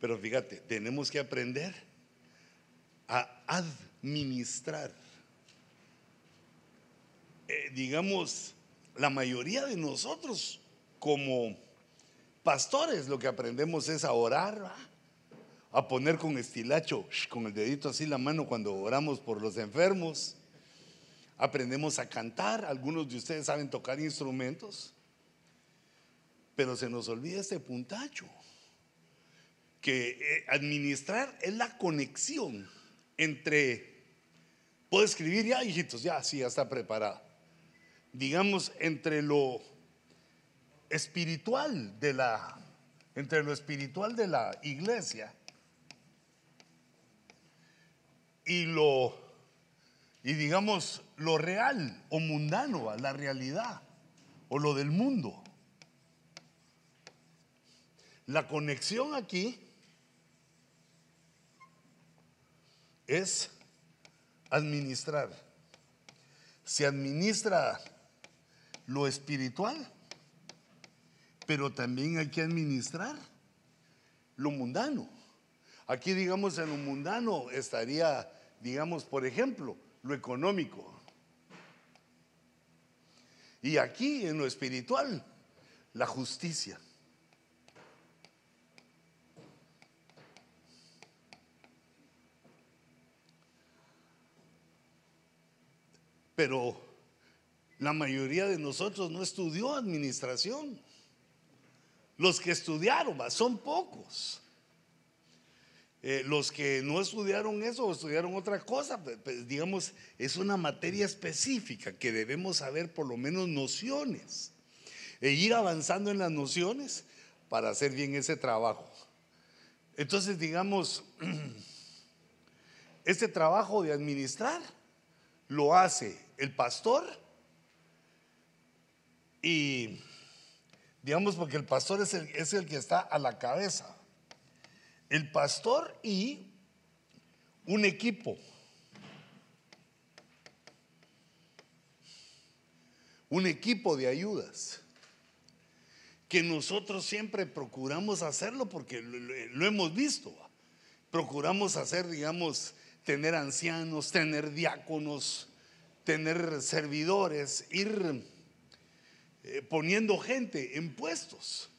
Pero fíjate, tenemos que aprender a administrar. Eh, digamos, la mayoría de nosotros como pastores lo que aprendemos es a orar, a poner con estilacho, con el dedito así la mano cuando oramos por los enfermos. Aprendemos a cantar, algunos de ustedes saben tocar instrumentos, pero se nos olvida este puntacho, que eh, administrar es la conexión entre, puedo escribir ya, hijitos, ya, sí, ya está preparada digamos, entre lo espiritual de la, entre lo espiritual de la iglesia y lo, y digamos, lo real o mundano, la realidad o lo del mundo. La conexión aquí es administrar. Se administra lo espiritual, pero también hay que administrar lo mundano. Aquí, digamos, en lo mundano estaría, digamos, por ejemplo, lo económico. Y aquí, en lo espiritual, la justicia. Pero la mayoría de nosotros no estudió administración. Los que estudiaron, son pocos. Eh, los que no estudiaron eso o estudiaron otra cosa, pues, digamos, es una materia específica que debemos saber por lo menos nociones e ir avanzando en las nociones para hacer bien ese trabajo. Entonces, digamos, este trabajo de administrar lo hace el pastor y digamos porque el pastor es el, es el que está a la cabeza. El pastor y un equipo. Un equipo de ayudas. Que nosotros siempre procuramos hacerlo porque lo hemos visto. Procuramos hacer, digamos, tener ancianos, tener diáconos, tener servidores, ir eh, poniendo gente en puestos,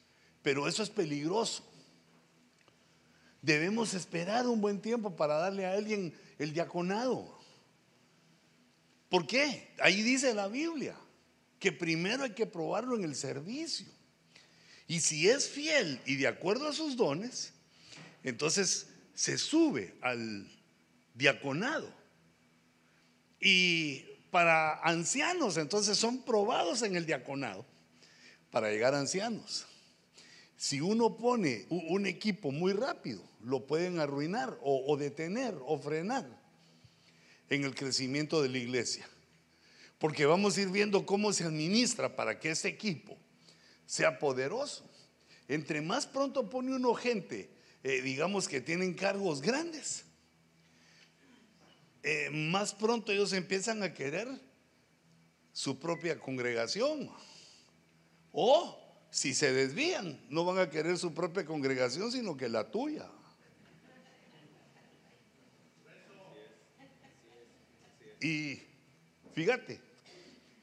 pero eso es peligroso. Debemos esperar un buen tiempo para darle a alguien el diaconado. ¿Por qué? Ahí dice la Biblia que primero hay que probarlo en el servicio. Y si es fiel y de acuerdo a sus dones, entonces se sube al diaconado. Y para ancianos, entonces son probados en el diaconado para llegar a ancianos. Si uno pone un equipo muy rápido, lo pueden arruinar o, detener o frenar en el crecimiento de la iglesia. Porque vamos a ir viendo cómo se administra para que ese equipo sea poderoso. Entre más pronto pone uno gente, eh, digamos que tienen cargos grandes, eh, más pronto ellos empiezan a querer su propia congregación. O si se desvían, no van a querer su propia congregación, sino que la tuya. Y fíjate,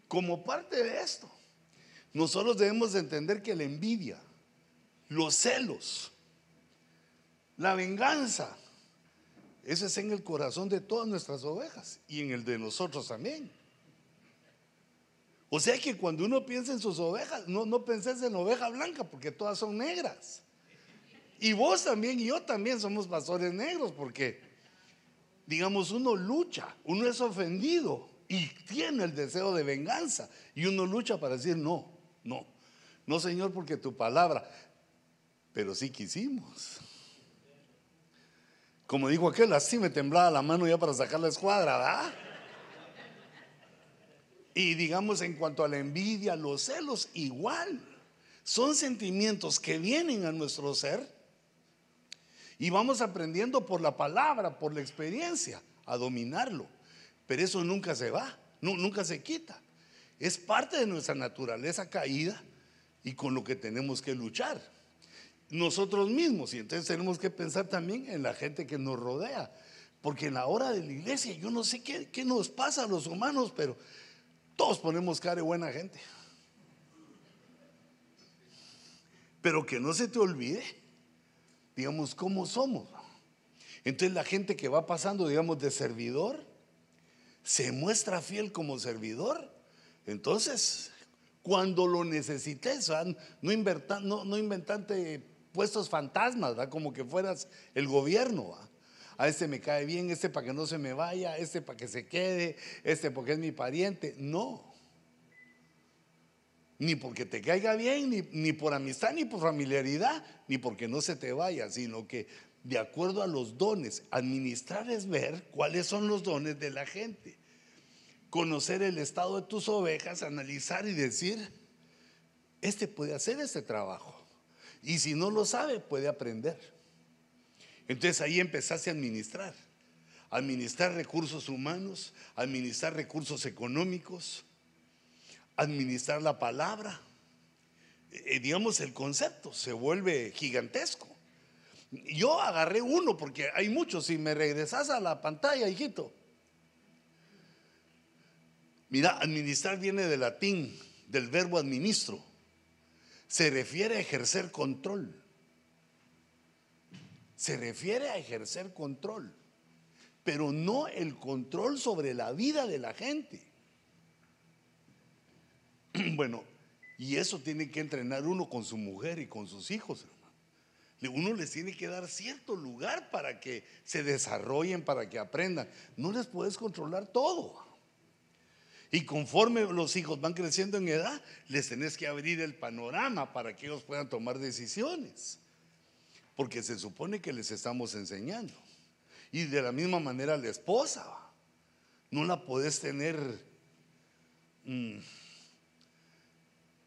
como parte de esto, nosotros debemos entender que la envidia, los celos, la venganza, ese es en el corazón de todas nuestras ovejas y en el de nosotros también. O sea que cuando uno piensa en sus ovejas, no, no en oveja blanca porque todas son negras. Y vos también y yo también somos pastores negros porque, digamos, uno lucha, uno es ofendido y tiene el deseo de venganza. Y uno lucha para decir, no, no, no Señor, porque tu palabra, pero sí quisimos. Como dijo aquel, así me temblaba la mano ya para sacar la escuadra, ¿verdad? Y digamos en cuanto a la envidia, los celos, igual. Son sentimientos que vienen a nuestro ser y vamos aprendiendo por la palabra, por la experiencia, a dominarlo. Pero eso nunca se va, nunca se quita. Es parte de nuestra naturaleza caída y con lo que tenemos que luchar. Nosotros mismos. Y entonces tenemos que pensar también en la gente que nos rodea. Porque en la hora de la iglesia, yo no sé qué, qué nos pasa a los humanos, pero todos ponemos cara de buena gente. Pero que no se te olvide, digamos, cómo somos. Entonces la gente que va pasando, digamos, de servidor, se muestra fiel como servidor. Entonces, cuando lo necesites, no, no, no inventante puestos fantasmas, como que fueras el gobierno. A este me cae bien, este para que no se me vaya, este para que se quede, este porque es mi pariente. No. Ni porque te caiga bien, ni, ni por amistad, ni por familiaridad, ni porque no se te vaya, sino que de acuerdo a los dones, administrar es ver cuáles son los dones de la gente. Conocer el estado de tus ovejas, analizar y decir, este puede hacer este trabajo. Y si no lo sabe, puede aprender. Entonces ahí empezaste a administrar. Administrar recursos humanos, administrar recursos económicos, administrar la palabra. Eh, digamos, el concepto se vuelve gigantesco. Yo agarré uno porque hay muchos. Si me regresas a la pantalla, hijito. Mira, administrar viene del latín, del verbo administro se refiere a ejercer control. Se refiere a ejercer control, pero no el control sobre la vida de la gente. Bueno, y eso tiene que entrenar uno con su mujer y con sus hijos, hermano. Uno les tiene que dar cierto lugar para que se desarrollen, para que aprendan. No les puedes controlar todo. Y conforme los hijos van creciendo en edad, les tenés que abrir el panorama para que ellos puedan tomar decisiones. Porque se supone que les estamos enseñando. Y de la misma manera la esposa, no la podés tener mm,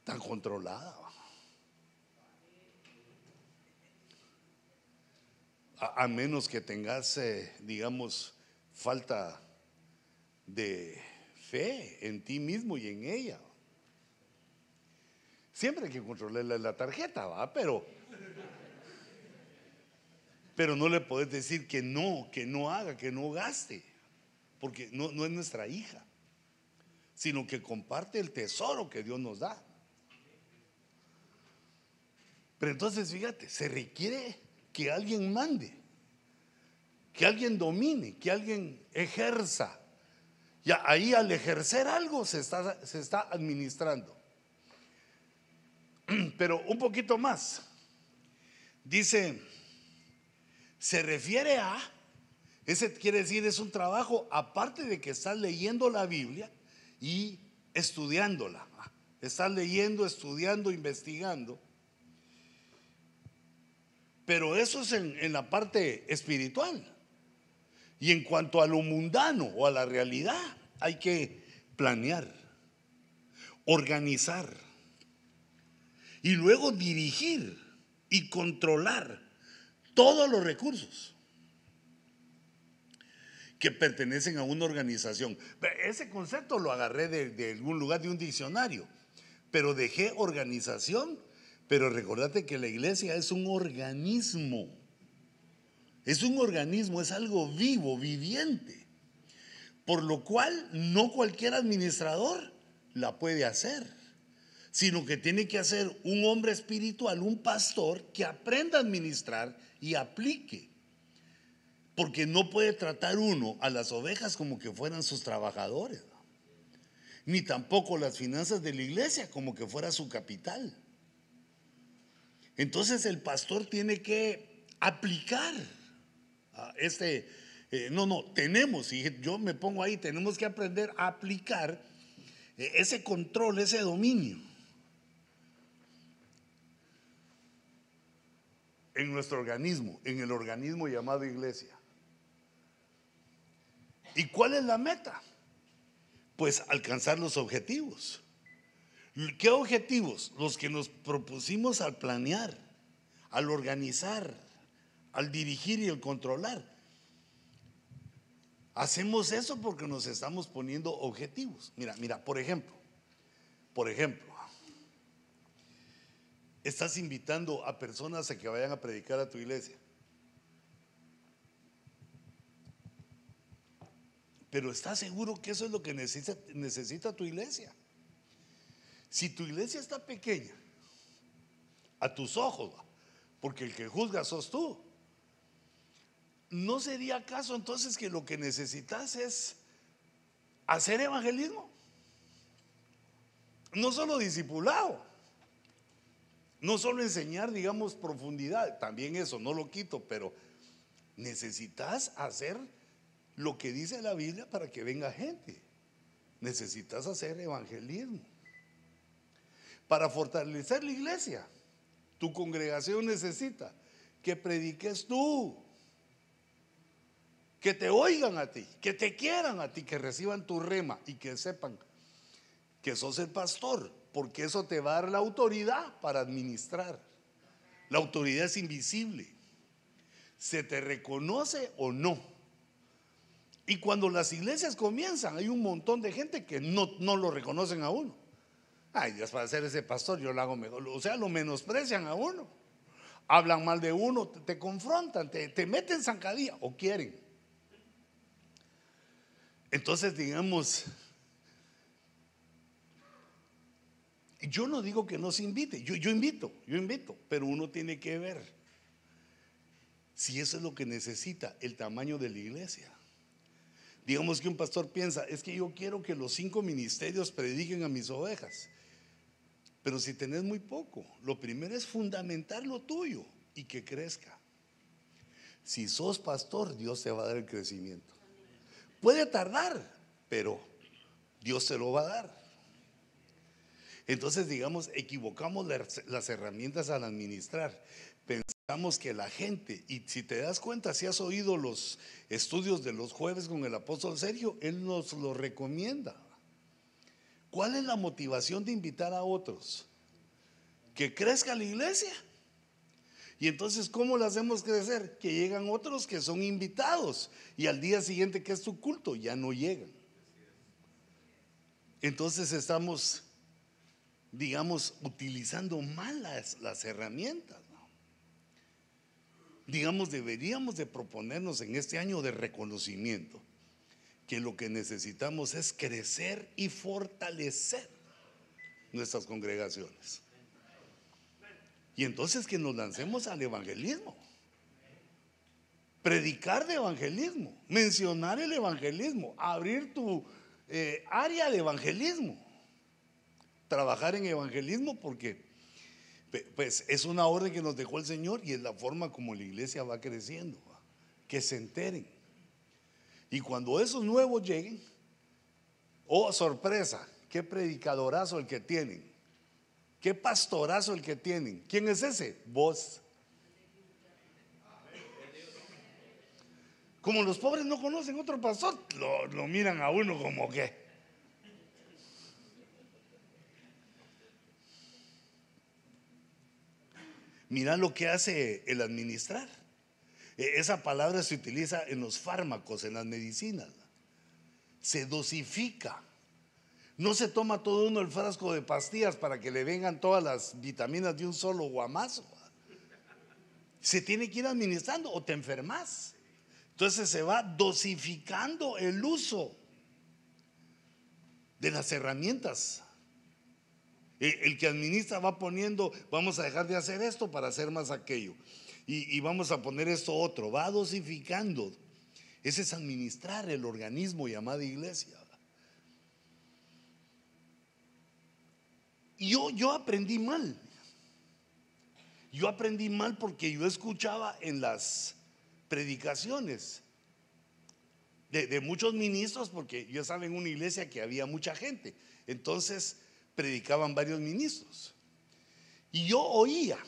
tan controlada. A, menos que tengas, eh, digamos, falta de fe en ti mismo y en ella. Siempre hay que controlarle la tarjeta, ¿va? Pero, pero no le podés decir que no, que no haga, que no gaste, porque no es nuestra hija, sino que comparte el tesoro que Dios nos da. Pero entonces, fíjate, se requiere que alguien mande, que alguien domine, que alguien ejerza ya ahí al ejercer algo se está, se está administrando. Pero un poquito más. Dice, se refiere a, ese quiere decir es un trabajo aparte de que estás leyendo la Biblia y estudiándola. Estás leyendo, estudiando, investigando. Pero eso es en, en la parte espiritual. Y en cuanto a lo mundano o a la realidad, hay que planear, organizar y luego dirigir y controlar todos los recursos que pertenecen a una organización. Ese concepto lo agarré de, algún lugar de un diccionario, pero dejé organización, pero recordate que la iglesia es un organismo es un organismo, es algo vivo, viviente. Por lo cual no cualquier administrador la puede hacer, sino que tiene que ser un hombre espiritual, un pastor que aprenda a administrar y aplique. Porque no puede tratar uno a las ovejas como que fueran sus trabajadores, ni tampoco las finanzas de la iglesia como que fuera su capital. Entonces el pastor tiene que aplicar este, eh, no, no, tenemos, y yo me pongo ahí, tenemos que aprender a aplicar eh, ese control, ese dominio. En nuestro organismo, en el organismo llamado iglesia. ¿Y cuál es la meta? Pues alcanzar los objetivos. ¿Qué objetivos? Los que nos propusimos al planear, al organizar, al dirigir y al controlar. Hacemos eso porque nos estamos poniendo objetivos. Mira, mira, por ejemplo, por ejemplo, estás invitando a personas a que vayan a predicar a tu iglesia. Pero ¿estás seguro que eso es lo que necesita, necesita tu iglesia? Si tu iglesia está pequeña, a tus ojos, porque el que juzga sos tú, ¿no sería acaso entonces que lo que necesitas es hacer evangelismo? No solo discipulado, no solo enseñar, digamos, profundidad, también eso, no lo quito, pero necesitas hacer lo que dice la Biblia para que venga gente. Necesitas hacer evangelismo. Para fortalecer la iglesia, tu congregación necesita que prediques tú, que te oigan a ti, que te quieran a ti, que reciban tu rema y que sepan que sos el pastor, porque eso te va a dar la autoridad para administrar. La autoridad es invisible. ¿Se te reconoce o no? Y cuando las iglesias comienzan, hay un montón de gente que no, no lo reconocen a uno. Ay, Dios, para ser ese pastor yo lo hago mejor. O sea, lo menosprecian a uno. Hablan mal de uno, te, confrontan, te, te meten zancadilla o quieren. Entonces, digamos, yo no digo que no se invite, yo, invito, yo invito, pero uno tiene que ver si eso es lo que necesita el tamaño de la iglesia. Digamos que un pastor piensa, es que yo quiero que los cinco ministerios prediquen a mis ovejas. Pero si tenés muy poco, lo primero es fundamentar lo tuyo y que crezca. Si sos pastor, Dios te va a dar el crecimiento. Puede tardar, pero Dios se lo va a dar. Entonces, digamos, equivocamos las herramientas al administrar pensamos que la gente, y si te das cuenta, si has oído los estudios de los jueves con el apóstol Sergio, él nos lo recomienda. ¿Cuál es la motivación de invitar a otros? Que crezca la iglesia. Y entonces, ¿cómo lo hacemos crecer? Que llegan otros que son invitados y al día siguiente que es tu culto ya no llegan. Entonces estamos, digamos, utilizando mal las herramientas digamos, deberíamos de proponernos en este año de reconocimiento que lo que necesitamos es crecer y fortalecer nuestras congregaciones. Y entonces que nos lancemos al evangelismo. Predicar de evangelismo, mencionar el evangelismo, abrir tu eh, área de evangelismo, trabajar en evangelismo porque pues es una orden que nos dejó el Señor y es la forma como la iglesia va creciendo. Que se enteren. Y cuando esos nuevos lleguen, oh sorpresa, qué predicadorazo el que tienen. Qué pastorazo el que tienen. ¿Quién es ese? Vos. Como los pobres no conocen otro pastor, lo, miran a uno como que. Mira lo que hace el administrar. E, esa palabra se utiliza en los fármacos, en las medicinas. Se dosifica. No se toma todo uno el frasco de pastillas para que le vengan todas las vitaminas de un solo guamazo. Se tiene que ir administrando o te enfermas. Entonces se va dosificando el uso de las herramientas eh, el que administra va poniendo, vamos a dejar de hacer esto para hacer más aquello. Y, vamos a poner esto otro. Va dosificando. Ese es administrar el organismo llamado iglesia. Yo, yo aprendí mal. Yo aprendí mal porque yo escuchaba en las predicaciones de, de, muchos ministros, porque yo estaba en una iglesia que había mucha gente. Entonces, predicaban varios ministros. Y yo oía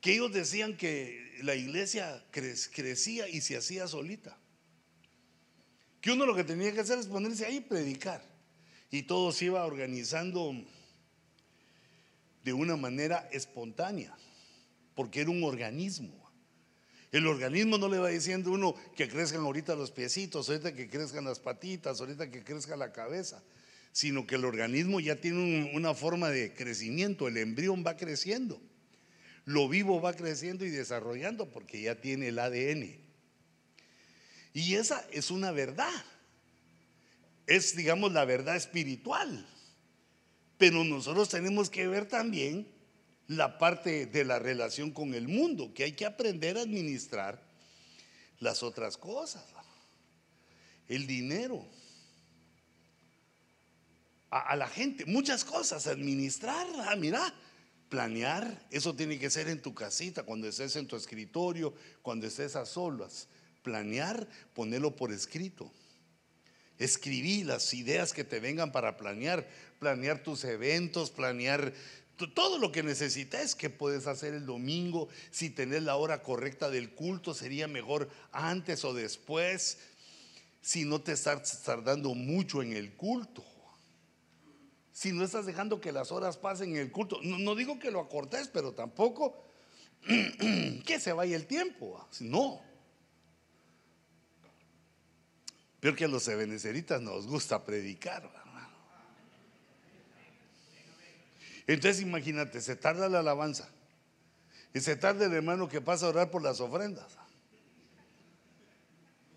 que ellos decían que la iglesia crecía y se hacía solita. Que uno lo que tenía que hacer es ponerse ahí y predicar. Y todo se iba organizando de una manera espontánea, porque era un organismo. El organismo no le va diciendo uno que crezcan ahorita los piecitos, ahorita que crezcan las patitas, ahorita que crezca la cabeza sino que el organismo ya tiene una forma de crecimiento, el embrión va creciendo, lo vivo va creciendo y desarrollando porque ya tiene el ADN. Y esa es una verdad, es digamos la verdad espiritual, pero nosotros tenemos que ver también la parte de la relación con el mundo, que hay que aprender a administrar las otras cosas. El dinero. A, la gente, muchas cosas, administrar, ah, mira, planear, eso tiene que ser en tu casita, cuando estés en tu escritorio, cuando estés a solas. Planear, ponerlo por escrito. Escribir las ideas que te vengan para planear, planear tus eventos, planear todo lo que necesites que puedes hacer el domingo, si tenés la hora correcta del culto, sería mejor antes o después, si no te estás tardando mucho en el culto. Si no estás dejando que las horas pasen en el culto, no, digo que lo acortes, pero tampoco que se vaya el tiempo. No. Que a los ebeneceritas nos gusta predicar. Entonces imagínate, se tarda la alabanza y se tarda el hermano que pasa a orar por las ofrendas.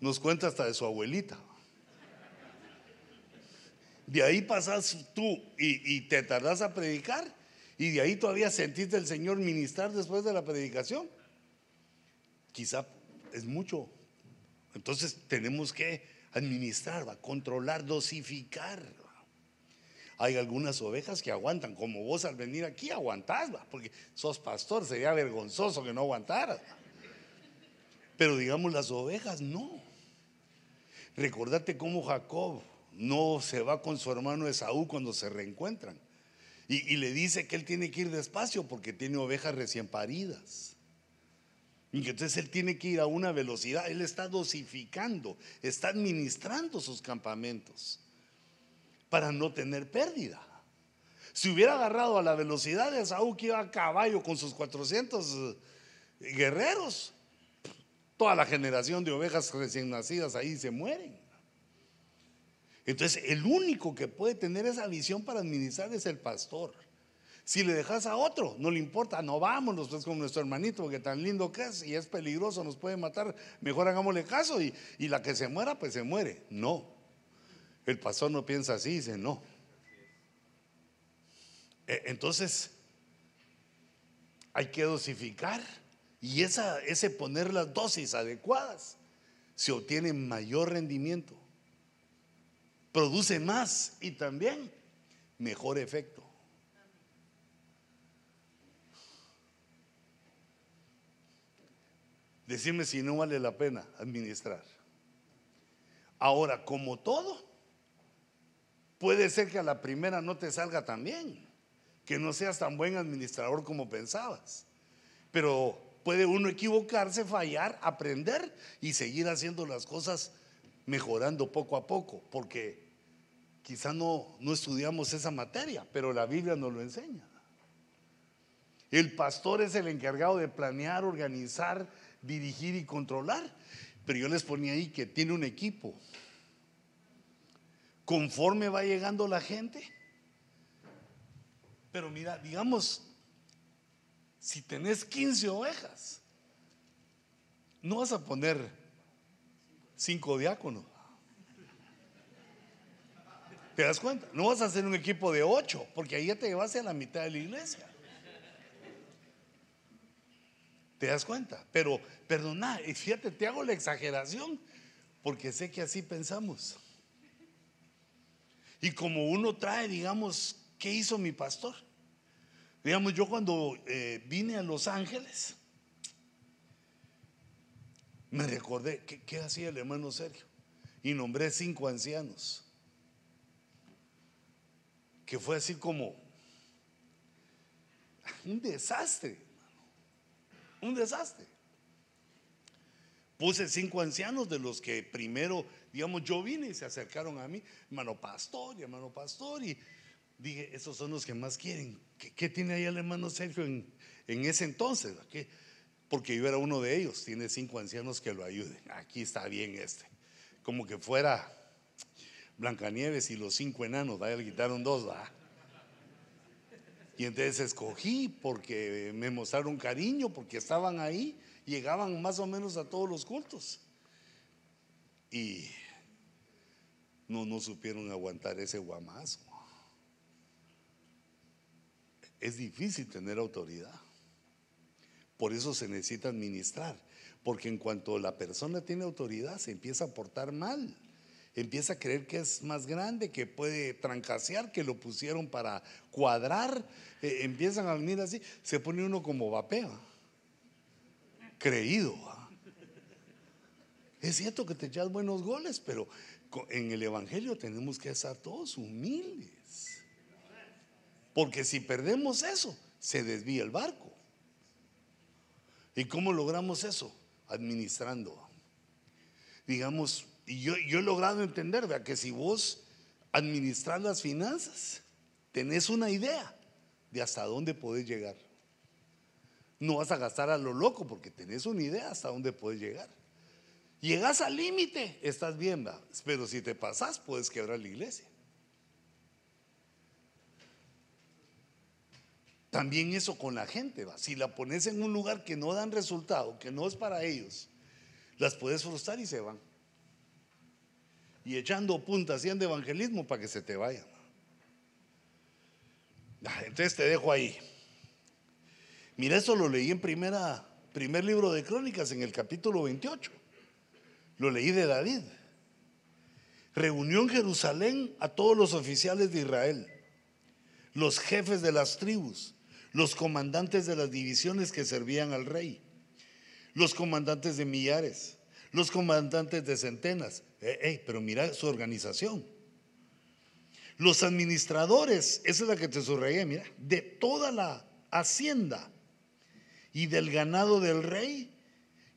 Nos cuenta hasta de su abuelita. De ahí pasas tú y, te tardas a predicar y de ahí todavía sentiste el Señor ministrar después de la predicación. Quizá es mucho. Entonces tenemos que administrar, controlar, dosificar. Hay algunas ovejas que aguantan, como vos al venir aquí aguantás, porque sos pastor, sería vergonzoso que no aguantaras. Pero digamos las ovejas no. Recordate cómo Jacob no se va con su hermano Esaú cuando se reencuentran. Y, le dice que él tiene que ir despacio porque tiene ovejas recién paridas. Entonces él tiene que ir a una velocidad. Él está dosificando, está administrando sus campamentos para no tener pérdida. Si hubiera agarrado a la velocidad de Saúl que iba a caballo con sus 400 eh, guerreros, toda la generación de ovejas recién nacidas ahí se mueren. Entonces, el único que puede tener esa visión para administrar es el pastor. Si le dejas a otro, no le importa, no vámonos pues con nuestro hermanito, porque tan lindo que es y es peligroso, nos puede matar, mejor hagámosle caso y, y la que se muera, pues se muere. No, el pastor no piensa así, dice no. E, entonces, hay que dosificar y esa, ese poner las dosis adecuadas se obtiene mayor rendimiento, produce más y también mejor efecto. Decime si no vale la pena administrar. Ahora, como todo, Puede ser que a la primera no te salga tan bien, que no seas tan buen administrador como pensabas. Pero puede uno equivocarse, fallar, aprender y seguir haciendo las cosas mejorando poco a poco, porque quizá no, no estudiamos esa materia, pero la Biblia nos lo enseña. El pastor es el encargado de planear, organizar, dirigir y controlar, pero yo les ponía ahí que tiene un equipo conforme va llegando la gente. Pero mira, digamos, si tenés 15 ovejas, no vas a poner cinco diáconos. ¿Te das cuenta? No vas a hacer un equipo de ocho, porque ahí ya te llevaste a la mitad de la iglesia. ¿Te das cuenta? Pero, perdona, fíjate, te hago la exageración, porque sé que así pensamos. Y como uno trae, digamos, ¿qué hizo mi pastor? Digamos, yo cuando eh, vine a Los Ángeles, me recordé, ¿qué, ¿qué, hacía el hermano Sergio? Y nombré cinco ancianos. Que fue así como un desastre, un desastre. Puse cinco ancianos de los que primero digamos, yo vine y se acercaron a mí, hermano pastor y hermano pastor, y dije, esos son los que más quieren. ¿Qué, tiene ahí el hermano Sergio en, ese entonces? Porque yo era uno de ellos, tiene cinco ancianos que lo ayuden. Aquí está bien este. Como que fuera Blancanieves y los cinco enanos, vaya, le quitaron dos, va. Y entonces escogí porque me mostraron cariño, porque estaban ahí, llegaban más o menos a todos los cultos. Y no, no supieron aguantar ese guamazo. Es difícil tener autoridad. Por eso se necesita administrar. Porque en cuanto la persona tiene autoridad, se empieza a portar mal. Empieza a creer que es más grande, que puede trancasear, que lo pusieron para cuadrar. Eh, empiezan a venir así. Se pone uno como vapea. Creído. Es cierto que te echas buenos goles, pero en el Evangelio tenemos que estar todos humildes. Porque si perdemos eso, se desvía el barco. ¿Y cómo logramos eso? Administrando. Digamos, y yo, he logrado entender, vea, que si vos administras las finanzas, tenés una idea de hasta dónde podés llegar. No vas a gastar a lo loco porque tenés una idea hasta dónde puedes llegar. Llegas al límite, estás bien, ¿va? pero si te pasas, puedes quebrar la iglesia. También eso con la gente, ¿va? si la pones en un lugar que no dan resultado, que no es para ellos, las puedes frustrar y se van. Y echando puntas de evangelismo para que se te vayan. Ah, entonces te dejo ahí. Mira, eso lo leí en primera, primer libro de Crónicas, en el capítulo 28. Lo leí de David. Reunió en Jerusalén a todos los oficiales de Israel, los jefes de las tribus, los comandantes de las divisiones que servían al rey, los comandantes de millares, los comandantes de centenas. Eh, pero mira su organización. Los administradores, esa es la que te subrayé, mira, de toda la hacienda y del ganado del rey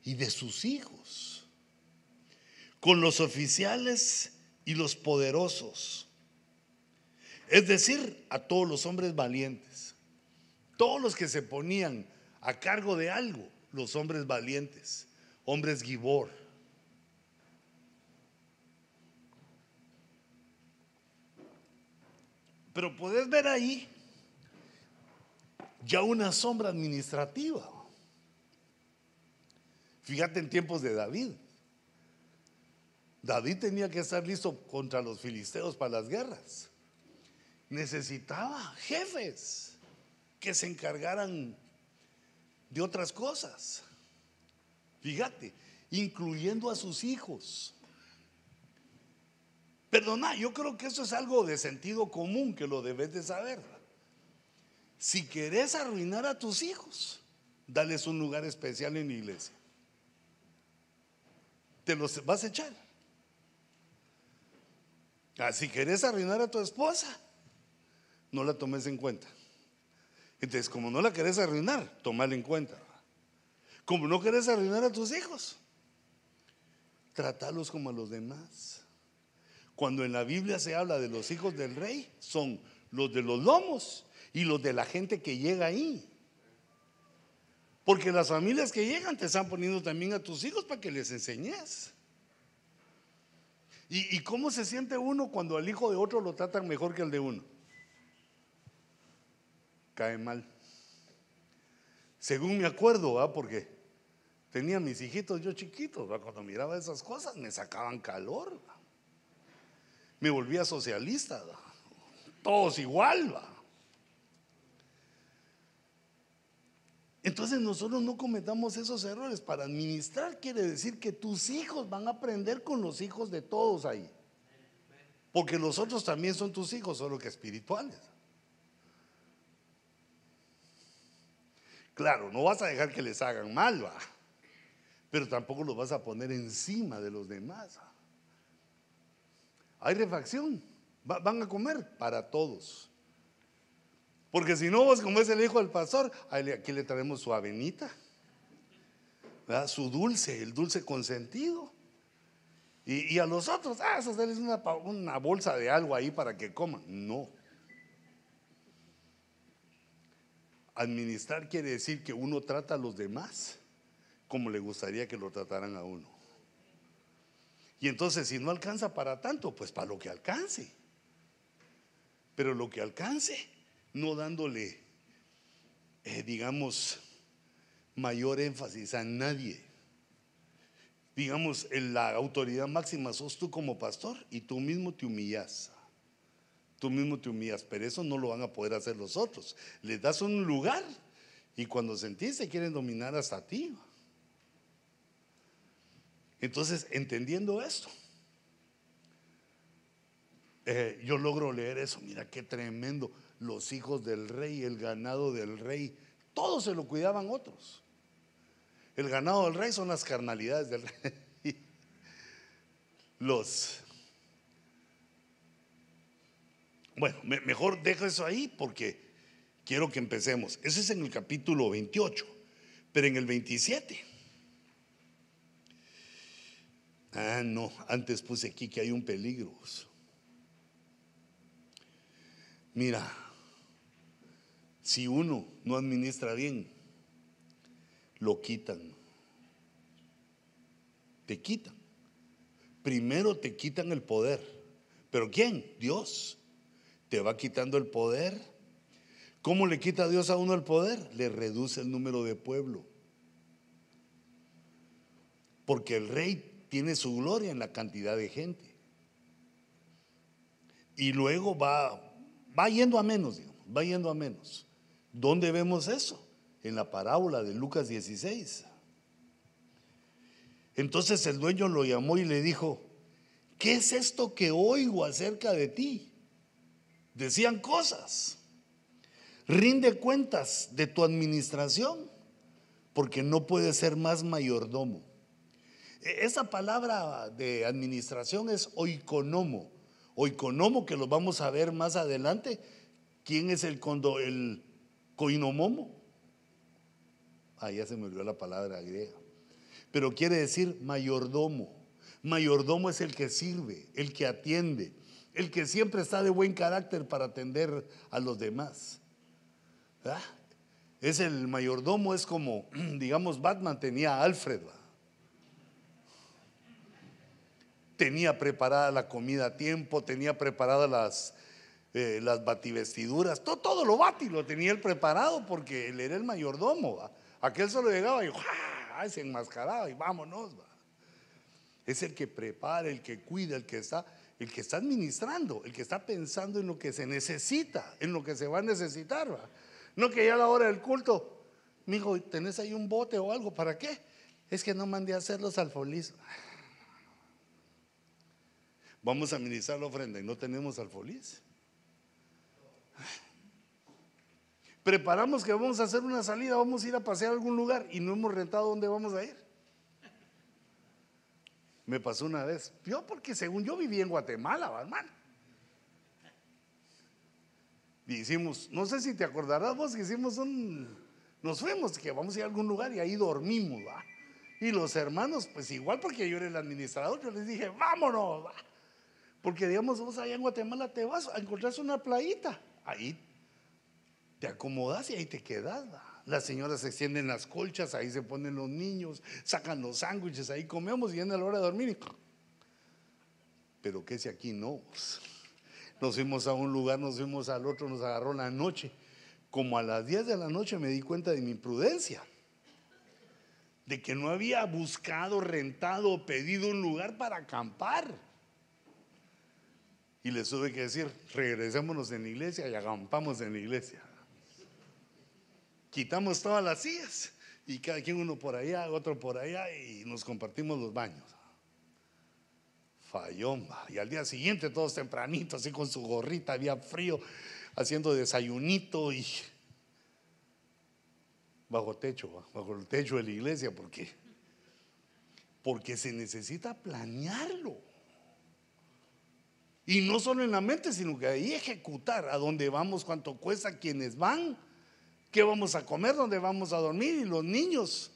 y de sus hijos con los oficiales y los poderosos. Es decir, a todos los hombres valientes. Todos los que se ponían a cargo de algo, los hombres valientes, hombres gibor. Pero puedes ver ahí ya una sombra administrativa. Fíjate en tiempos de David. David tenía que estar listo contra los filisteos para las guerras. Necesitaba jefes que se encargaran de otras cosas. Fíjate, incluyendo a sus hijos. Perdona, yo creo que eso es algo de sentido común que lo debes de saber. Si querés arruinar a tus hijos, dales un lugar especial en la iglesia. Te los vas a echar. Ah, si querés arruinar a tu esposa, no la tomes en cuenta. Entonces, como no la querés arruinar, tomala en cuenta. Como no querés arruinar a tus hijos, tratalos como a los demás. Cuando en la Biblia se habla de los hijos del rey, son los de los lomos y los de la gente que llega ahí. Porque las familias que llegan te están poniendo también a tus hijos para que les enseñes. ¿Y, cómo se siente uno cuando al hijo de otro lo tratan mejor que el de uno? Cae mal. Según me acuerdo, ¿va? porque tenía mis hijitos yo chiquitos, cuando miraba esas cosas me sacaban calor. Me volvía socialista, todos igual. ¿va? Entonces nosotros no cometamos esos errores. Para administrar quiere decir que tus hijos van a aprender con los hijos de todos ahí. Porque los otros también son tus hijos, solo que espirituales. Claro, no vas a dejar que les hagan mal, va. Pero tampoco los vas a poner encima de los demás. Hay refacción. van a comer para todos. Porque si no, vos como es el hijo del pastor, aquí le traemos su avenita, su dulce, el dulce consentido. Y, a los otros, ah, eso es una, una bolsa de algo ahí para que coman. No. Administrar quiere decir que uno trata a los demás como le gustaría que lo trataran a uno. Y entonces si no alcanza para tanto, pues para lo que alcance. Pero lo que alcance, no dándole, eh, digamos, mayor énfasis a nadie. Digamos, en la autoridad máxima sos tú como pastor y tú mismo te humillas. Tú mismo te humillas, pero eso no lo van a poder hacer los otros. Les das un lugar y cuando sentís se quieren dominar hasta ti. Entonces, entendiendo esto, eh, yo logro leer eso. Mira qué tremendo. Los hijos del rey, el ganado del rey, todos se lo cuidaban otros. El ganado del rey son las carnalidades del rey. Los. Bueno, mejor dejo eso ahí porque quiero que empecemos. Ese es en el capítulo 28, pero en el 27. Ah, no, antes puse aquí que hay un peligro. Mira, si uno no administra bien, lo quitan. Te quitan. Primero te quitan el poder. ¿Pero quién? Dios. Te va quitando el poder. ¿Cómo le quita Dios a uno el poder? Le reduce el número de pueblo. Porque el rey tiene su gloria en la cantidad de gente. Y luego va, va yendo a menos, digamos, va yendo a menos. ¿Dónde vemos eso? en la parábola de Lucas 16. Entonces el dueño lo llamó y le dijo, ¿qué es esto que oigo acerca de ti? Decían cosas. Rinde cuentas de tu administración, porque no puedes ser más mayordomo. Esa palabra de administración es oikonomo. Oikonomo, que lo vamos a ver más adelante. ¿Quién es el, condo, el coinomomo? Ah, ya se me olvidó la palabra griega. Pero quiere decir mayordomo. Mayordomo es el que sirve, el que atiende, el que siempre está de buen carácter para atender a los demás. Es el mayordomo, es como, digamos, Batman tenía a Alfred. Tenía preparada la comida a tiempo, tenía preparadas las, eh, las bativestiduras, todo, todo lo bati lo tenía él preparado porque él era el mayordomo. Aquel solo llegaba y se enmascaraba y vámonos. Es el que prepara, el que cuida, el que está, el que está administrando, el que está pensando en lo que se necesita, en lo que se va a necesitar. No que ya a la hora del culto, mijo, ¿tenés ahí un bote o algo? ¿Para qué? Es que no mandé a hacer los. Vamos a administrar la ofrenda y no tenemos alfolís. preparamos que vamos a hacer una salida, vamos a ir a pasear a algún lugar y no hemos rentado dónde vamos a ir. Me pasó una vez. Yo porque según yo viví en Guatemala, hermano. Y hicimos, no sé si te acordarás vos que hicimos un, nos fuimos, que vamos a ir a algún lugar y ahí dormimos, ¿va? Y los hermanos, pues igual porque yo era el administrador, yo les dije, vámonos, ¿va? Porque digamos, vos allá en Guatemala te vas a encontrarse una playita. Ahí te acomodas y ahí te quedas. Las señoras se extienden las colchas, ahí se ponen los niños, sacan los sándwiches, ahí comemos y viene la hora de dormir. Pero que si aquí no. Nos fuimos a un lugar, nos fuimos al otro, nos agarró la noche. Como a las 10 de la noche me di cuenta de mi imprudencia. De que no había buscado, rentado pedido un lugar para acampar. Y les tuve que decir, regresémonos en la iglesia y acampamos en la iglesia quitamos todas las sillas y cada quien uno por allá, otro por allá y nos compartimos los baños. Fallomba. Y al día siguiente todos tempranitos, así con su gorrita, había frío, haciendo desayunito y bajo techo, bajo el techo de la iglesia, porque porque se necesita planearlo. Y no solo en la mente, sino que ahí ejecutar a dónde vamos, cuánto cuesta, quienes van qué vamos a comer, dónde vamos a dormir y los niños.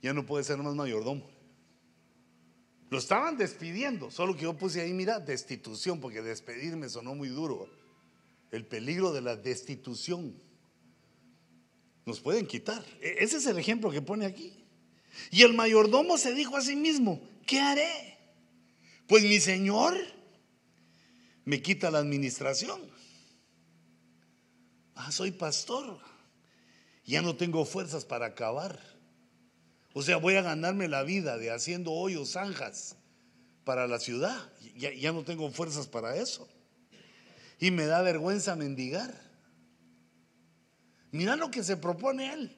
Ya no puede ser más mayordomo. Lo estaban despidiendo, solo que yo puse ahí, mira, destitución, porque despedirme sonó muy duro. El peligro de la destitución. Nos pueden quitar. E-, ese es el ejemplo que pone aquí. Y el mayordomo se dijo a sí mismo, ¿qué haré? Pues mi señor me quita la administración. Ah, soy pastor. Ya no tengo fuerzas para acabar. O sea, voy a ganarme la vida de haciendo hoyos, zanjas para la ciudad. Ya, ya no tengo fuerzas para eso. Y me da vergüenza mendigar. Mira lo que se propone él.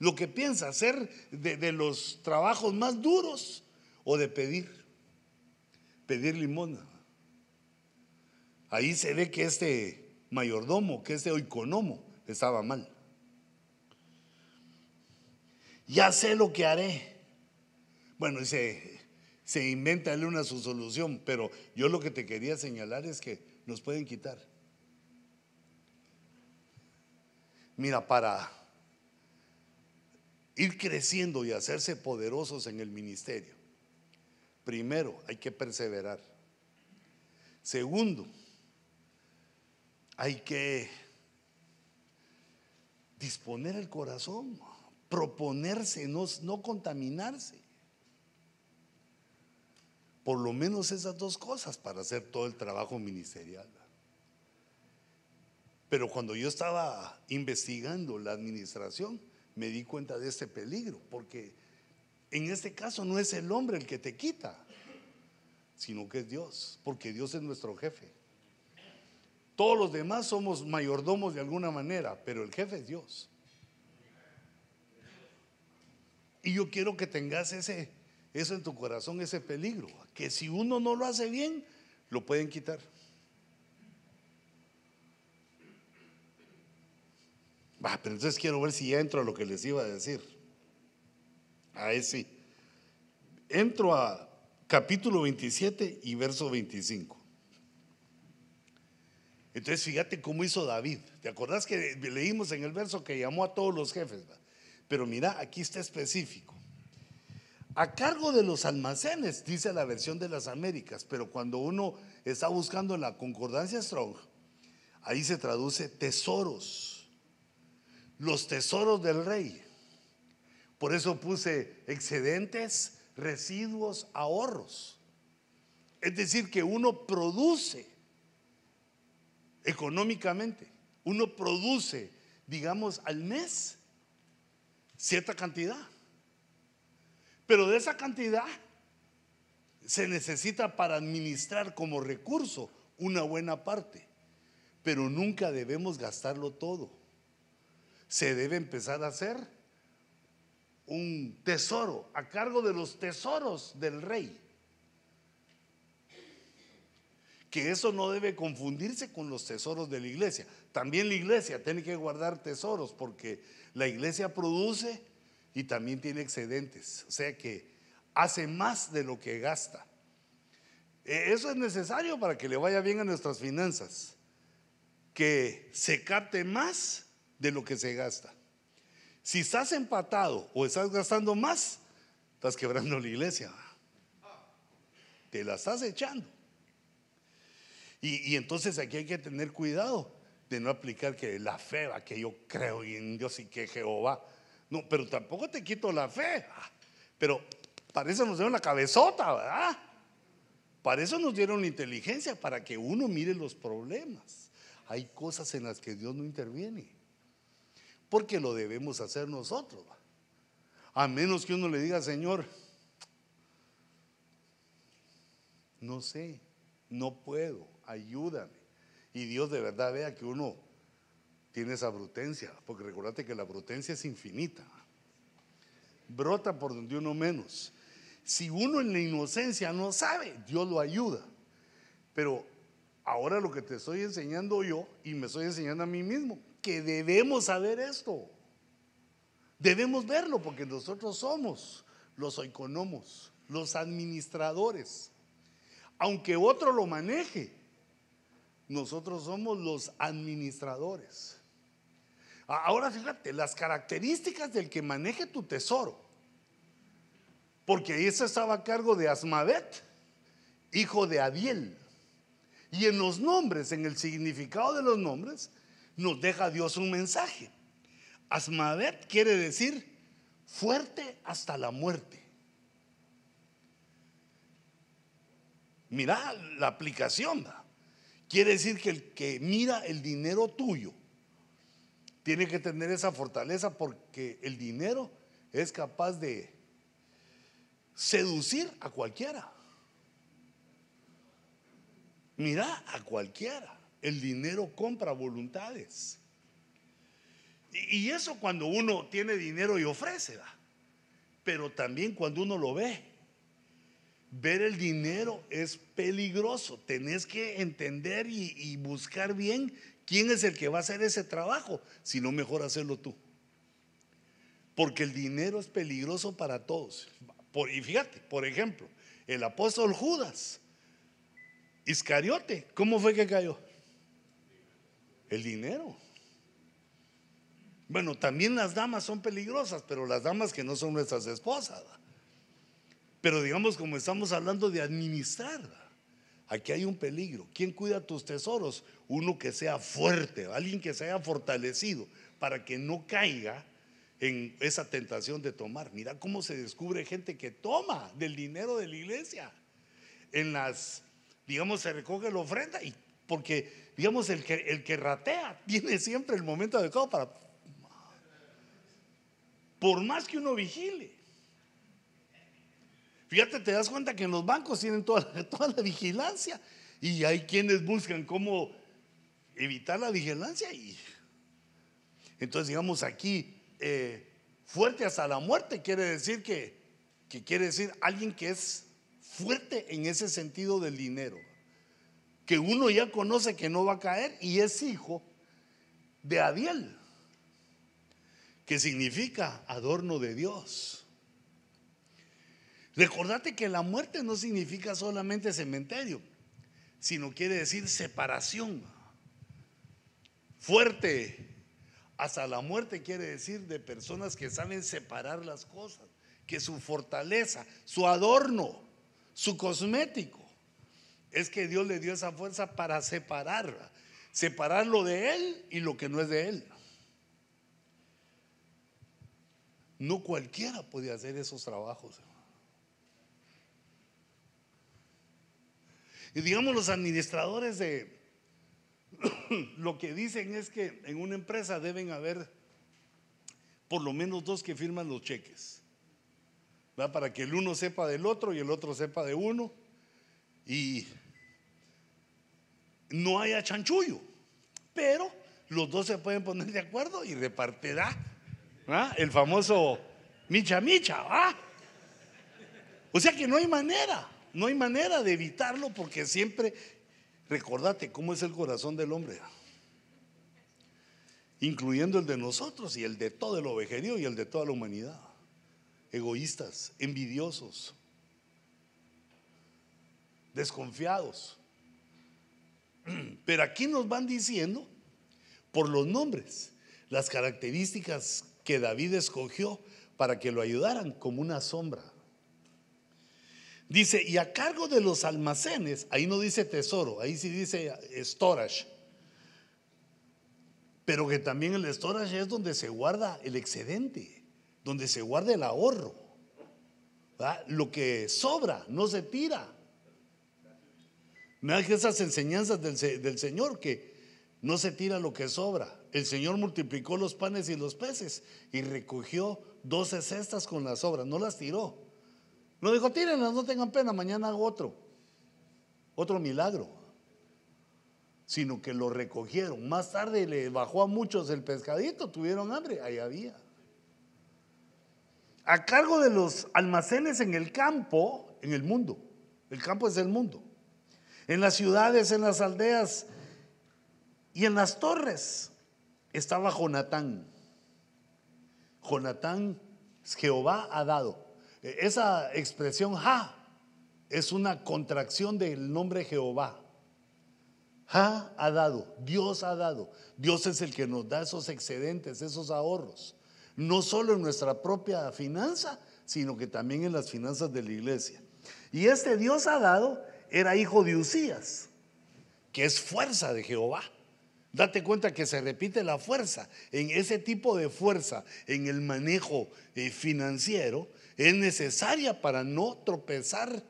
Lo que piensa hacer de, los trabajos más duros o de pedir. Pedir limosna. Ahí se ve que este mayordomo, que este oikonomo, estaba mal. Ya sé lo que haré. Bueno, y se, se inventa una su solución, pero yo lo que te quería señalar es que nos pueden quitar. Mira, para ir creciendo y hacerse poderosos en el ministerio, primero hay que perseverar. Segundo, hay que disponer el corazón, proponerse, no, no contaminarse. Por lo menos esas dos cosas para hacer todo el trabajo ministerial. Pero cuando yo estaba investigando la administración, me di cuenta de este peligro, porque en este caso no es el hombre el que te quita, sino que es Dios, porque Dios es nuestro jefe. Todos los demás somos mayordomos de alguna manera, pero el jefe es Dios. Y yo quiero que tengas ese, eso en tu corazón, ese peligro, que si uno no lo hace bien, lo pueden quitar. Va, pero entonces quiero ver si ya entro a lo que les iba a decir. Ahí sí. Entro a capítulo 27 y verso 25. Entonces fíjate cómo hizo David. ¿Te acordás que leímos en el verso que llamó a todos los jefes? Pero mira, aquí está específico. A cargo de los almacenes, dice la versión de las Américas, pero cuando uno está buscando la concordancia Strong, ahí se traduce tesoros. Los tesoros del rey. Por eso puse excedentes, residuos, ahorros. Es decir, que uno produce económicamente. Uno produce, digamos, al mes cierta cantidad. Pero de esa cantidad se necesita para administrar como recurso una buena parte. Pero nunca debemos gastarlo todo. Se debe empezar a hacer un tesoro a cargo de los tesoros del rey que eso no debe confundirse con los tesoros de la iglesia. También la iglesia tiene que guardar tesoros porque la iglesia produce y también tiene excedentes, o sea que hace más de lo que gasta. E, eso es necesario para que le vaya bien a nuestras finanzas, que se capte más de lo que se gasta. Si estás empatado o estás gastando más, estás quebrando la iglesia. Te la estás echando. Y, entonces aquí hay que tener cuidado de no aplicar que la fe, va, que yo creo en Dios y que Jehová. No, pero tampoco te quito la fe. Pero para eso nos dieron la cabezota, ¿verdad? Para eso nos dieron la inteligencia, para que uno mire los problemas. Hay cosas en las que Dios no interviene. Porque lo debemos hacer nosotros. A menos que uno le diga, Señor, no sé, no puedo ayúdame. Y Dios de verdad vea que uno tiene esa brutencia, porque recordate que la brutencia es infinita. Brota por donde uno menos. Si uno en la inocencia no sabe, Dios lo ayuda. Pero ahora lo que te estoy enseñando yo, y me estoy enseñando a mí mismo, que debemos saber esto. Debemos verlo porque nosotros somos los economos, los administradores. Aunque otro lo maneje, nosotros somos los administradores. Ahora fíjate, las características del que maneje tu tesoro. Porque ese estaba a cargo de Asmavet, hijo de Adiel. Y en los nombres, en el significado de los nombres, nos deja Dios un mensaje. Asmavet quiere decir fuerte hasta la muerte. Mira la aplicación. Quiere decir que el que mira el dinero tuyo tiene que tener esa fortaleza porque el dinero es capaz de seducir a cualquiera. Mira a cualquiera. El dinero compra voluntades. Y eso cuando uno tiene dinero y ofrece, pero también cuando uno lo ve. Ver el dinero es peligroso. Tenés que entender y, buscar bien quién es el que va a hacer ese trabajo, si no mejor hacerlo tú. Porque el dinero es peligroso para todos. Y fíjate, por ejemplo, el apóstol Judas, Iscariote, ¿cómo fue que cayó? El dinero. Bueno, también las damas son peligrosas, pero las damas que no son nuestras esposas. Pero digamos, como estamos hablando de administrar, aquí hay un peligro. ¿Quién cuida tus tesoros? Uno que sea fuerte, alguien que se haya fortalecido para que no caiga en esa tentación de tomar. Mira cómo se descubre gente que toma del dinero de la iglesia. En las, digamos, se recoge la ofrenda y porque, digamos, el que, el ratea tiene siempre el momento adecuado para por más que uno vigile. Fíjate, te das cuenta que en los bancos tienen toda, toda la vigilancia y hay quienes buscan cómo evitar la vigilancia. Y entonces, digamos aquí, eh, fuerte hasta la muerte quiere decir que, que quiere decir alguien que es fuerte en ese sentido del dinero, que uno ya conoce que no va a caer y es hijo de Adiel que significa adorno de Dios. Recordate que la muerte no significa solamente cementerio, sino quiere decir separación. Fuerte hasta la muerte quiere decir de personas que saben separar las cosas, que su fortaleza, su adorno, su cosmético, es que Dios le dio esa fuerza para separar, separar lo de Él y lo que no es de Él. No cualquiera puede hacer esos trabajos. Y digamos los administradores de lo que dicen es que en una empresa deben haber por lo menos dos que firman los cheques. Para que el uno sepa del otro y el otro sepa de uno. Y no haya chanchullo. Pero los dos se pueden poner de acuerdo y repartirá ¿Ah? El famoso micha micha, O sea que no hay manera, no hay manera de evitarlo porque siempre, recordate cómo es el corazón del hombre, incluyendo el de nosotros y el de todo el ovejerío y el de toda la humanidad. Egoístas, envidiosos, desconfiados. Pero aquí nos van diciendo por los nombres las características que David escogió para que lo ayudaran como una sombra. Dice, y a cargo de los almacenes, ahí no dice tesoro, ahí sí dice storage. Pero que también el storage es donde se guarda el excedente, donde se guarda el ahorro. Lo que sobra no se tira. Me esas enseñanzas del, del Señor, que no se tira lo que sobra el Señor multiplicó los panes y los peces y recogió doce cestas con las obras, no las tiró. No dijo, tírenlas, no tengan pena, mañana hago otro, otro milagro. Sino que lo recogieron. Más tarde le bajó a muchos el pescadito, tuvieron hambre, ahí había. A cargo de los almacenes en el campo, en el mundo. El campo es el mundo. En las ciudades, en las aldeas y en las torres estaba Jonatán. Jonatán, Jehová ha dado. E, esa expresión ja es una contracción del nombre Jehová. Ja ha dado, Dios ha dado. Dios es el que nos da esos excedentes, esos ahorros. No solo en nuestra propia finanza, sino que también en las finanzas de la iglesia. Y este Dios ha dado era hijo de Usías, que es fuerza de Jehová. Date cuenta que se repite la fuerza. En ese tipo de fuerza, en el manejo eh, financiero, es necesaria para no tropezar,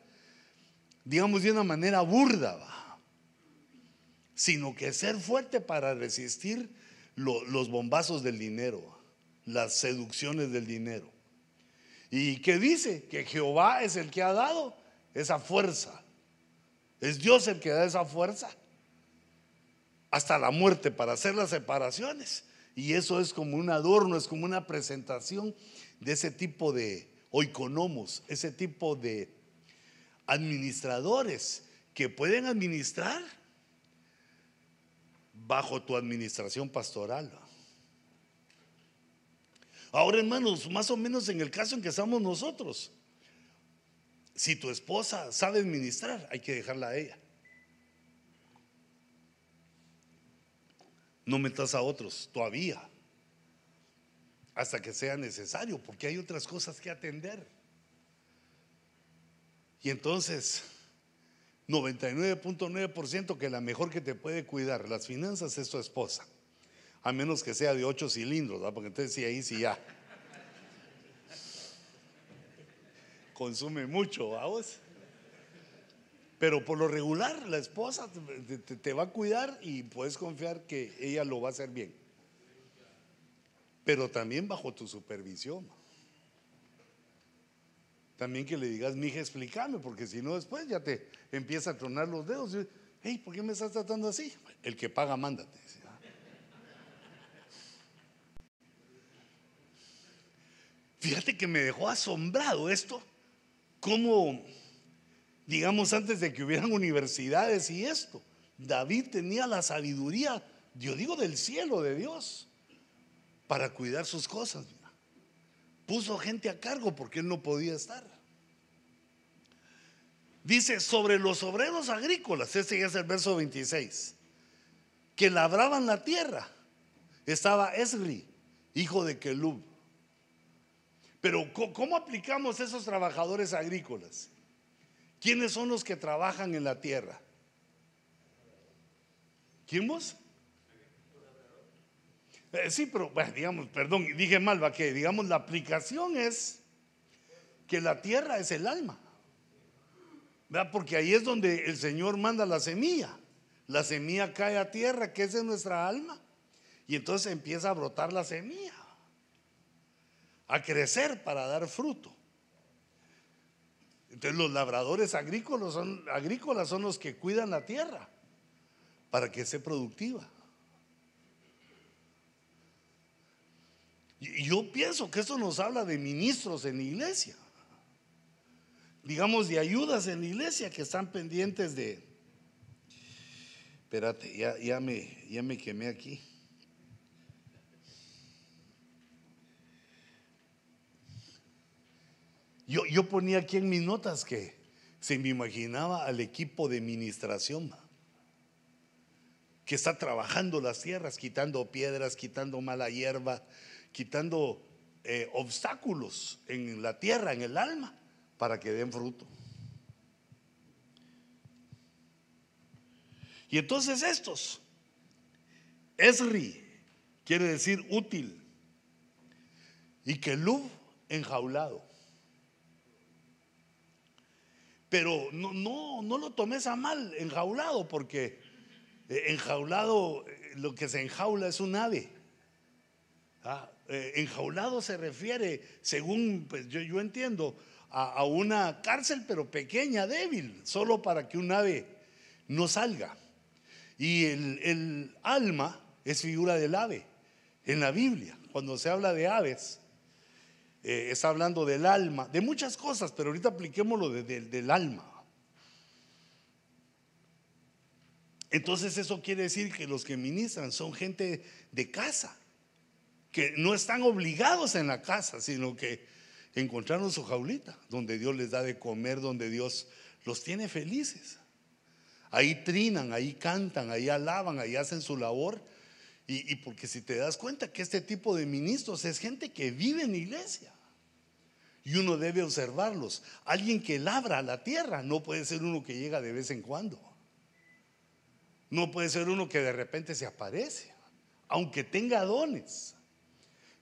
digamos, de una manera burda, sino que ser fuerte para resistir los bombazos del dinero, las seducciones del dinero. ¿Y qué dice? Que Jehová es el que ha dado esa fuerza. Es Dios el que da esa fuerza hasta la muerte para hacer las separaciones. Y eso es como un adorno, es como una presentación de ese tipo de oikonomos, ese tipo de administradores que pueden administrar bajo tu administración pastoral. Ahora, hermanos, más o menos en el caso en que estamos nosotros, si tu esposa sabe administrar, hay que dejarla a ella. No metas a otros todavía, hasta que sea necesario, porque hay otras cosas que atender. Y entonces, 99.9% que la mejor que te puede cuidar las finanzas es tu esposa. A menos que sea de ocho cilindros, porque entonces sí, ahí sí ya. Consume mucho, vamos. Pero por lo regular, la esposa te, va a cuidar y puedes confiar que ella lo va a hacer bien. Pero también bajo tu supervisión. También que le digas, mija, explícame, porque si no, después ya te empieza a tronar los dedos. hey, ¿por qué me estás tratando así? El que paga, mándate. Fíjate que me dejó asombrado esto, como, digamos, antes de que hubieran universidades y esto, David tenía la sabiduría, yo digo, del cielo de Dios, para cuidar sus cosas. Puso gente a cargo porque él no podía estar. Dice, sobre los obreros agrícolas, ya es el verso 26, que labraban la tierra, estaba Esri, hijo de Kelub pero ¿cómo aplicamos esos trabajadores agrícolas? ¿Quiénes son los que trabajan en la tierra? ¿Quién vos? Eh, sí, pero digamos, perdón, dije mal, va que digamos la aplicación es que la tierra es el alma. ¿verdad? Porque ahí es donde el Señor manda la semilla. La semilla cae a tierra, que es nuestra alma, y entonces empieza a brotar la semilla a crecer para dar fruto. Entonces los labradores agrícolas son, los que cuidan la tierra para que sea productiva. Y yo pienso que eso nos habla de ministros en la iglesia, digamos de ayudas en la iglesia que están pendientes de... Espérate, ya, me, ya me quemé aquí. Yo, ponía aquí en mis notas que se me imaginaba al equipo de administración que está trabajando las tierras, quitando piedras, quitando mala hierba, quitando eh, obstáculos en la tierra, en el alma, para que den fruto. Y entonces estos, Esri, quiere decir útil, y Kelub, enjaulado. Pero no, no, no lo tomes a mal, enjaulado, porque eh, enjaulado, eh, lo que se enjaula es un ave. Ah, eh, enjaulado se refiere, según pues, yo, entiendo, a, una cárcel, pero pequeña, débil, solo para que un ave no salga. Y el alma es figura del ave en la Biblia. Cuando se habla de aves, eh, está hablando del alma, de muchas cosas, pero ahorita apliquémoslo del alma. Entonces eso quiere decir que los que ministran son gente de casa, que no están obligados en la casa, sino que encontraron su jaulita, donde Dios les da de comer, donde Dios los tiene felices. Ahí trinan, ahí cantan, ahí alaban, ahí hacen su labor y, porque si te das cuenta que este tipo de ministros es gente que vive en iglesia. Y uno debe observarlos. Alguien que labra la tierra no puede ser uno que llega de vez en cuando. No puede ser uno que de repente se aparece, aunque tenga dones.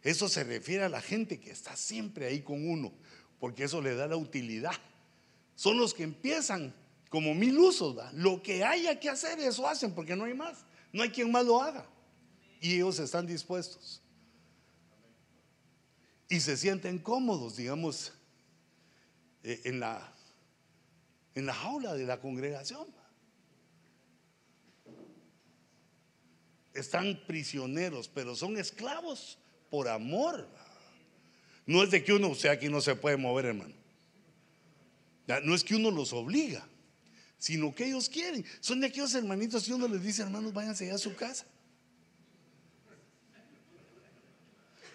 Eso se refiere a la gente que está siempre ahí con uno, porque eso le da la utilidad. Son los que empiezan como mil usos, lo que haya que hacer, eso hacen, porque no hay más, no hay quien más lo haga. Y ellos están dispuestos. Y se sienten cómodos, digamos, eh, en la, en la jaula de la congregación. Están prisioneros, pero son esclavos por amor. No es de que uno, sea, aquí no se puede mover, hermano. No es que uno los obliga, sino que ellos quieren. Son de aquellos hermanitos y uno les dice, hermanos, váyanse a su casa.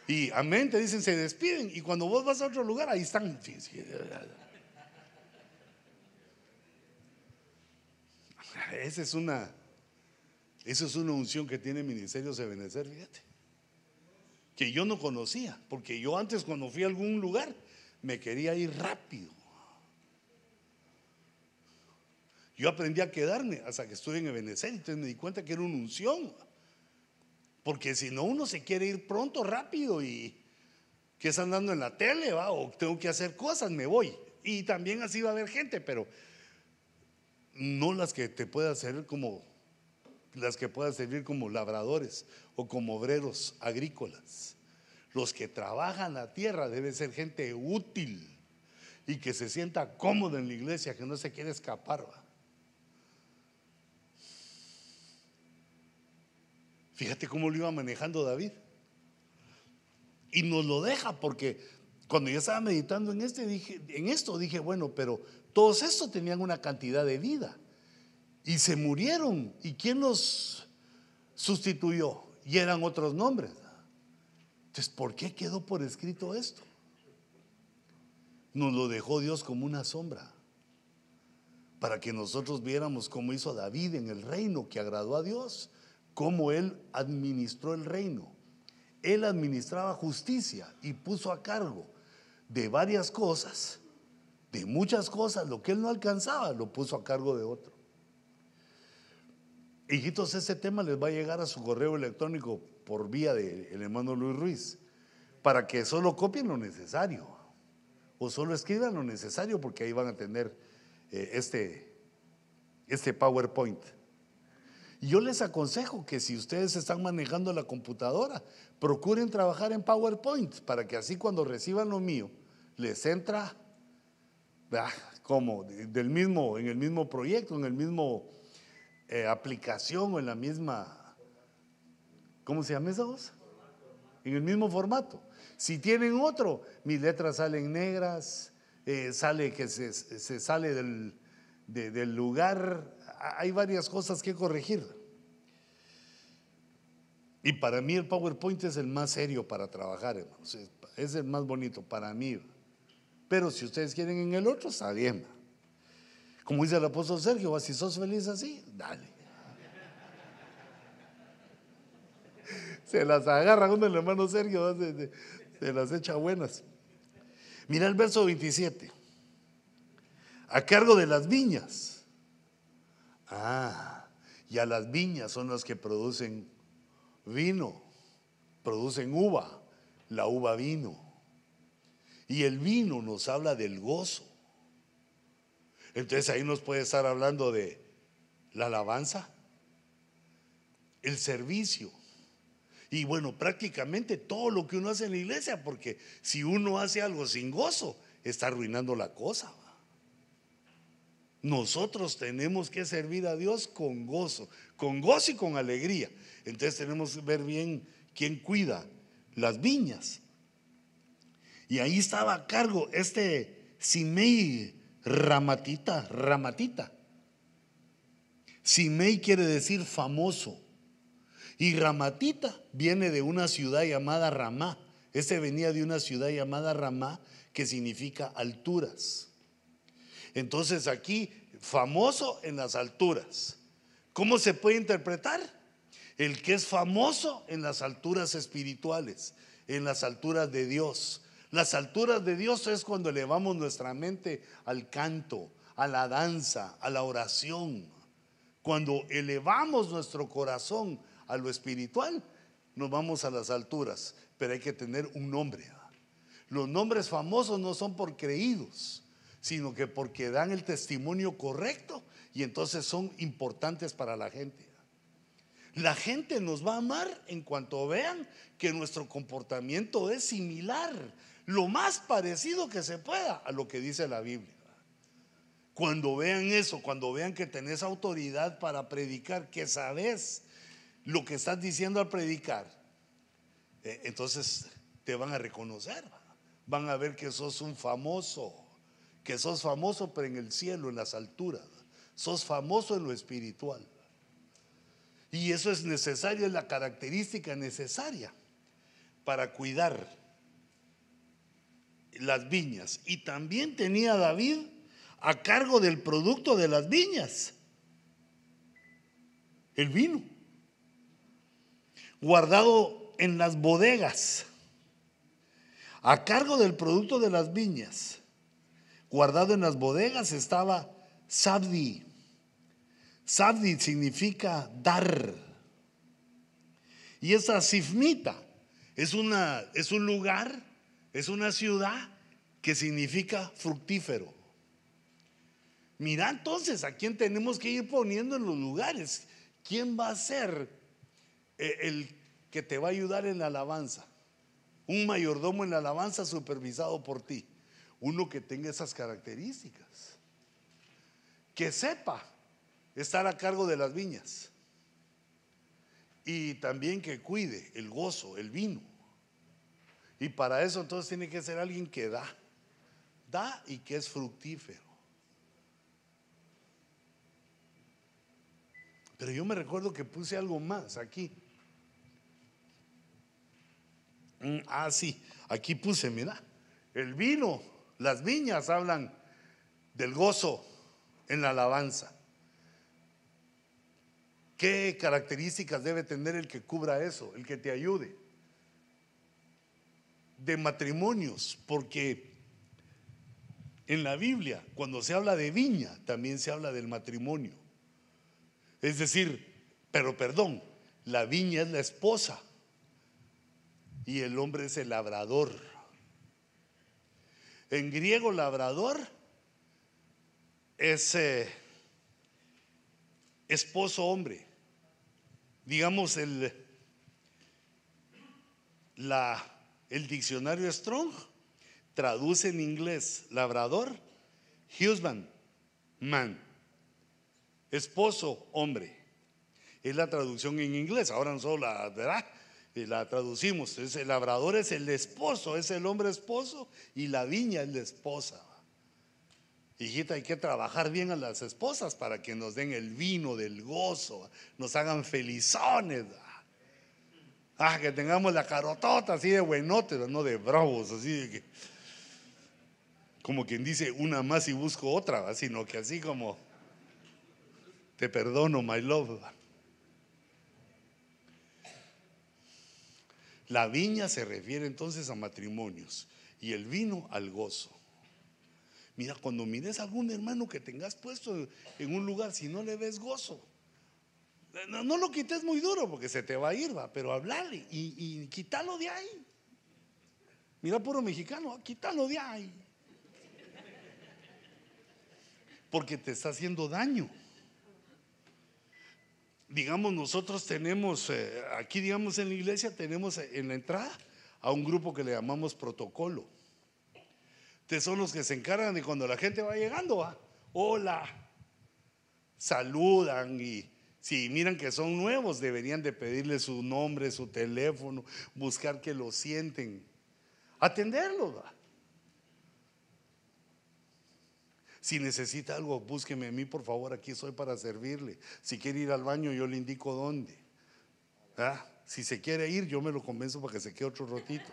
Y amén, te dicen, se despiden. Y cuando vos vas a otro lugar, ahí están. Esa es una, esa es una unción que tiene el Ministerio de Benecer, fíjate que yo no conocía, porque yo antes cuando fui a algún lugar me quería ir rápido. Yo aprendí a quedarme hasta que estuve en Ebenezer y entonces me di cuenta que era una unción. Porque si no, uno se quiere ir pronto, rápido y que están dando en la tele, ¿va? o tengo que hacer cosas, me voy. Y también así va a haber gente, pero no las que te pueda hacer como las que puedan servir como labradores o como obreros agrícolas. Los que trabajan la tierra deben ser gente útil y que se sienta cómodo en la iglesia, que no se quiere escapar. Fíjate cómo lo iba manejando David. Y nos lo deja porque cuando yo estaba meditando en, este, dije, en esto dije, bueno, pero todos estos tenían una cantidad de vida y se murieron. ¿Y quién los sustituyó? Y eran otros nombres. Entonces, ¿por qué quedó por escrito esto? Nos lo dejó Dios como una sombra, para que nosotros viéramos cómo hizo David en el reino que agradó a Dios, cómo él administró el reino. Él administraba justicia y puso a cargo de varias cosas, de muchas cosas, lo que él no alcanzaba, lo puso a cargo de otro. Hijitos, ese tema les va a llegar a su correo electrónico por vía del hermano Luis Ruiz, para que solo copien lo necesario o solo escriban lo necesario, porque ahí van a tener eh, este, este PowerPoint. Yo les aconsejo que si ustedes están manejando la computadora, procuren trabajar en PowerPoint para que así cuando reciban lo mío, les entra como del mismo, en el mismo proyecto, en el mismo eh, aplicación o en la misma, ¿cómo se llama eso? En el mismo formato. Si tienen otro, mis letras salen negras, eh, sale que se, sale del, del lugar, hay varias cosas que corregir. Y para mí el PowerPoint es el más serio para trabajar, hermanos. Es el más bonito para mí. Pero si ustedes quieren en el otro, está bien. Como dice el apóstol Sergio, si sos feliz así, dale. Se las agarra con el hermano Sergio, se, se las echa buenas. Mira el verso 27. A cargo de las viñas. Ah, y a las viñas son las que producen vino, producen uva, la uva vino. Y el vino nos habla del gozo. Entonces ahí nos puede estar hablando de la alabanza, el servicio. Y bueno, prácticamente todo lo que uno hace en la iglesia, porque si uno hace algo sin gozo, está arruinando la cosa. Nosotros tenemos que servir a Dios con gozo, con gozo y con alegría. Entonces tenemos que ver bien quién cuida las viñas. Y ahí estaba a cargo este Simei Ramatita, Ramatita. Simei quiere decir famoso. Y Ramatita viene de una ciudad llamada Ramá. Este venía de una ciudad llamada Ramá que significa alturas. Entonces aquí, famoso en las alturas. ¿Cómo se puede interpretar? El que es famoso en las alturas espirituales, en las alturas de Dios. Las alturas de Dios es cuando elevamos nuestra mente al canto, a la danza, a la oración. Cuando elevamos nuestro corazón a lo espiritual, nos vamos a las alturas, pero hay que tener un nombre. Los nombres famosos no son por creídos, sino que porque dan el testimonio correcto y entonces son importantes para la gente. La gente nos va a amar en cuanto vean que nuestro comportamiento es similar, lo más parecido que se pueda a lo que dice la Biblia. Cuando vean eso, cuando vean que tenés autoridad para predicar, que sabes lo que estás diciendo al predicar, eh, entonces te van a reconocer, van a ver que sos un famoso, que sos famoso pero en el cielo, en las alturas, sos famoso en lo espiritual. Y eso es necesario, es la característica necesaria para cuidar las viñas. Y también tenía David a cargo del producto de las viñas, el vino, guardado en las bodegas, a cargo del producto de las viñas, guardado en las bodegas estaba Sabdi. Sabdi significa dar. Y esa sifmita es, una, es un lugar, es una ciudad que significa fructífero. Mira entonces a quién tenemos que ir poniendo en los lugares. ¿Quién va a ser eh, el que te va a ayudar en la alabanza? Un mayordomo en la alabanza supervisado por ti. Uno que tenga esas características. Que sepa estar a cargo de las viñas. Y también que cuide el gozo, el vino. Y para eso entonces tiene que ser alguien que da. Da y que es fructífero. Pero yo me recuerdo que puse algo más aquí. Mm, ah, sí, aquí puse, mira, el vino, las viñas hablan del gozo en la alabanza. ¿Qué características debe tener el que cubra eso, el que te ayude? De matrimonios, porque en la Biblia, cuando se habla de viña, también se habla del matrimonio. Es decir, pero perdón, la viña es la esposa y el hombre es el labrador. En griego labrador es eh, esposo hombre. Digamos el, la, el diccionario Strong traduce en inglés labrador, husband, man esposo, hombre. Es la traducción en inglés. Ahora nosotros la, ¿verdad? La traducimos. Entonces, el labrador es el esposo, es el hombre esposo y la viña es la esposa. Hijita, hay que trabajar bien a las esposas para que nos den el vino del gozo, nos hagan felizones. Ah, que tengamos la carotota así de buenotes, no de bravos, así de que, como quien dice una más y busco otra, sino que así como te perdono, my love. La viña se refiere entonces a matrimonios y el vino al gozo. Mira, cuando mires a algún hermano que tengas puesto en un lugar, si no le ves gozo, no, lo quites muy duro porque se te va a ir, va, pero hablale y, y quítalo de ahí. Mira, puro mexicano, quítalo de ahí. Porque te está haciendo daño digamos, nosotros tenemos, eh, aquí digamos en la iglesia, tenemos en la entrada a un grupo que le llamamos protocolo. Ustedes son los que se encargan de cuando la gente va llegando, ¿va? hola, saludan y si miran que son nuevos, deberían de pedirle su nombre, su teléfono, buscar que lo sienten, atenderlos. ¿va? Si necesita algo, búsqueme a mí, por favor, aquí estoy para servirle. Si quiere ir al baño, yo le indico dónde. ¿Ah? Si se quiere ir, yo me lo convenzo para que se quede otro ratito.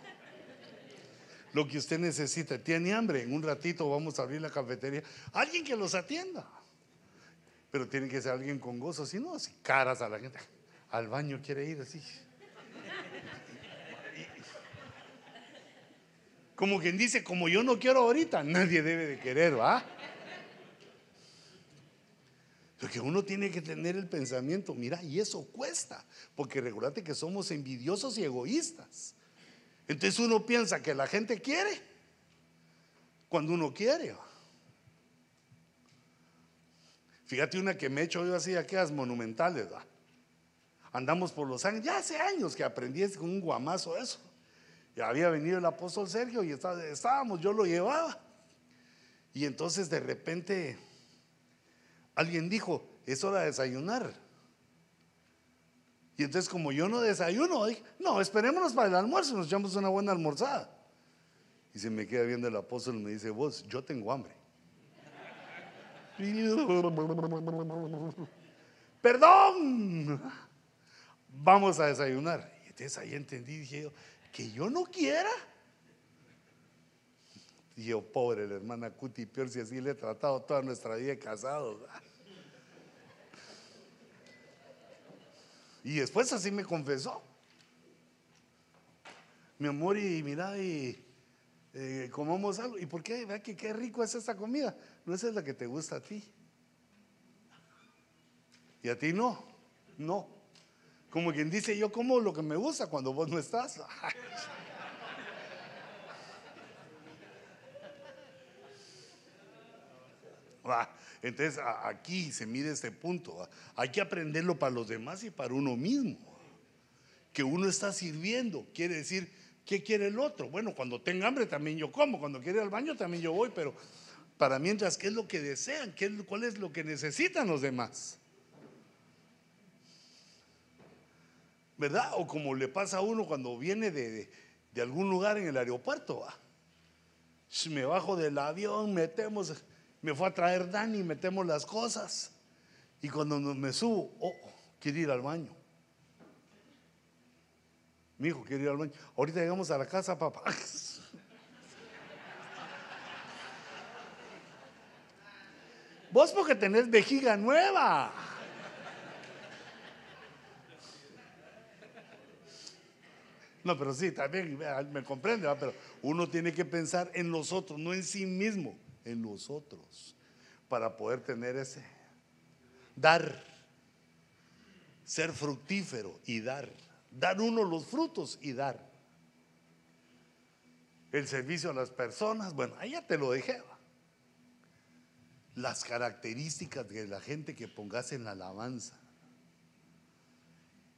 Lo que usted necesita, tiene hambre, en un ratito vamos a abrir la cafetería. Alguien que los atienda. Pero tiene que ser alguien con gozo, si no, así caras a la gente. Al baño quiere ir así. Como quien dice, como yo no quiero ahorita, nadie debe de querer, ¿va? Porque uno tiene que tener el pensamiento, mira, y eso cuesta, porque recordate que somos envidiosos y egoístas. Entonces uno piensa que la gente quiere cuando uno quiere. Fíjate una que me he hecho yo así, aquellas monumentales. Andamos por los años, ya hace años que aprendí con un guamazo eso. Ya había venido el apóstol Sergio y estábamos, yo lo llevaba. Y entonces de repente alguien dijo, es hora de desayunar. Y entonces como yo no desayuno, dije, no, esperémonos para el almuerzo, nos echamos una buena almorzada. Y se me queda viendo el apóstol y me dice, vos, yo tengo hambre. Perdón, vamos a desayunar. Y entonces ahí entendí, dije yo, que yo no quiera. Y yo, pobre la hermana Cuti, peor si así le he tratado toda nuestra vida casados. Y después así me confesó. Mi amor, y mira, y eh, comamos algo. ¿Y por qué? Vea que qué rico es esta comida. No esa es la que te gusta a ti. Y a ti no. No. Como quien dice, yo como lo que me gusta cuando vos no estás. Entonces aquí se mide este punto. Hay que aprenderlo para los demás y para uno mismo. Que uno está sirviendo. Quiere decir, ¿qué quiere el otro? Bueno, cuando tenga hambre también yo como. Cuando quiere ir al baño también yo voy. Pero para mientras, ¿qué es lo que desean? ¿Qué, ¿Cuál es lo que necesitan los demás? ¿verdad? O como le pasa a uno cuando viene de, algún lugar en el aeropuerto, Me bajo del avión, metemos, me fue a traer Dani, metemos las cosas. Y cuando me subo, oh, quiero ir al baño. Mi hijo quiere ir al baño. Ahorita llegamos a la casa, papá. Vos porque tenés vejiga nueva. No, pero sí, también me comprende, pero uno tiene que pensar en nosotros, no en sí mismo, en nosotros, para poder tener ese dar, ser fructífero y dar, dar uno los frutos y dar. El servicio a las personas, bueno, ahí ya te lo dejé. Las características de la gente que pongas en la alabanza.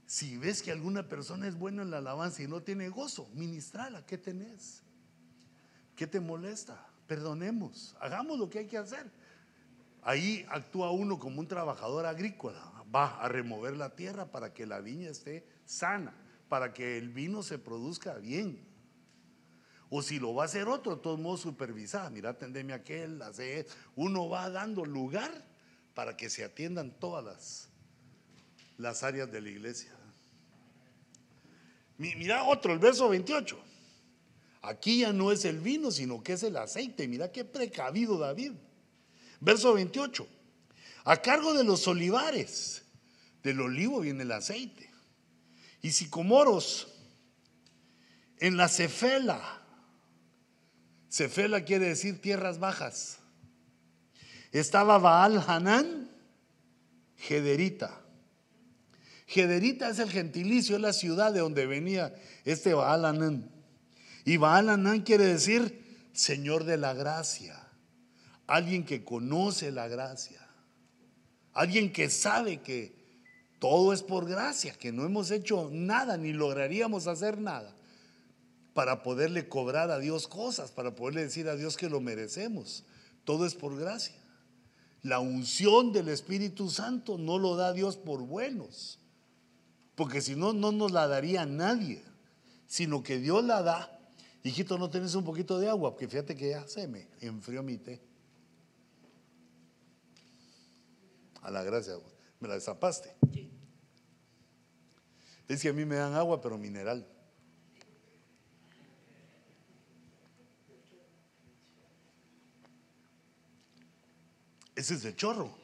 Si ves que alguna persona es buena en la alabanza y no tiene gozo, ministrala, ¿qué tenés? ¿Qué te molesta? Perdonemos, hagamos lo que hay que hacer. Ahí actúa uno como un trabajador agrícola, va a remover la tierra para que la viña esté sana, para que el vino se produzca bien. O si lo va a hacer otro, de todos modos supervisar, mira, atendeme aquel, hace, uno va dando lugar para que se atiendan todas las, las áreas de la iglesia. Mira otro, el verso 28. Aquí ya no es el vino, sino que es el aceite. Mira qué precavido David. Verso 28. A cargo de los olivares, del olivo viene el aceite. Y sicomoros en la cefela. Cefela quiere decir tierras bajas. Estaba Baal Hanán, Gederita. Gederita es el gentilicio, es la ciudad de donde venía este Baal Y Baal quiere decir Señor de la gracia, alguien que conoce la gracia, alguien que sabe que todo es por gracia, que no hemos hecho nada ni lograríamos hacer nada para poderle cobrar a Dios cosas, para poderle decir a Dios que lo merecemos. Todo es por gracia. La unción del Espíritu Santo no lo da Dios por buenos porque si no, no nos la daría nadie, sino que Dios la da. Hijito, ¿no tenés un poquito de agua? Porque fíjate que ya se me enfrió mi té. A la gracia, me la destapaste. Es que a mí me dan agua, pero mineral. Ese es el chorro.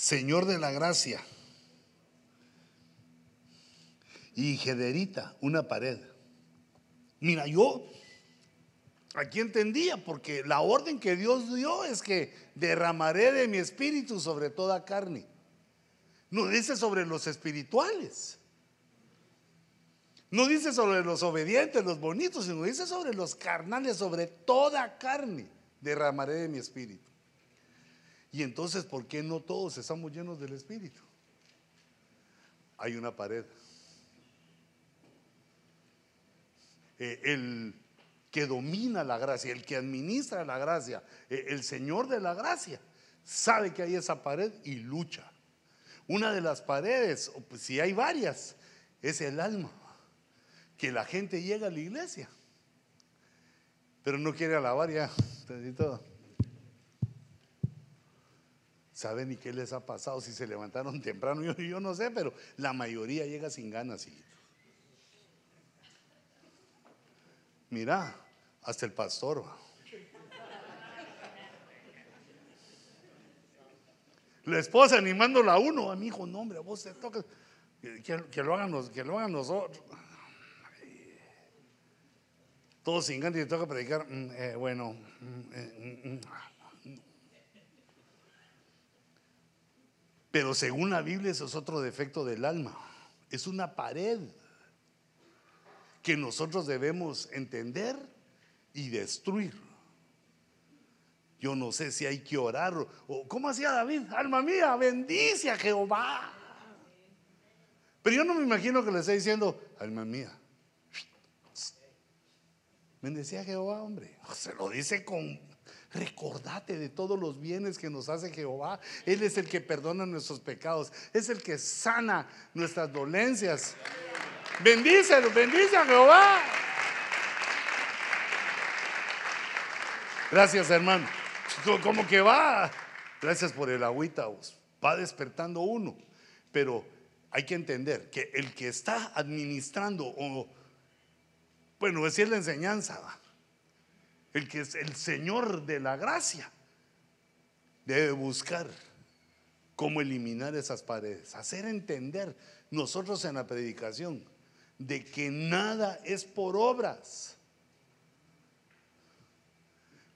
Señor de la Gracia. Y Gederita, una pared. Mira, yo aquí entendía, porque la orden que Dios dio es que derramaré de mi espíritu sobre toda carne. No dice sobre los espirituales. No dice sobre los obedientes, los bonitos, sino dice sobre los carnales, sobre toda carne derramaré de mi espíritu. Y entonces, ¿por qué no todos estamos llenos del espíritu? Hay una pared. Eh, el que domina la gracia, el que administra la gracia, eh, el Señor de la gracia, sabe que hay esa pared y lucha. Una de las paredes, pues, si hay varias, es el alma que la gente llega a la iglesia, pero no quiere alabar ya, todo. ¿Saben ni qué les ha pasado si se levantaron temprano? Yo, no sé, pero la mayoría llega sin ganas. Mira, hasta el pastor. La esposa animándola a uno, a mi hijo, no, hombre, a vos te toca. Que, lo hagan que lo hagan nosotros todos sin ganas y toca predicar, mm, eh, bueno, mm, eh, mm, pero según la Biblia eso es otro defecto del alma, es una pared que nosotros debemos entender y destruir. Yo no sé si hay que orar o ¿cómo hacía David? Alma mía, bendice a Jehová. Pero yo no me imagino que le esté diciendo, alma mía, Bendecía a Jehová, hombre. Se lo dice con Recordate de todos los bienes que nos hace Jehová. Él es el que perdona nuestros pecados. Es el que sana nuestras dolencias. Bendícelo, bendice a Jehová. Gracias, hermano. Como que va. Gracias por el agüita. Va despertando uno. Pero hay que entender que el que está administrando o bueno, esa es la enseñanza. El que es el Señor de la gracia debe buscar cómo eliminar esas paredes, hacer entender nosotros en la predicación de que nada es por obras.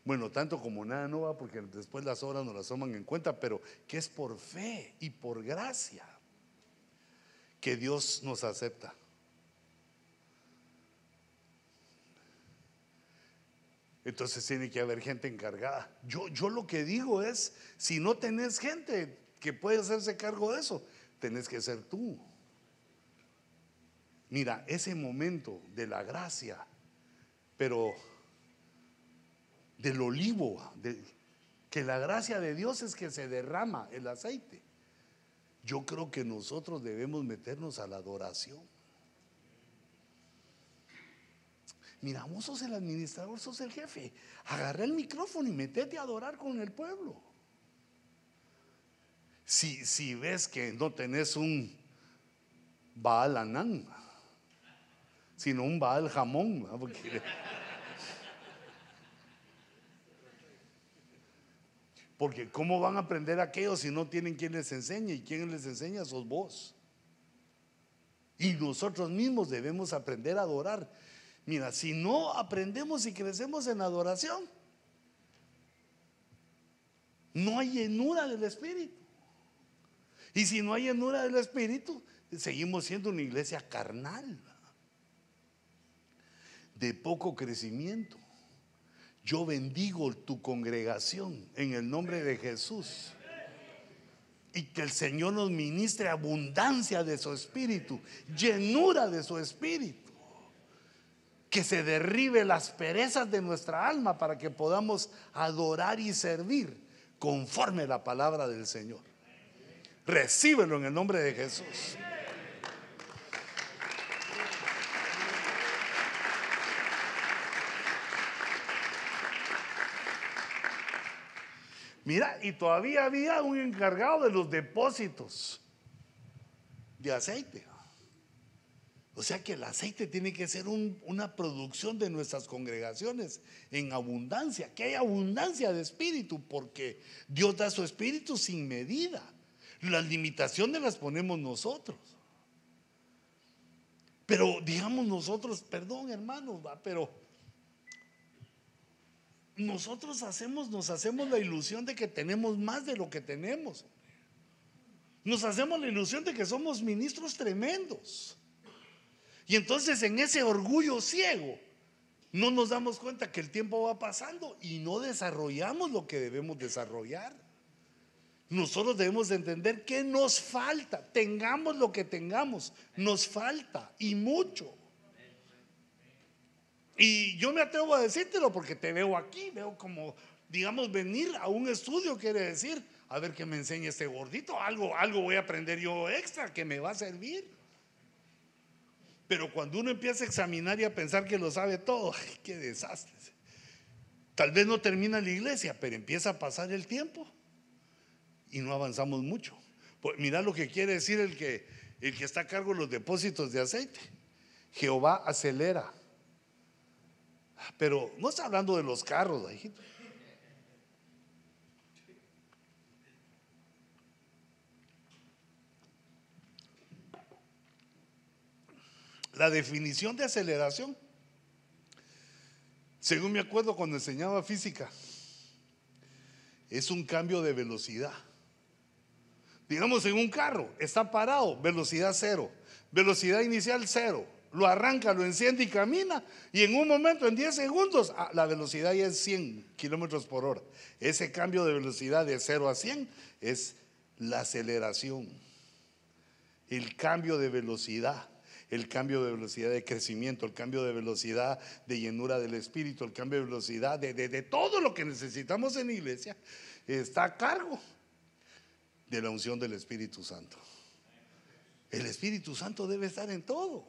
Bueno, tanto como nada no va, porque después las obras no las toman en cuenta, pero que es por fe y por gracia que Dios nos acepta. Entonces tiene que haber gente encargada. Yo, yo lo que digo es, si no tenés gente que puede hacerse cargo de eso, tenés que ser tú. Mira, ese momento de la gracia, pero del olivo, que la gracia de Dios es que se derrama el aceite. Yo creo que nosotros debemos meternos a la adoración. Mira, vos sos el administrador, sos el jefe. Agarra el micrófono y metete a adorar con el pueblo. Si, si ves que no tenés un Baal Anán, sino un Baal Jamón, porque, ¿cómo van a aprender aquellos si no tienen quien les enseñe? Y quien les enseña sos vos. Y nosotros mismos debemos aprender a adorar. Mira, si no aprendemos y crecemos en adoración, no hay llenura del Espíritu. Y si no hay llenura del Espíritu, seguimos siendo una iglesia carnal, de poco crecimiento. Yo bendigo tu congregación en el nombre de Jesús. Y que el Señor nos ministre abundancia de su espíritu, llenura de su espíritu que se derribe las perezas de nuestra alma para que podamos adorar y servir conforme la palabra del Señor. Recíbelo en el nombre de Jesús. Mira, y todavía había un encargado de los depósitos de aceite. O sea que el aceite tiene que ser una producción de nuestras congregaciones en abundancia, que hay abundancia de espíritu, porque Dios da su espíritu sin medida. Las limitaciones las ponemos nosotros. Pero digamos nosotros, perdón hermanos, pero nosotros hacemos, nos hacemos la ilusión de que tenemos más de lo que tenemos. Nos hacemos la ilusión de que somos ministros tremendos. Y entonces en ese orgullo ciego no nos damos cuenta que el tiempo va pasando y no desarrollamos lo que debemos desarrollar. Nosotros debemos entender que nos falta, tengamos lo que tengamos, nos falta y mucho. Y yo me atrevo a decírtelo porque te veo aquí, veo como, digamos, venir a un estudio quiere decir, a ver que me enseñe este gordito, algo, algo voy a aprender yo extra que me va a servir. Pero cuando uno empieza a examinar y a pensar que lo sabe todo, ay, qué desastre. Tal vez no termina la iglesia, pero empieza a pasar el tiempo y no avanzamos mucho. Pues mira lo que quiere decir el que, el que está a cargo de los depósitos de aceite. Jehová acelera pero no está hablando de los carros, hijito. La definición de aceleración, según me acuerdo cuando enseñaba física, es un cambio de velocidad. Digamos en un carro, está parado, velocidad cero, velocidad inicial cero, lo arranca, lo enciende y camina. Y en un momento, en 10 segundos, ah, la velocidad ya es 100 kilómetros por hora. Ese cambio de velocidad de 0 a 100 es la aceleración. El cambio de velocidad, el cambio de velocidad de crecimiento, el cambio de velocidad de llenura del espíritu, el cambio de velocidad de, de todo lo que necesitamos en iglesia, está a cargo de la unción del Espíritu Santo. El Espíritu Santo debe estar en todo.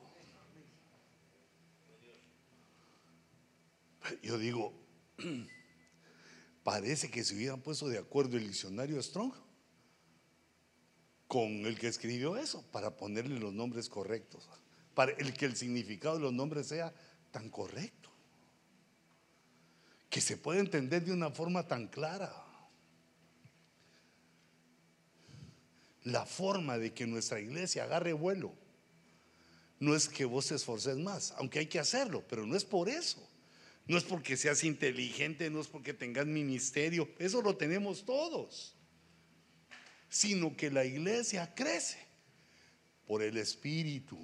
Yo digo, parece que se hubieran puesto de acuerdo el diccionario Strong con el que escribió eso, para ponerle los nombres correctos, para el que el significado de los nombres sea tan correcto, que se pueda entender de una forma tan clara. La forma de que nuestra iglesia agarre vuelo no es que vos te esforces más, aunque hay que hacerlo, pero no es por eso. No es porque seas inteligente, no es porque tengas ministerio, eso lo tenemos todos, sino que la iglesia crece por el Espíritu.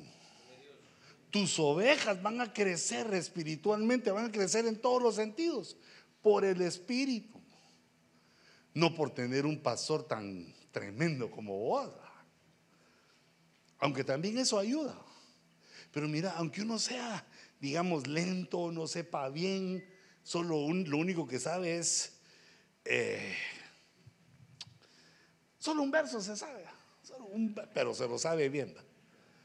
Tus ovejas van a crecer espiritualmente, van a crecer en todos los sentidos, por el Espíritu. No por tener un pastor tan tremendo como vos. Aunque también eso ayuda. Pero mira, aunque uno sea digamos, lento, no sepa bien, solo lo único que sabe es, eh, solo un verso se sabe, pero se lo sabe bien.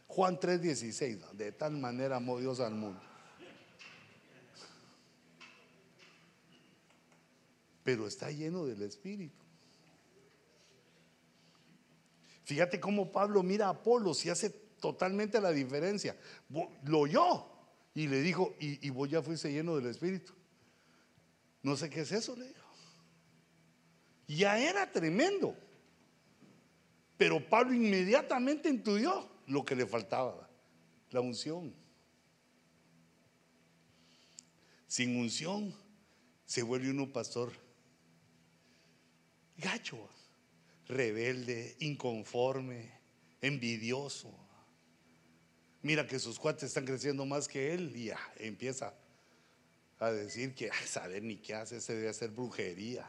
Juan 3:16, de tal manera amó Dios al mundo. Pero está lleno del Espíritu. Fíjate cómo Pablo mira a Apolo y hace totalmente la diferencia. Lo oyó, y le dijo, y, vos ya fuiste lleno del Espíritu. No sé qué es eso, le dijo. Ya era tremendo. Pero Pablo inmediatamente intuyó lo que le faltaba, la unción. Sin unción se vuelve uno pastor gacho, rebelde, inconforme, envidioso mira que sus cuates están creciendo más que él y ya empieza a decir que a saber ni qué hace, se debe hacer brujería.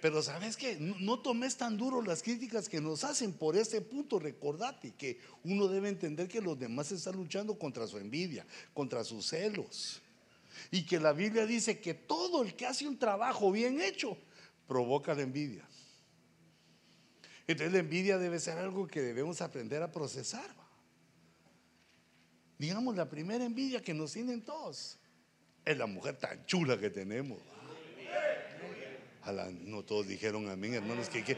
Pero sabes que no, tomes tan duro las críticas que nos hacen por ese punto. Recordate que uno debe entender que los demás están luchando contra su envidia, contra sus celos. Y que la Biblia dice que todo el que hace un trabajo bien hecho provoca la envidia. Entonces la envidia debe ser algo que debemos aprender a procesar. Digamos, la primera envidia que nos tienen todos es la mujer tan chula que tenemos. No todos dijeron amén, hermanos, que, que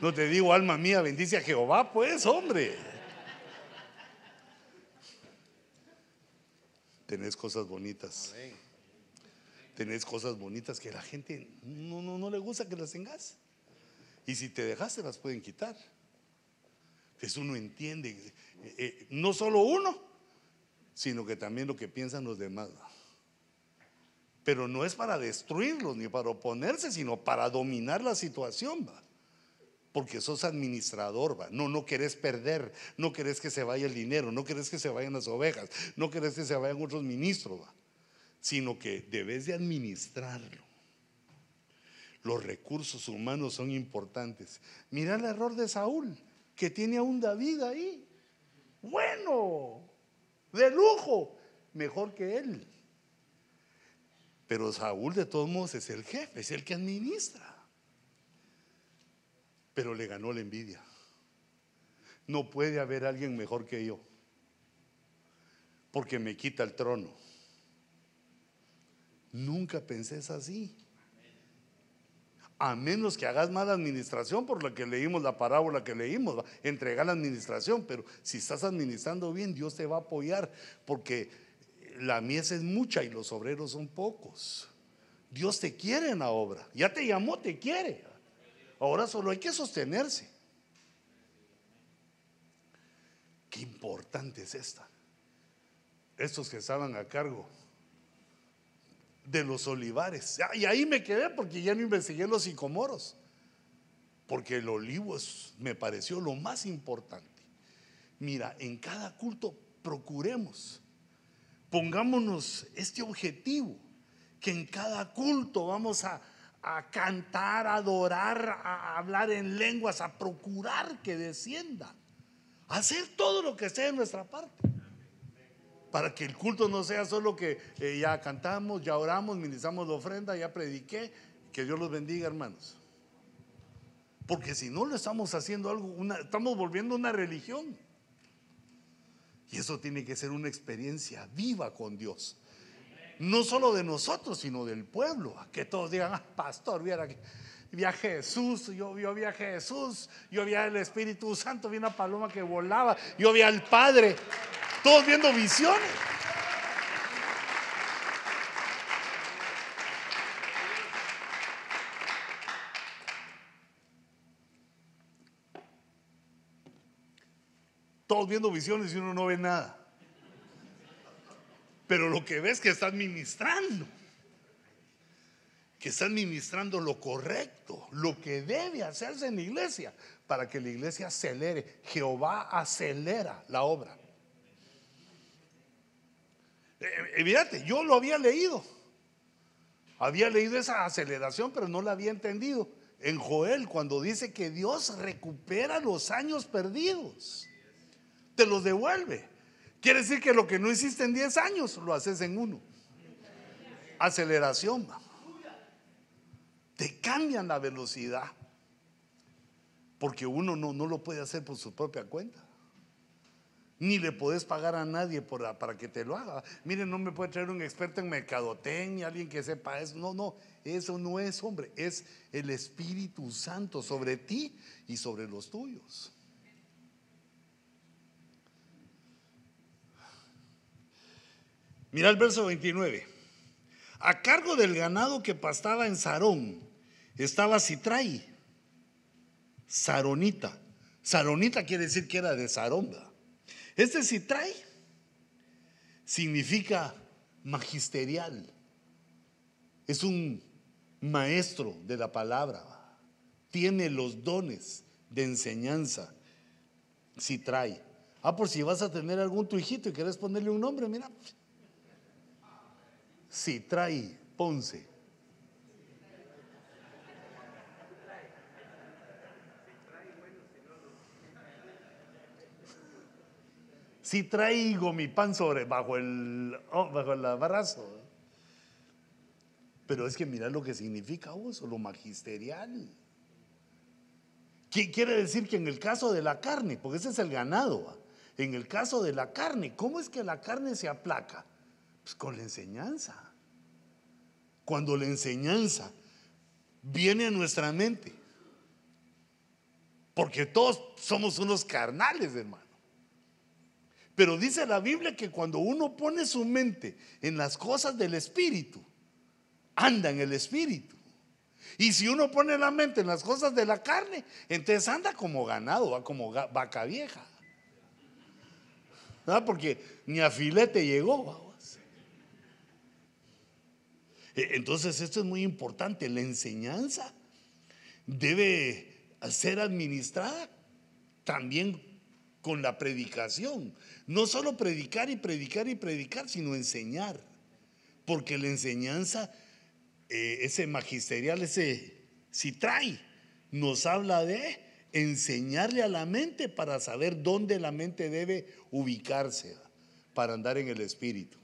no te digo, alma mía, bendice a Jehová, pues, hombre. Tenés cosas bonitas. Tenés cosas bonitas que a la gente no, no, no le gusta que las tengas. Y si te dejaste las pueden quitar. Entonces uno entiende, eh, eh, no solo uno, sino que también lo que piensan los demás. Pero no es para destruirlos ni para oponerse, sino para dominar la situación. ¿va? Porque sos administrador, ¿va? No, no querés perder, no querés que se vaya el dinero, no querés que se vayan las ovejas, no querés que se vayan otros ministros, ¿va? sino que debes de administrarlo. Los recursos humanos son importantes. Mira el error de Saúl, que tiene a un David ahí. Bueno, de lujo, mejor que él. Pero Saúl de todos modos es el jefe, es el que administra. Pero le ganó la envidia. No puede haber alguien mejor que yo, porque me quita el trono. Nunca pensé así. A menos que hagas mala administración, por lo que leímos la parábola que leímos, entregar la administración, pero si estás administrando bien, Dios te va a apoyar, porque la mies es mucha y los obreros son pocos. Dios te quiere en la obra, ya te llamó, te quiere. Ahora solo hay que sostenerse. Qué importante es esta. Estos que estaban a cargo de los olivares. Y ahí me quedé porque ya no investigué los sicomoros. Porque el olivo me pareció lo más importante. Mira, en cada culto procuremos, pongámonos este objetivo, que en cada culto vamos a, a cantar, a adorar, a hablar en lenguas, a procurar que descienda, hacer todo lo que esté en nuestra parte para que el culto no sea solo que eh, ya cantamos, ya oramos, ministramos la ofrenda, ya prediqué. Que Dios los bendiga, hermanos. Porque si no lo estamos haciendo algo, estamos volviendo una religión. Y eso tiene que ser una experiencia viva con Dios. No solo de nosotros, sino del pueblo. Que todos digan, ah, pastor, viera que vi a Jesús, yo, yo vi a Jesús, yo vi al Espíritu Santo, vi una paloma que volaba, yo vi al Padre. Todos viendo visiones. Todos viendo visiones y uno no ve nada. Pero lo que ves es que están ministrando. Que están ministrando lo correcto, lo que debe hacerse en la iglesia para que la iglesia acelere. Jehová acelera la obra. Evidente, eh, yo lo había leído. Había leído esa aceleración, pero no la había entendido. En Joel, cuando dice que Dios recupera los años perdidos, te los devuelve. Quiere decir que lo que no hiciste en 10 años, lo haces en uno. Aceleración. Te cambian la velocidad. Porque uno no, no lo puede hacer por su propia cuenta. Ni le podés pagar a nadie para que te lo haga. Miren, no me puede traer un experto en mercadotecnia, alguien que sepa eso. No, no, eso no es, hombre. Es el Espíritu Santo sobre ti y sobre los tuyos. Mira el verso 29. A cargo del ganado que pastaba en Sarón estaba Citrai, Saronita. Saronita quiere decir que era de Sarón. Este Citray significa magisterial. Es un maestro de la palabra. Tiene los dones de enseñanza. Citray. Ah, por si vas a tener algún tu hijito y quieres ponerle un nombre, mira. Citray Ponce. si traigo mi pan sobre bajo el, oh, bajo el abrazo. Pero es que mira lo que significa eso, lo magisterial. ¿Qué quiere decir que en el caso de la carne, porque ese es el ganado, en el caso de la carne, ¿cómo es que la carne se aplaca? Pues con la enseñanza. Cuando la enseñanza viene a nuestra mente, porque todos somos unos carnales, hermano. Pero dice la Biblia que cuando uno pone su mente en las cosas del Espíritu, anda en el Espíritu. Y si uno pone la mente en las cosas de la carne, entonces anda como ganado, va como vaca vieja. Porque ni a filete llegó. E, entonces esto es muy importante. La enseñanza debe ser administrada también con la predicación. No solo predicar y predicar y predicar, sino enseñar. Porque la enseñanza, eh, ese magisterial, ese si trae, nos habla de enseñarle a la mente para saber dónde la mente debe ubicarse para andar en el espíritu.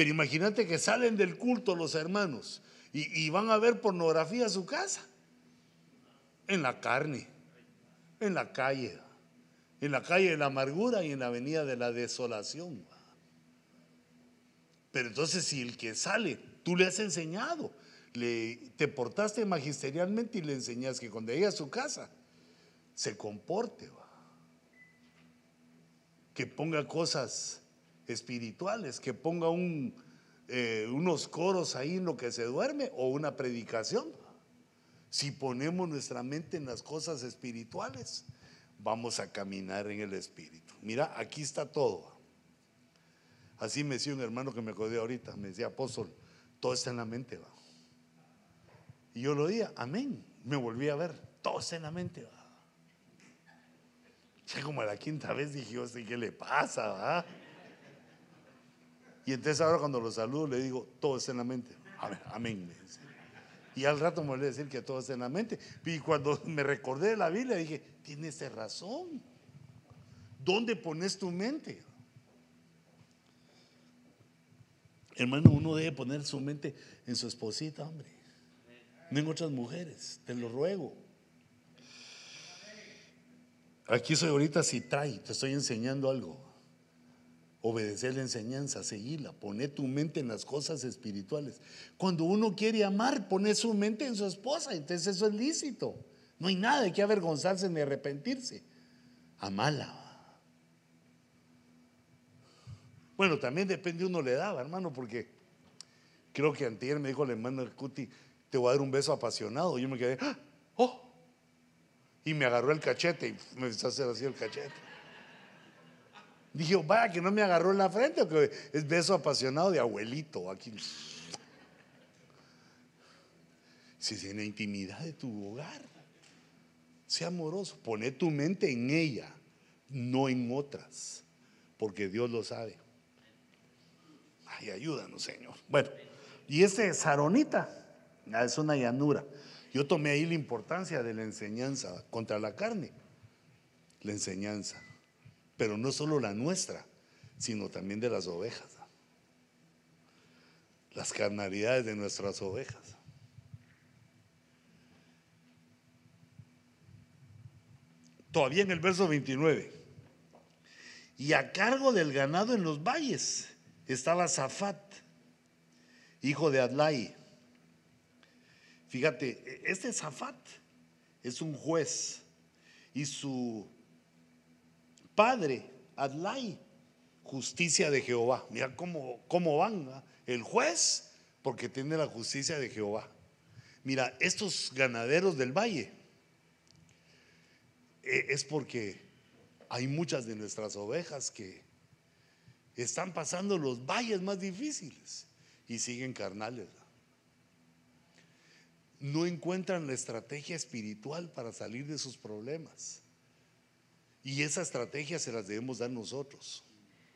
Pero imagínate que salen del culto los hermanos y, van a ver pornografía a su casa, en la carne, en la calle en la calle de la amargura y en la avenida de la desolación. Pero entonces si el que sale, tú le has enseñado, le, te portaste magisterialmente y le enseñas que cuando llegue a su casa, se comporte, que ponga cosas espirituales, que ponga un, eh, unos coros ahí en lo que se duerme o una predicación. Si ponemos nuestra mente en las cosas espirituales, vamos a caminar en el Espíritu. Mira, aquí está todo. Así me decía un hermano que me acordé ahorita, me decía, apóstol, todo está en la mente, va. Y yo lo oía, amén. Me volví a ver, todo está en la mente, va. Ya como a la quinta vez dije, qué le pasa. Y entonces ahora cuando lo saludo le digo, todo está en la mente. Amén, amén. Y al rato me volví a decir que todo está en la mente. Y cuando me recordé de la Biblia dije, tienes razón. ¿Dónde pones tu mente? Hermano, uno debe poner su mente en su esposita, hombre. No en otras mujeres, te lo ruego. Aquí soy ahorita si trae, te estoy enseñando algo. Obedecer la enseñanza, seguirla, poner tu mente en las cosas espirituales. Cuando uno quiere amar, pone su mente en su esposa, entonces eso es lícito. No hay nada de que avergonzarse ni arrepentirse. Amala. Bueno, también depende uno le daba, hermano, porque creo que antier me dijo el hermano Cuti, te voy a dar un beso apasionado. Yo me quedé, ¡Ah! ¡oh! Y me agarró el cachete y me a hacer así el cachete. Dije, vaya que no me agarró en la frente, que es beso apasionado de abuelito aquí. Si es en la intimidad de tu hogar, sea amoroso, pone tu mente en ella, no en otras, porque Dios lo sabe. Ay, ayúdanos, Señor. Bueno, y este Saronita es una llanura. Yo tomé ahí la importancia de la enseñanza contra la carne, la enseñanza pero no solo la nuestra, sino también de las ovejas. Las carnalidades de nuestras ovejas. Todavía en el verso 29. Y a cargo del ganado en los valles estaba Zafat, hijo de Adlai. Fíjate, este Zafat es un juez y su padre, Adlai, justicia de Jehová. Mira cómo, cómo van. El juez, porque tiene la justicia de Jehová. Mira, estos ganaderos del valle, eh, es porque hay muchas de nuestras ovejas que están pasando los valles más difíciles y siguen carnales. No encuentran la estrategia espiritual para salir de sus problemas. Y esa estrategia se las debemos dar nosotros,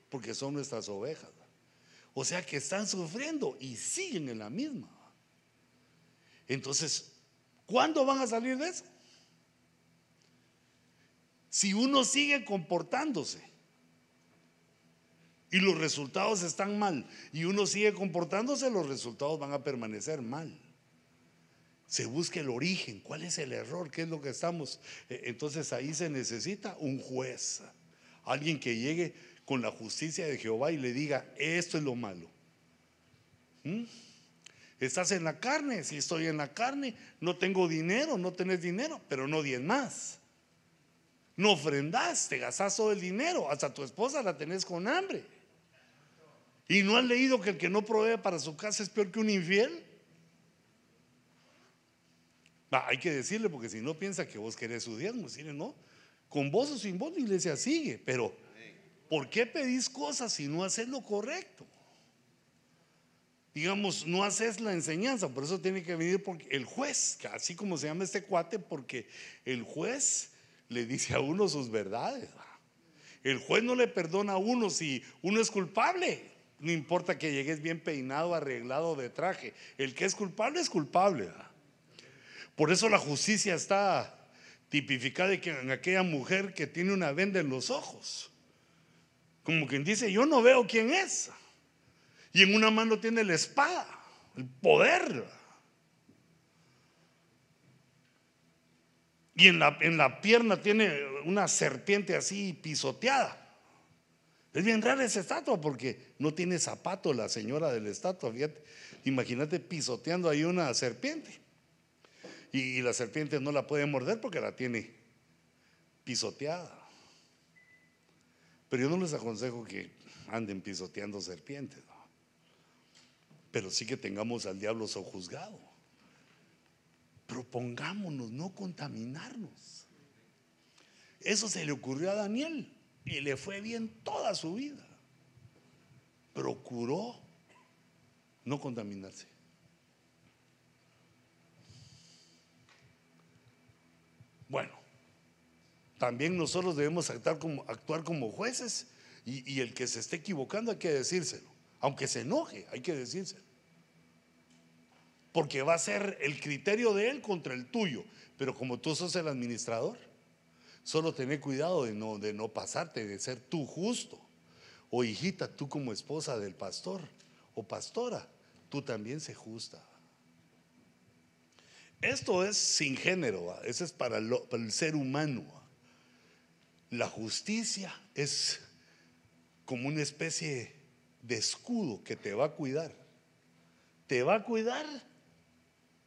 porque son nuestras ovejas. O sea que están sufriendo y siguen en la misma. Entonces, ¿cuándo van a salir de eso? Si uno sigue comportándose y los resultados están mal y uno sigue comportándose, los resultados van a permanecer mal se busque el origen, cuál es el error, qué es lo que estamos. Eh, entonces ahí se necesita un juez, alguien que llegue con la justicia de Jehová y le diga, esto es lo malo. ¿Mm? Estás en la carne, si estoy en la carne, no tengo dinero, no tenés dinero, pero no diez más. No ofrendas, te gastas todo el dinero, hasta tu esposa la tenés con hambre. Y no has leído que el que no provee para su casa es peor que un infiel. Hay que decirle porque si no piensa que vos querés su diezmo, decirle no, con vos o sin vos la iglesia sigue, pero ¿por qué pedís cosas si no haces lo correcto? Digamos, no haces la enseñanza, por eso tiene que venir el juez, así como se llama este cuate, porque el juez le dice a uno sus verdades. El juez no le perdona a uno si uno es culpable. No importa que llegues bien peinado, arreglado de traje. El que es culpable es culpable. Por eso la justicia está tipificada en aquella mujer que tiene una venda en los ojos. Como quien dice, yo no veo quién es. Y en una mano tiene la espada, el poder. Y en la, en la pierna tiene una serpiente así pisoteada. Es bien rara esa estatua porque no tiene zapato la señora de la estatua. imagínate pisoteando ahí una serpiente. Y, la serpiente no la puede morder porque la tiene pisoteada. Pero yo no les aconsejo que anden pisoteando serpientes. Pero sí que tengamos al diablo sojuzgado. Propongámonos no contaminarnos. Eso se le ocurrió a Daniel y le fue bien toda su vida. Procuró no contaminarse. Bueno, también nosotros debemos actuar como, jueces y, el que se esté equivocando hay que decírselo. Aunque se enoje, hay que decírselo. Porque va a ser el criterio de él contra el tuyo. Pero como tú sos el administrador, solo tener cuidado de no, de no pasarte, de ser tú justo. O hijita, tú como esposa del pastor o pastora, tú también se justa. Esto es sin género, eso es para, el ser humano. La justicia es como una especie de escudo que te va a cuidar. Te va a cuidar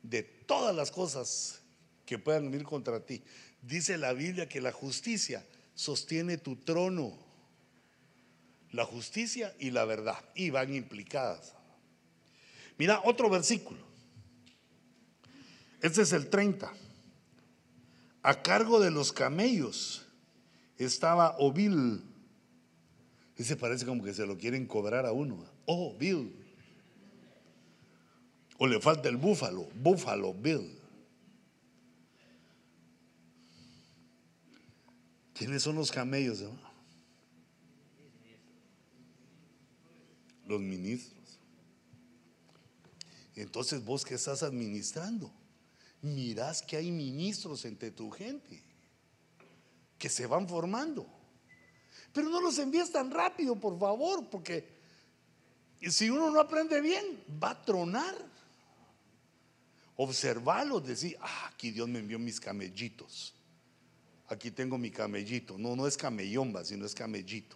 de todas las cosas que puedan venir contra ti. Dice la Biblia que la justicia sostiene tu trono. La justicia y la verdad. Y van implicadas. Mira otro versículo. Este es el 30. A cargo de los camellos estaba Ovil. Ese parece como que se lo quieren cobrar a uno. Oh, Bill. O le falta el búfalo. Búfalo, Bill. ¿Quiénes son los camellos? Los ministros. Entonces vos que estás administrando, mirás que hay ministros entre tu gente que se van formando. Pero no los envíes tan rápido, por favor, porque si uno no aprende bien, va a tronar. Observarlos, decir, ah, aquí Dios me envió mis camellitos. Aquí tengo mi camellito. No, no es camellomba, sino es camellito.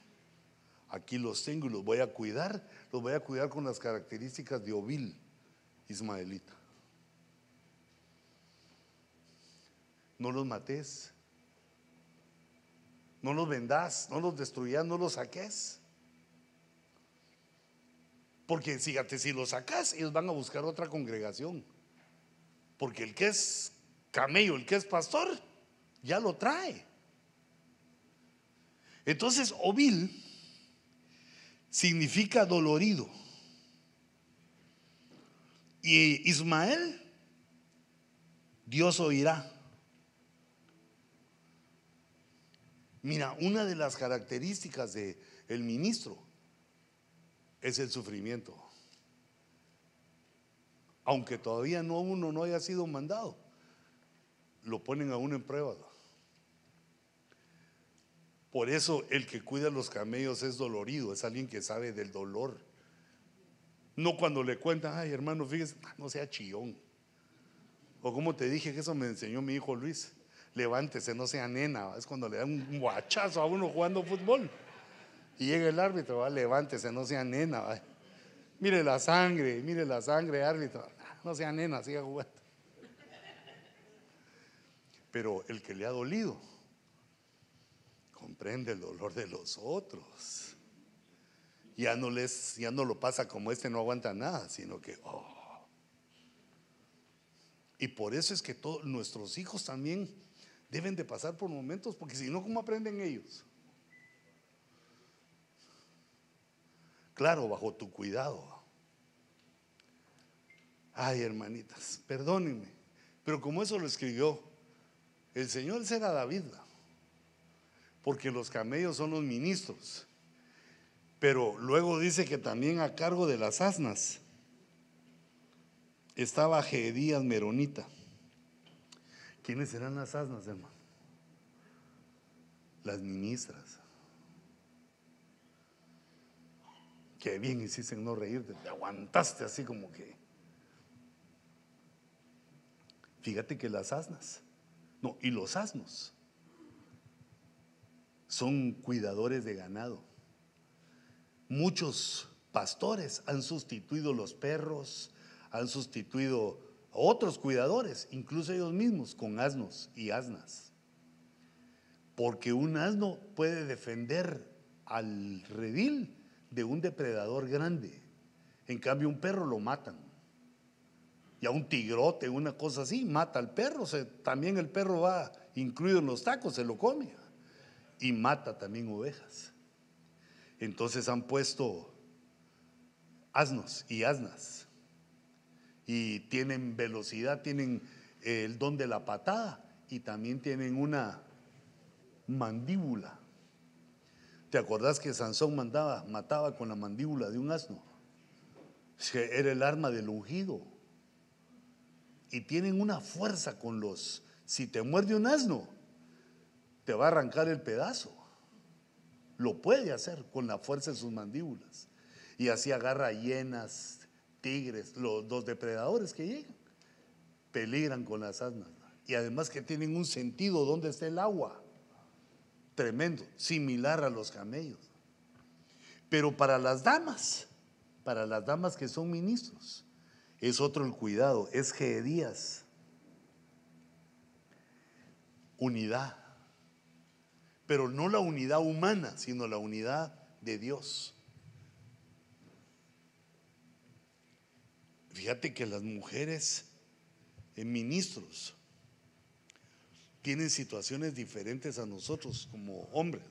Aquí los tengo y los voy a cuidar. Los voy a cuidar con las características de Ovil, ismaelita. No los mates, no los vendas, no los destruyas, no los saques. Porque fíjate, si los sacas, ellos van a buscar otra congregación. Porque el que es camello, el que es pastor, ya lo trae. Entonces, Ovil significa dolorido. Y Ismael, Dios oirá. Mira, una de las características del el ministro es el sufrimiento. Aunque todavía no uno no haya sido mandado, lo ponen a uno en prueba. Por eso el que cuida los camellos es dolorido, es alguien que sabe del dolor. No cuando le cuentan, ay hermano, fíjese, no sea chillón. O como te dije que eso me enseñó mi hijo Luis levántese, no sea nena. Es cuando le dan un guachazo a uno jugando fútbol. Y llega el árbitro, ¿va? levántese, no sea nena. Mire la sangre, mire la sangre, árbitro. No sea nena, siga jugando. Pero el que le ha dolido comprende el dolor de los otros. Ya no, les, ya no lo pasa como este no aguanta nada, sino que, oh. Y por eso es que todos nuestros hijos también deben de pasar por momentos, porque si no, ¿cómo aprenden ellos? Claro, bajo tu cuidado. Ay, hermanitas, perdónenme, pero como eso lo escribió el Señor será David, porque los camellos son los ministros. Pero luego dice que también a cargo de las asnas estaba Gedías Meronita. ¿Quiénes serán las asnas, hermano? Las ministras. Qué bien hiciste en no reírte, te aguantaste así como que. Fíjate que las asnas, no, y los asnos son cuidadores de ganado. Muchos pastores han sustituido los perros, han sustituido otros cuidadores, incluso ellos mismos, con asnos y asnas. Porque un asno puede defender al redil de un depredador grande. En cambio, un perro lo matan. Y a un tigrote, una cosa así, mata al perro. también el perro va incluido en los tacos, se lo come. Y mata también ovejas. Entonces han puesto asnos y asnas y tienen velocidad, tienen eh, el don de la patada y también tienen una mandíbula. ¿Te acordás que Sansón mandaba, mataba con la mandíbula de un asno? Era el arma del ungido. Y tienen una fuerza con los... Si te muerde un asno, te va a arrancar el pedazo. Lo puede hacer con la fuerza de sus mandíbulas. Y así agarra hienas, tigres, los dos depredadores que llegan, peligran con las asnas. Y además que tienen un sentido donde está el agua. Tremendo, similar a los camellos. Pero para las damas, para las damas que son ministros, es otro el cuidado, es Gedías. Unidad. Pero no la unidad humana, sino la unidad de Dios. Fíjate que las mujeres en ministros tienen situaciones diferentes a nosotros como hombres.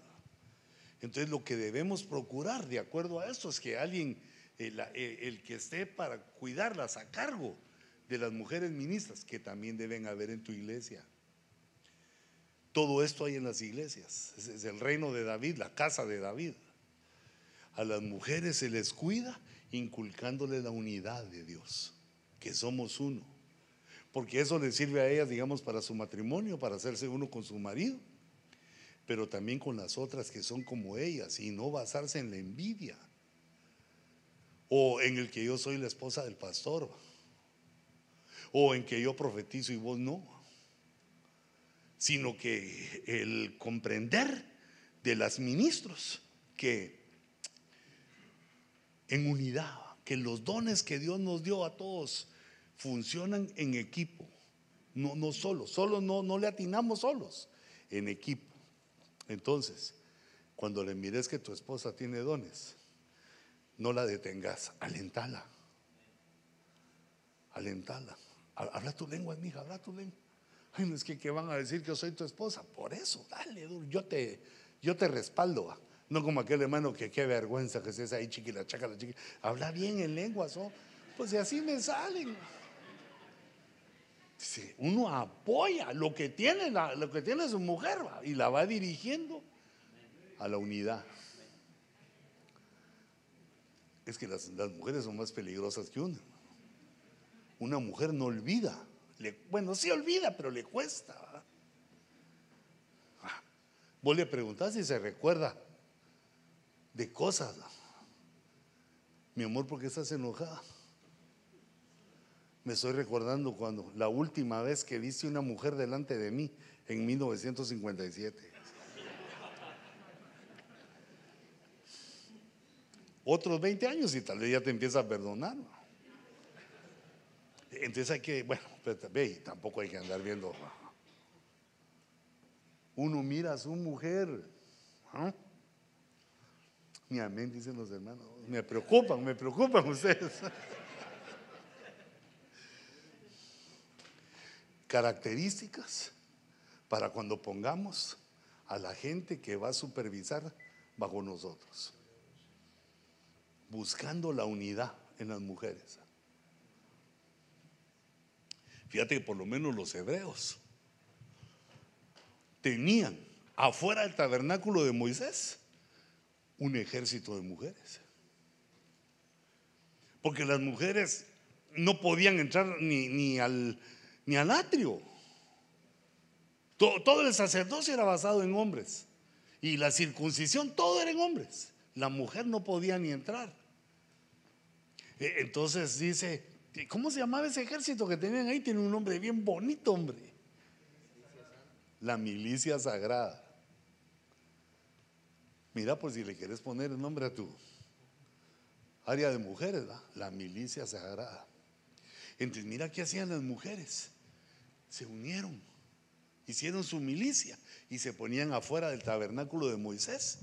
Entonces lo que debemos procurar de acuerdo a esto es que alguien, el, que esté para cuidarlas a cargo de las mujeres ministras, que también deben haber en tu iglesia. Todo esto hay en las iglesias. Es el reino de David, la casa de David. A las mujeres se les cuida inculcándole la unidad de Dios, que somos uno. Porque eso le sirve a ellas, digamos, para su matrimonio, para hacerse uno con su marido, pero también con las otras que son como ellas y no basarse en la envidia o en el que yo soy la esposa del pastor o en que yo profetizo y vos no, sino que el comprender de las ministros que en unidad, que los dones que Dios nos dio a todos funcionan en equipo, no, no solos, solo no, no le atinamos solos, en equipo. Entonces, cuando le mires que tu esposa tiene dones, no la detengas, alentala, alentala. Habla tu lengua, mija, habla tu lengua. Ay, no es que, ¿qué van a decir que yo soy tu esposa. Por eso, dale, yo te, yo te respaldo. No como aquel hermano que qué vergüenza que estés ahí chiquila, la chiqui. Habla bien en lenguas, ¿no? Pues y así me salen. uno apoya lo que tiene, lo que tiene su mujer y la va dirigiendo a la unidad. Es que las, mujeres son más peligrosas que una. Una mujer no olvida. bueno, sí olvida, pero le cuesta. Ah, vos le preguntás si se recuerda de cosas. Mi amor, ¿por qué estás enojada? Me estoy recordando cuando la última vez que viste una mujer delante de mí en 1957. Otros 20 años y tal vez ya te empieza a perdonar. Entonces hay que, bueno, ve, tampoco hay que andar viendo. Uno mira a su mujer. ¿ah? Ni amén, dicen los hermanos. Me preocupan, me preocupan ustedes. características para cuando pongamos a la gente que va a supervisar bajo nosotros, buscando la unidad en las mujeres. Fíjate que por lo menos los hebreos tenían afuera del tabernáculo de Moisés un ejército de mujeres. Porque las mujeres no podían entrar ni, ni, al, ni al atrio. Todo, todo, el sacerdocio era basado en hombres. Y la circuncisión, todo era en hombres. La mujer no podía ni entrar. E, entonces dice, ¿cómo se llamaba ese ejército que tenían ahí? Tiene un nombre bien bonito, hombre. La milicia sagrada. Mira, por si le quieres poner el nombre a tu área de mujeres, la milicia sagrada. Entonces, mira qué hacían las mujeres. Se unieron, hicieron su milicia y se ponían afuera del tabernáculo de Moisés.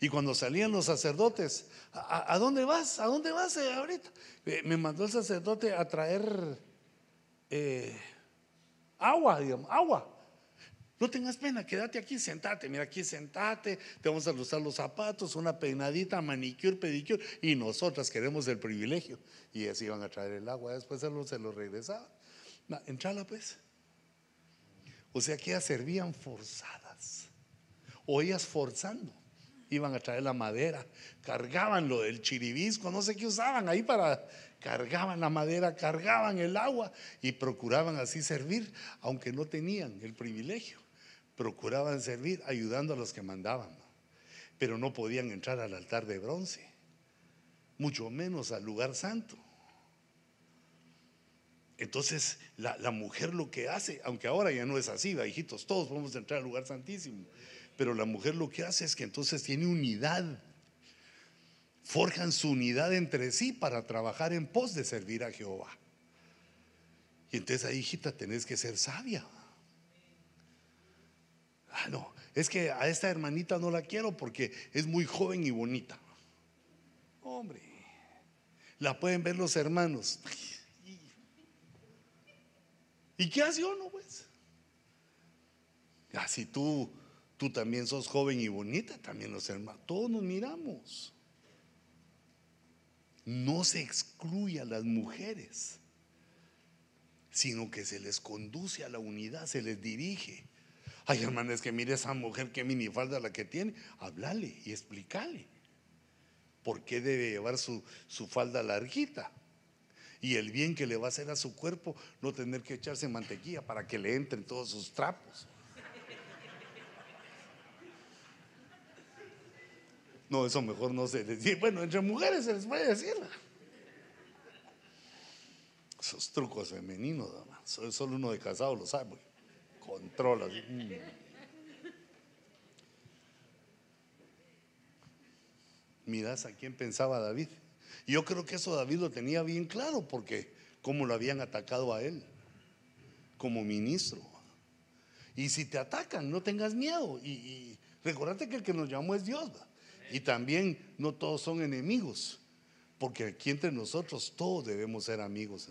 Y cuando salían los sacerdotes, ¿a, dónde vas? ¿A dónde vas eh, ahorita? Eh, me mandó el sacerdote a traer eh, agua, digamos, agua. No tengas pena, quédate aquí, sentate. Mira, aquí sentate, te vamos a usar los zapatos, una peinadita, manicure, pedicure. Y nosotras queremos el privilegio. Y así iban a traer el agua, después se lo, se lo regresaban. entrala pues. O sea que ellas servían forzadas. O ellas forzando. Iban a traer la madera, cargaban lo del chiribisco, no sé qué usaban ahí para cargaban la madera, cargaban el agua y procuraban así servir, aunque no tenían el privilegio procuraban servir ayudando a los que mandaban, pero no podían entrar al altar de bronce, mucho menos al lugar santo. Entonces la, mujer lo que hace, aunque ahora ya no es así, hijitos, todos podemos entrar al lugar santísimo, pero la mujer lo que hace es que entonces tiene unidad, forjan su unidad entre sí para trabajar en pos de servir a Jehová. Y entonces ahí, hijita, tenés que ser sabia. Ah, no, es que a esta hermanita no la quiero porque es muy joven y bonita. Hombre, la pueden ver los hermanos. ¿Y qué hace uno, pues? Así ah, tú, tú también sos joven y bonita, también los hermanos, todos nos miramos. No se excluye a las mujeres, sino que se les conduce a la unidad, se les dirige. Ay, hermano, es que mire esa mujer, qué minifalda la que tiene. Háblale y explícale por qué debe llevar su, su falda larguita. Y el bien que le va a hacer a su cuerpo, no tener que echarse mantequilla para que le entren todos sus trapos. No, eso mejor no se decir. Bueno, entre mujeres se les puede decir. Esos trucos femeninos, solo uno de casado lo sabe controla. Mm. Miras a quién pensaba David. Yo creo que eso David lo tenía bien claro porque como lo habían atacado a él como ministro. Y si te atacan, no tengas miedo. Y, y recordate que el que nos llamó es Dios. Y también no todos son enemigos. Porque aquí entre nosotros todos debemos ser amigos.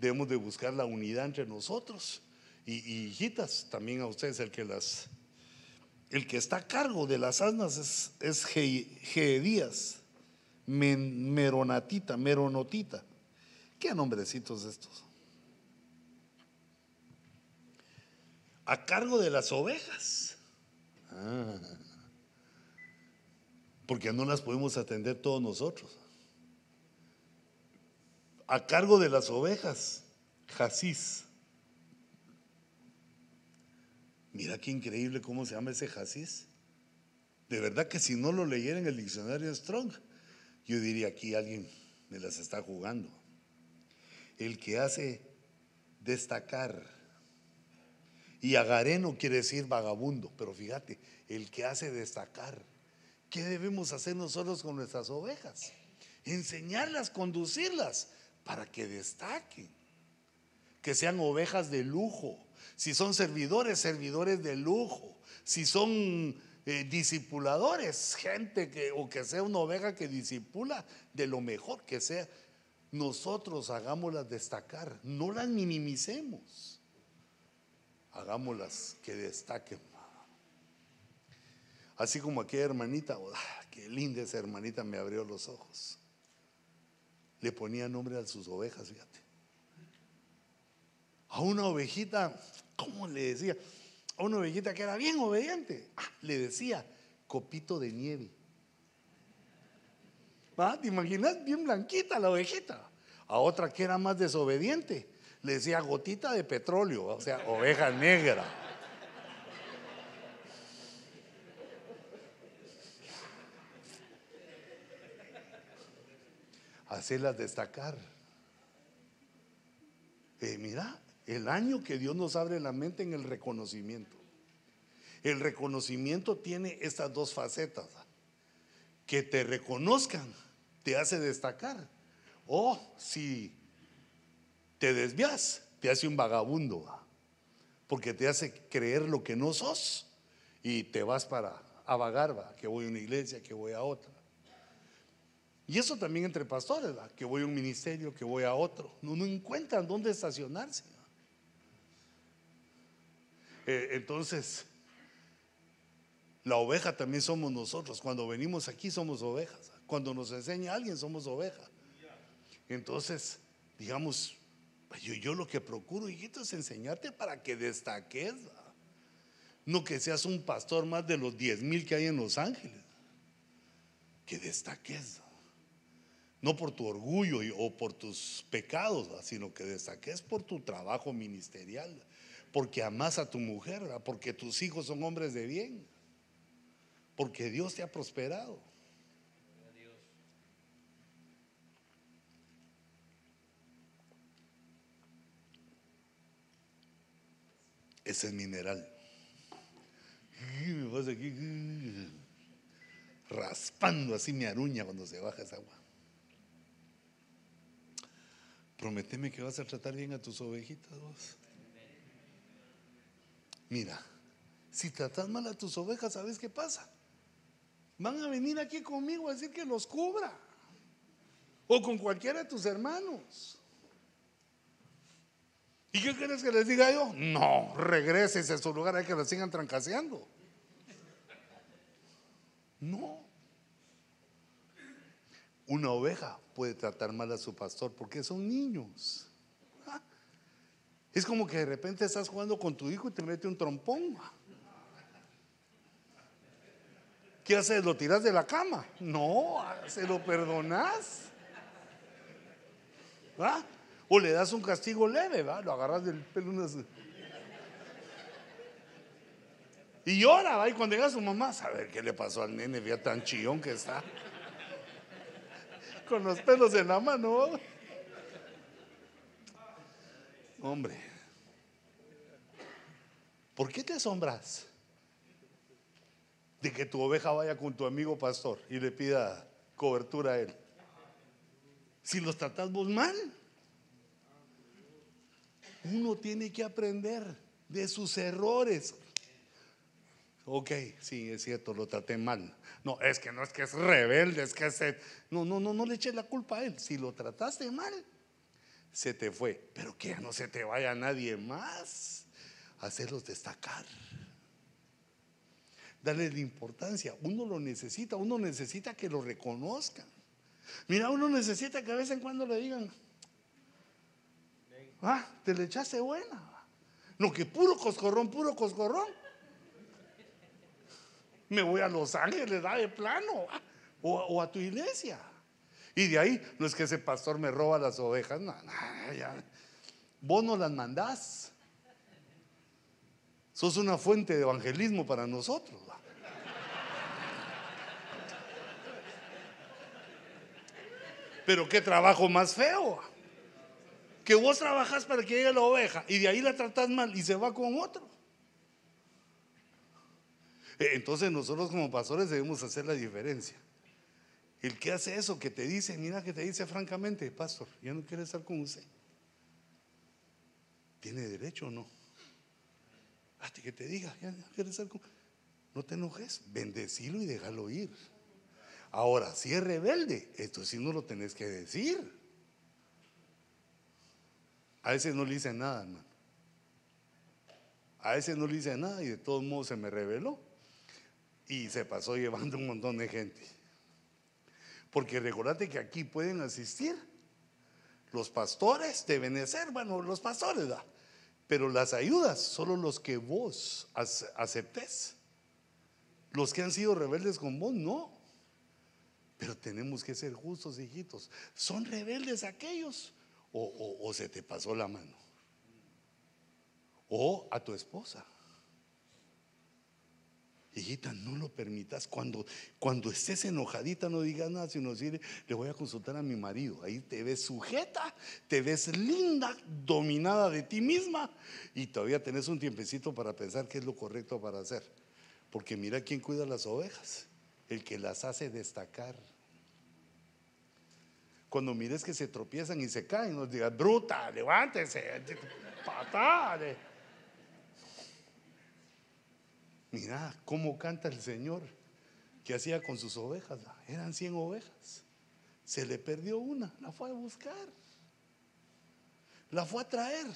Debemos de buscar la unidad entre nosotros. Y, hijitas, también a ustedes el que las el que está a cargo de las asnas es, es Gedías, Meronatita, Meronotita. ¿Qué nombrecitos estos? A cargo de las ovejas. Ah, porque no las podemos atender todos nosotros. A cargo de las ovejas, Jasís. Mira qué increíble cómo se llama ese jacis. De verdad que si no lo leyera en el diccionario Strong, yo diría aquí alguien me las está jugando. El que hace destacar. Y agareno quiere decir vagabundo, pero fíjate, el que hace destacar. ¿Qué debemos hacer nosotros con nuestras ovejas? Enseñarlas, conducirlas para que destaquen, que sean ovejas de lujo, si son servidores, servidores de lujo. Si son eh, discipuladores, gente que, o que sea una oveja que disipula de lo mejor que sea, nosotros hagámoslas destacar, no las minimicemos. hagámoslas que destaquen. Así como aquella hermanita, oh, qué linda esa hermanita me abrió los ojos. Le ponía nombre a sus ovejas, fíjate. A una ovejita, ¿cómo le decía? A una ovejita que era bien obediente, ah, le decía copito de nieve. ¿Va? ¿Te imaginas? Bien blanquita la ovejita. A otra que era más desobediente, le decía gotita de petróleo, o sea, oveja negra. hacerlas destacar. Eh, mira, el año que Dios nos abre la mente en el reconocimiento. El reconocimiento tiene estas dos facetas. Que te reconozcan te hace destacar. O si te desvías, te hace un vagabundo. Porque te hace creer lo que no sos. Y te vas para a vagar, que voy a una iglesia, que voy a otra. Y eso también entre pastores, que voy a un ministerio, que voy a otro. No encuentran dónde estacionarse. Eh, entonces, la oveja también somos nosotros. Cuando venimos aquí somos ovejas. Cuando nos enseña alguien somos ovejas. Entonces, digamos, yo, yo lo que procuro, hijito, es enseñarte para que destaques. No que seas un pastor más de los 10 mil que hay en Los Ángeles. Que destaques no por tu orgullo o por tus pecados, sino que destaques por tu trabajo ministerial, porque amas a tu mujer, porque tus hijos son hombres de bien, porque Dios te ha prosperado. Ese es mineral. Raspando así mi aruña cuando se baja esa agua. Prométeme que vas a tratar bien a tus ovejitas vos. Mira, si tratas mal a tus ovejas, ¿sabes qué pasa? Van a venir aquí conmigo a decir que los cubra. O con cualquiera de tus hermanos. ¿Y qué quieres que les diga yo? No, regreses a su lugar, hay que la sigan trancaseando. No. Una oveja puede tratar mal a su pastor porque son niños. Es como que de repente estás jugando con tu hijo y te mete un trompón. ¿Qué haces? ¿Lo tiras de la cama? No, se lo perdonas. ¿Va? O le das un castigo leve, ¿va? Lo agarras del pelo unas... Y llora, ¿va? Y cuando llega su mamá, a ver qué le pasó al nene, vea tan chillón que está con los pelos en la mano. Hombre, ¿por qué te asombras de que tu oveja vaya con tu amigo pastor y le pida cobertura a él? Si los tratas vos mal, uno tiene que aprender de sus errores. Ok, sí, es cierto, lo traté mal. No, es que no es que es rebelde, es que es... No, no, no, no le eches la culpa a él. Si lo trataste mal, se te fue. Pero que no se te vaya nadie más. Hacerlos destacar. Darle la importancia. Uno lo necesita, uno necesita que lo reconozcan. Mira, uno necesita que de vez en cuando le digan, ah, te le echaste buena. No, que puro coscorrón, puro coscorrón me voy a Los Ángeles, da de plano, o, a tu iglesia. Y de ahí, no es que ese pastor me roba las ovejas, no, vos no las mandás. Sos una fuente de evangelismo para nosotros. Pero qué trabajo más feo. Que vos trabajas para que llegue la oveja y de ahí la tratas mal y se va con otro. Eh, entonces nosotros como pastores debemos hacer la diferencia. El que hace eso, que te dice, mira que te dice francamente, pastor, ya no quiere estar con usted. ¿Tiene derecho o no? Hasta que te diga, ya no quiere estar con No te enojes, bendecilo y déjalo ir. Ahora, si es rebelde, esto sí no lo tenés que decir. A veces no le dicen nada, hermano. A ese no le hice nada y de todos modos se me reveló. Y se pasó llevando un montón de gente. Porque recordate que aquí pueden asistir los pastores deben ser, bueno, los pastores, ¿verdad? pero las ayudas solo los que vos aceptes. Los que han sido rebeldes con vos, no. Pero tenemos que ser justos, hijitos. ¿Son rebeldes aquellos? o se te pasó la mano? O a tu esposa. Hijita, no lo permitas. Cuando, cuando estés enojadita, no digas nada, sino decir, le voy a consultar a mi marido. Ahí te ves sujeta, te ves linda, dominada de ti misma, y todavía tenés un tiempecito para pensar qué es lo correcto para hacer. Porque mira quién cuida las ovejas, el que las hace destacar. Cuando mires que se tropiezan y se caen, nos digas, bruta, levántese, patada. Mira cómo canta el Señor. ¿Qué hacía con sus ovejas? Eran 100 ovejas. Se le perdió una, la fue a buscar. La fue a traer.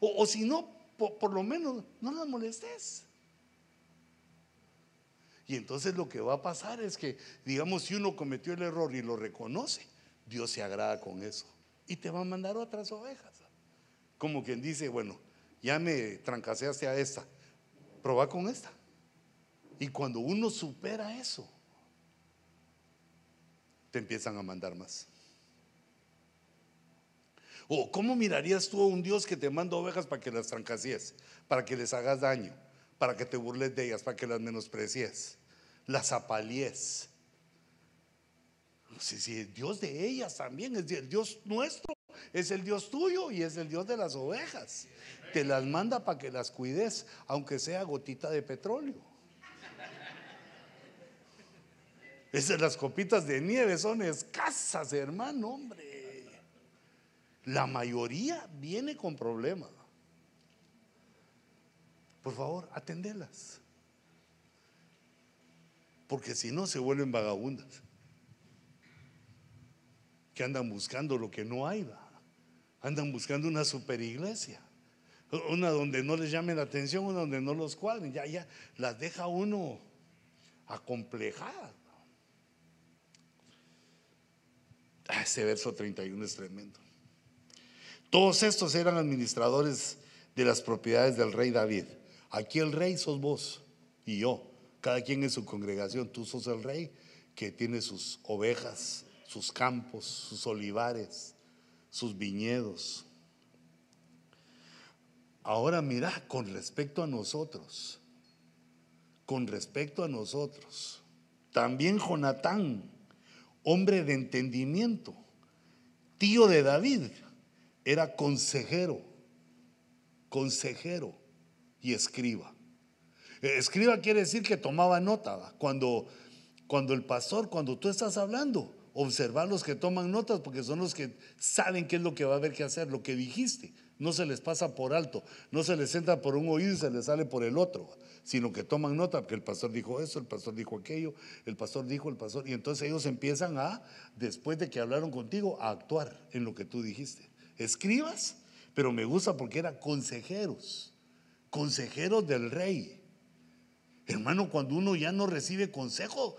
O, si no, por, lo menos no la molestes. Y entonces lo que va a pasar es que, digamos, si uno cometió el error y lo reconoce, Dios se agrada con eso. Y te va a mandar otras ovejas. Como quien dice, bueno, ya me trancaseaste a esta, proba con esta. Y cuando uno supera eso, te empiezan a mandar más. O ¿cómo mirarías tú a un Dios que te manda ovejas para que las trancasíes, para que les hagas daño, para que te burles de ellas, para que las menosprecies, las apalíes? Si, si el Dios de ellas también es el Dios nuestro, es el Dios tuyo y es el Dios de las ovejas. Te las manda para que las cuides, aunque sea gotita de petróleo. Esas las copitas de nieve son escasas, hermano, hombre. La mayoría viene con problemas. Por favor, atendelas. Porque si no se vuelven vagabundas. Que andan buscando lo que no hay. Andan buscando una super iglesia. Una donde no les llame la atención, una donde no los cuadren. Ya, ya, las deja uno acomplejadas. Ah, ese verso 31 es tremendo. Todos estos eran administradores de las propiedades del rey David. Aquí el rey sos vos y yo, cada quien en su congregación. Tú sos el rey que tiene sus ovejas, sus campos, sus olivares, sus viñedos. Ahora mira, con respecto a nosotros, con respecto a nosotros, también Jonatán hombre de entendimiento, tío de David, era consejero, consejero y escriba. Eh, escriba quiere decir que tomaba nota. Cuando, cuando el pastor, cuando tú estás hablando, observar los que toman notas porque son los que saben qué es lo que va a haber que hacer, lo que dijiste. No se les pasa por alto, no se les entra por un oído y se les sale por el otro sino que toman nota, porque el pastor dijo eso, el pastor dijo aquello, el pastor dijo, el pastor, y entonces ellos empiezan a, después de que hablaron contigo, a actuar en lo que tú dijiste. Escribas, pero me gusta porque eran consejeros, consejeros del rey. Hermano, cuando uno ya no recibe consejo,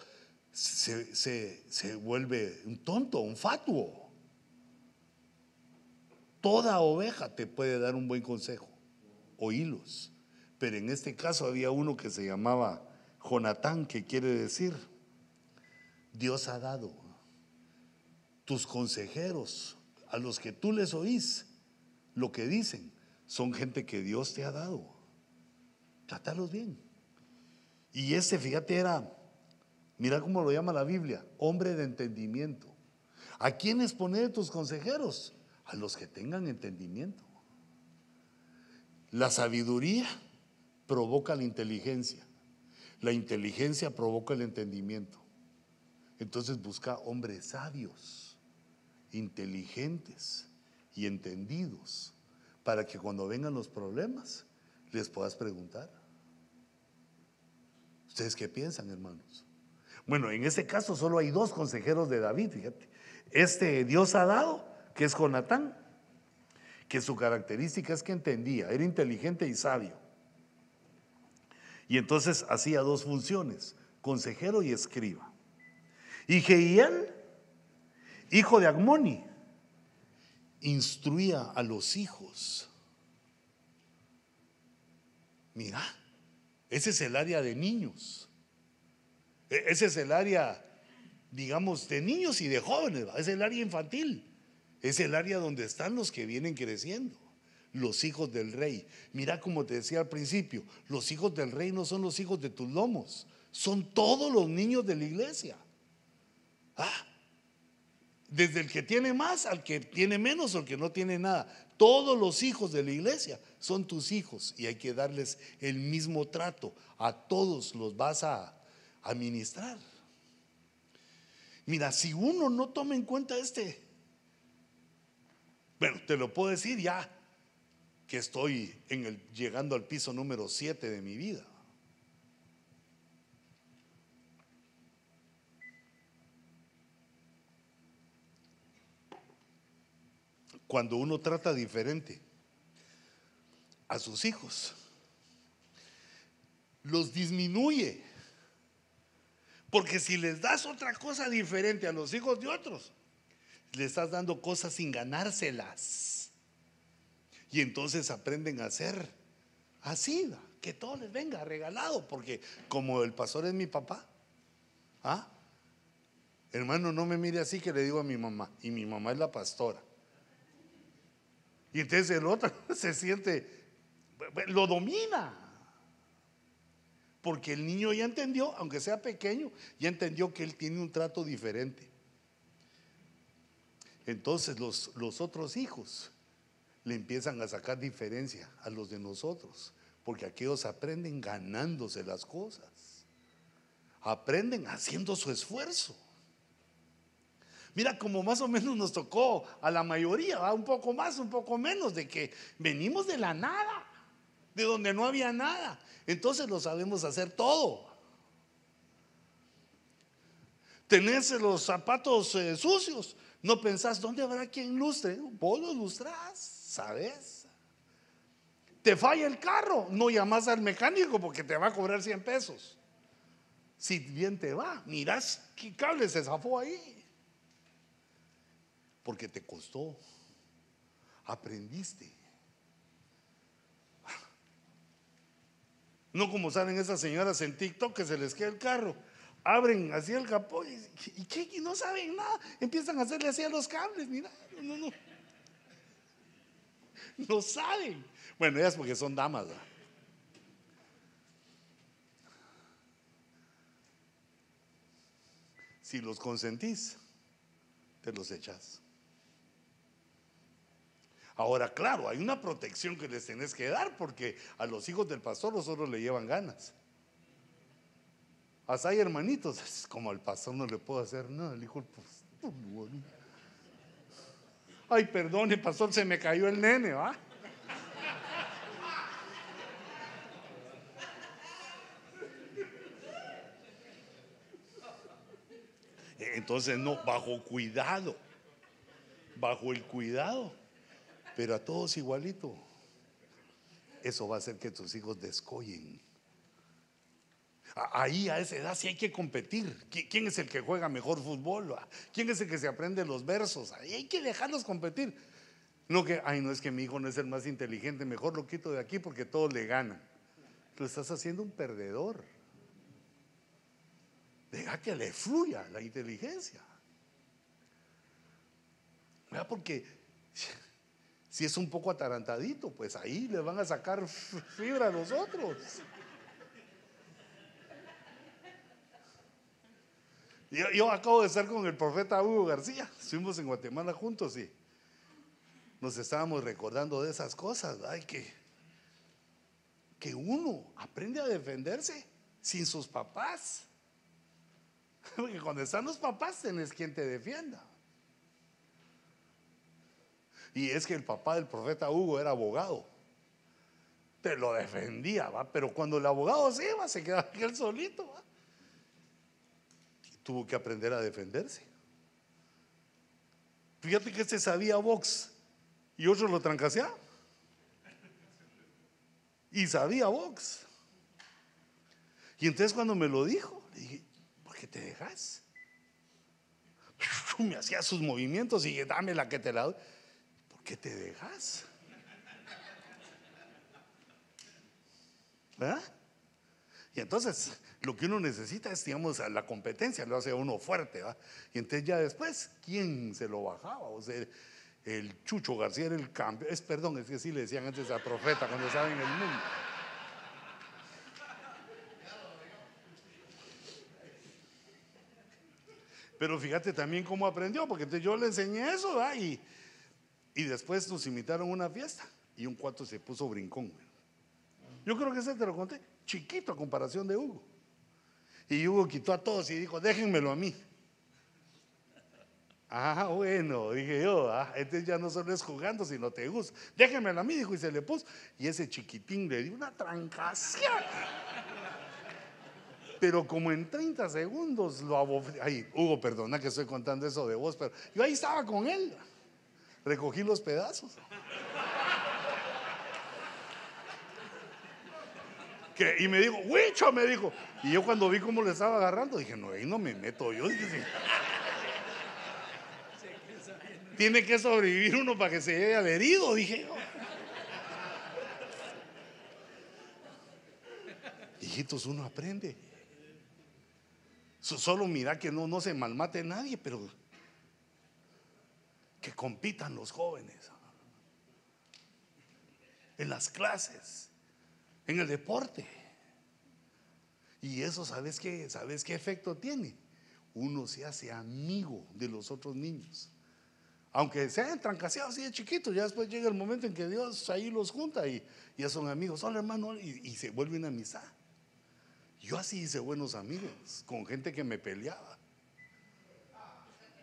se, se vuelve un tonto, un fatuo. Toda oveja te puede dar un buen consejo. Oílos. Pero en este caso había uno que se llamaba Jonatán, que quiere decir, Dios ha dado. Tus consejeros, a los que tú les oís, lo que dicen, son gente que Dios te ha dado. Trátalos bien. Y ese, fíjate, era, mira cómo lo llama la Biblia, hombre de entendimiento. ¿A quiénes poner tus consejeros? A los que tengan entendimiento. La sabiduría provoca la inteligencia. La inteligencia provoca el entendimiento. Entonces busca hombres sabios, inteligentes y entendidos para que cuando vengan los problemas les puedas preguntar. ¿Ustedes qué piensan, hermanos? Bueno, en este caso solo hay dos consejeros de David, fíjate. Este Dios ha dado, que es Jonatán, que su característica es que entendía, era inteligente y sabio. Y entonces hacía dos funciones, consejero y escriba. Y Jehiel, hijo de Agmoni, instruía a los hijos. Mira, ese es el área de niños. E, ese es el área, digamos, de niños y de jóvenes. Es el área infantil. Es el área donde están los que vienen creciendo. Los hijos del rey. Mira como te decía al principio, los hijos del rey no son los hijos de tus lomos, son todos los niños de la iglesia. Ah, desde el que tiene más al que tiene menos o el que no tiene nada. Todos los hijos de la iglesia son tus hijos y hay que darles el mismo trato. A todos los vas a administrar. Mira, si uno no toma en cuenta este, bueno, te lo puedo decir ya que estoy en el, llegando al piso número 7 de mi vida. cuando uno trata diferente a sus hijos, los disminuye. Porque si les das otra cosa diferente a los hijos de otros, le estás dando cosas sin ganárselas. Y entonces aprenden a ser así, que todo les venga regalado, porque como el pastor es mi papá, ¿ah? hermano, no me mire así que le digo a mi mamá, y mi mamá es la pastora. Y entonces el otro se siente, lo domina. Porque el niño ya entendió, aunque sea pequeño, ya entendió que él tiene un trato diferente. Entonces los, los otros hijos le empiezan a sacar diferencia a los de nosotros, porque aquellos aprenden ganándose las cosas, aprenden haciendo su esfuerzo. Mira, como más o menos nos tocó a la mayoría, un poco más, un poco menos, de que venimos de la nada, de donde no había nada. Entonces lo sabemos hacer todo. Tenés los zapatos eh, sucios, no pensás, ¿dónde habrá quien lustre? Vos los lustrás, ¿sabes? Te falla el carro, no llamas al mecánico porque te va a cobrar 100 pesos. Si bien te va, mirás qué cable se zafó ahí porque te costó, aprendiste. No como salen esas señoras en TikTok que se les queda el carro, abren así el capó y, y, no saben nada, empiezan a hacerle así a los cables, mira, no, no, no saben. Bueno, ellas porque son damas. Si los consentís, te los echas. Ahora, claro, hay una protección que les tenés que dar porque a los hijos del pastor los otros le llevan ganas. Hasta hay hermanitos, como al pastor no le puedo hacer nada, hijo del pastor. Ay, perdón, el pastor se me cayó el nene, ¿va? Entonces, no, bajo cuidado, bajo el cuidado pero a todos igualito. Eso va a hacer que tus hijos descollen. Ahí a esa edad sí hay que competir. ¿Quién es el que juega mejor fútbol? ¿Quién es el que se aprende los versos? Ahí hay que dejarlos competir. No que, ay, no es que mi hijo no es el más inteligente, mejor lo quito de aquí porque todos le ganan. Lo estás haciendo un perdedor. Deja que le fluya la inteligencia. Porque si es un poco atarantadito, pues ahí le van a sacar fibra a los otros. Yo, acabo de estar con el profeta Hugo García, estuvimos en Guatemala juntos y nos estábamos recordando de esas cosas, Ay, que, que uno aprende a defenderse sin sus papás. Porque cuando están los papás tenés quien te defienda. Y es que el papá del profeta Hugo era abogado. Te lo defendía, ¿va? Pero cuando el abogado se iba, se quedaba él solito, ¿va? Tuvo que aprender a defenderse. Fíjate que este sabía box y otro lo trancaseaba. Y sabía box. Y entonces cuando me lo dijo, le dije, ¿por qué te dejas? Me hacía sus movimientos y dije, dame la que te la doy. ¿Por qué te dejas? ¿Verdad? Y entonces lo que uno necesita es, digamos, la competencia, lo hace uno fuerte. ¿va? Y entonces ya después, ¿quién se lo bajaba? O sea, el Chucho García era el cambio. Es perdón, es que sí le decían antes a profeta cuando estaba en el mundo. Pero fíjate también cómo aprendió, porque entonces yo le enseñé eso, ¿va? Y, y después nos invitaron a una fiesta y un cuarto se puso brincón. Yo creo que ese te lo conté, chiquito a comparación de Hugo. Y Hugo quitó a todos y dijo, déjenmelo a mí. Ah, bueno, dije yo, ah, este ya no solo es jugando, sino te gusta. Déjenmelo a mí, dijo, y se le puso. Y ese chiquitín le dio una trancación. Pero como en 30 segundos lo abofé. Ay, Hugo, perdona que estoy contando eso de vos, pero yo ahí estaba con él. Recogí los pedazos. Y me dijo, Huicho, me dijo. Y yo cuando vi cómo le estaba agarrando, dije, no, ahí no me meto yo. Tiene que sobrevivir uno para que se llegue adherido, dije yo. Hijitos, uno aprende. Solo mira que no, no se malmate nadie, pero que compitan los jóvenes en las clases en el deporte. Y eso, ¿sabes qué? ¿Sabes qué efecto tiene? Uno se hace amigo de los otros niños. Aunque se hayan trancaseado así de chiquitos, ya después llega el momento en que Dios ahí los junta y ya son amigos. Hola hermano, y, se vuelven amistad. Yo así hice buenos amigos con gente que me peleaba.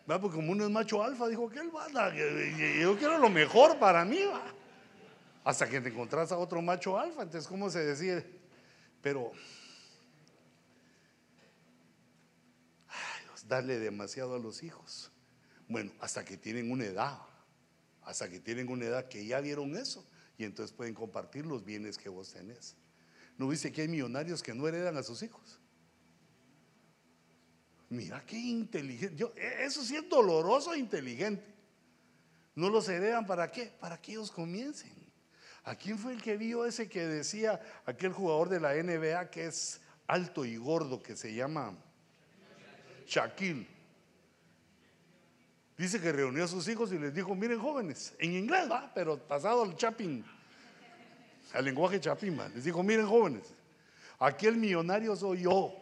Porque como uno es macho alfa, dijo que él va, yo quiero lo mejor para mí. ¿va? Hasta que te encontrás a otro macho alfa. Entonces, ¿cómo se decide? Pero darle demasiado a los hijos. Bueno, hasta que tienen una edad, hasta que tienen una edad que ya vieron eso y entonces pueden compartir los bienes que vos tenés. ¿No viste que hay millonarios que no heredan a sus hijos? Mira qué inteligente. E, eso sí es doloroso e inteligente. No los heredan para qué? Para que ellos comiencen. ¿A quién fue el que vio ese que decía aquel jugador de la NBA que es alto y gordo que se llama Shaquille? Dice que reunió a sus hijos y les dijo, miren jóvenes, en inglés va, pero pasado al chapín, al lenguaje chapín, les dijo, miren jóvenes, aquel millonario soy yo.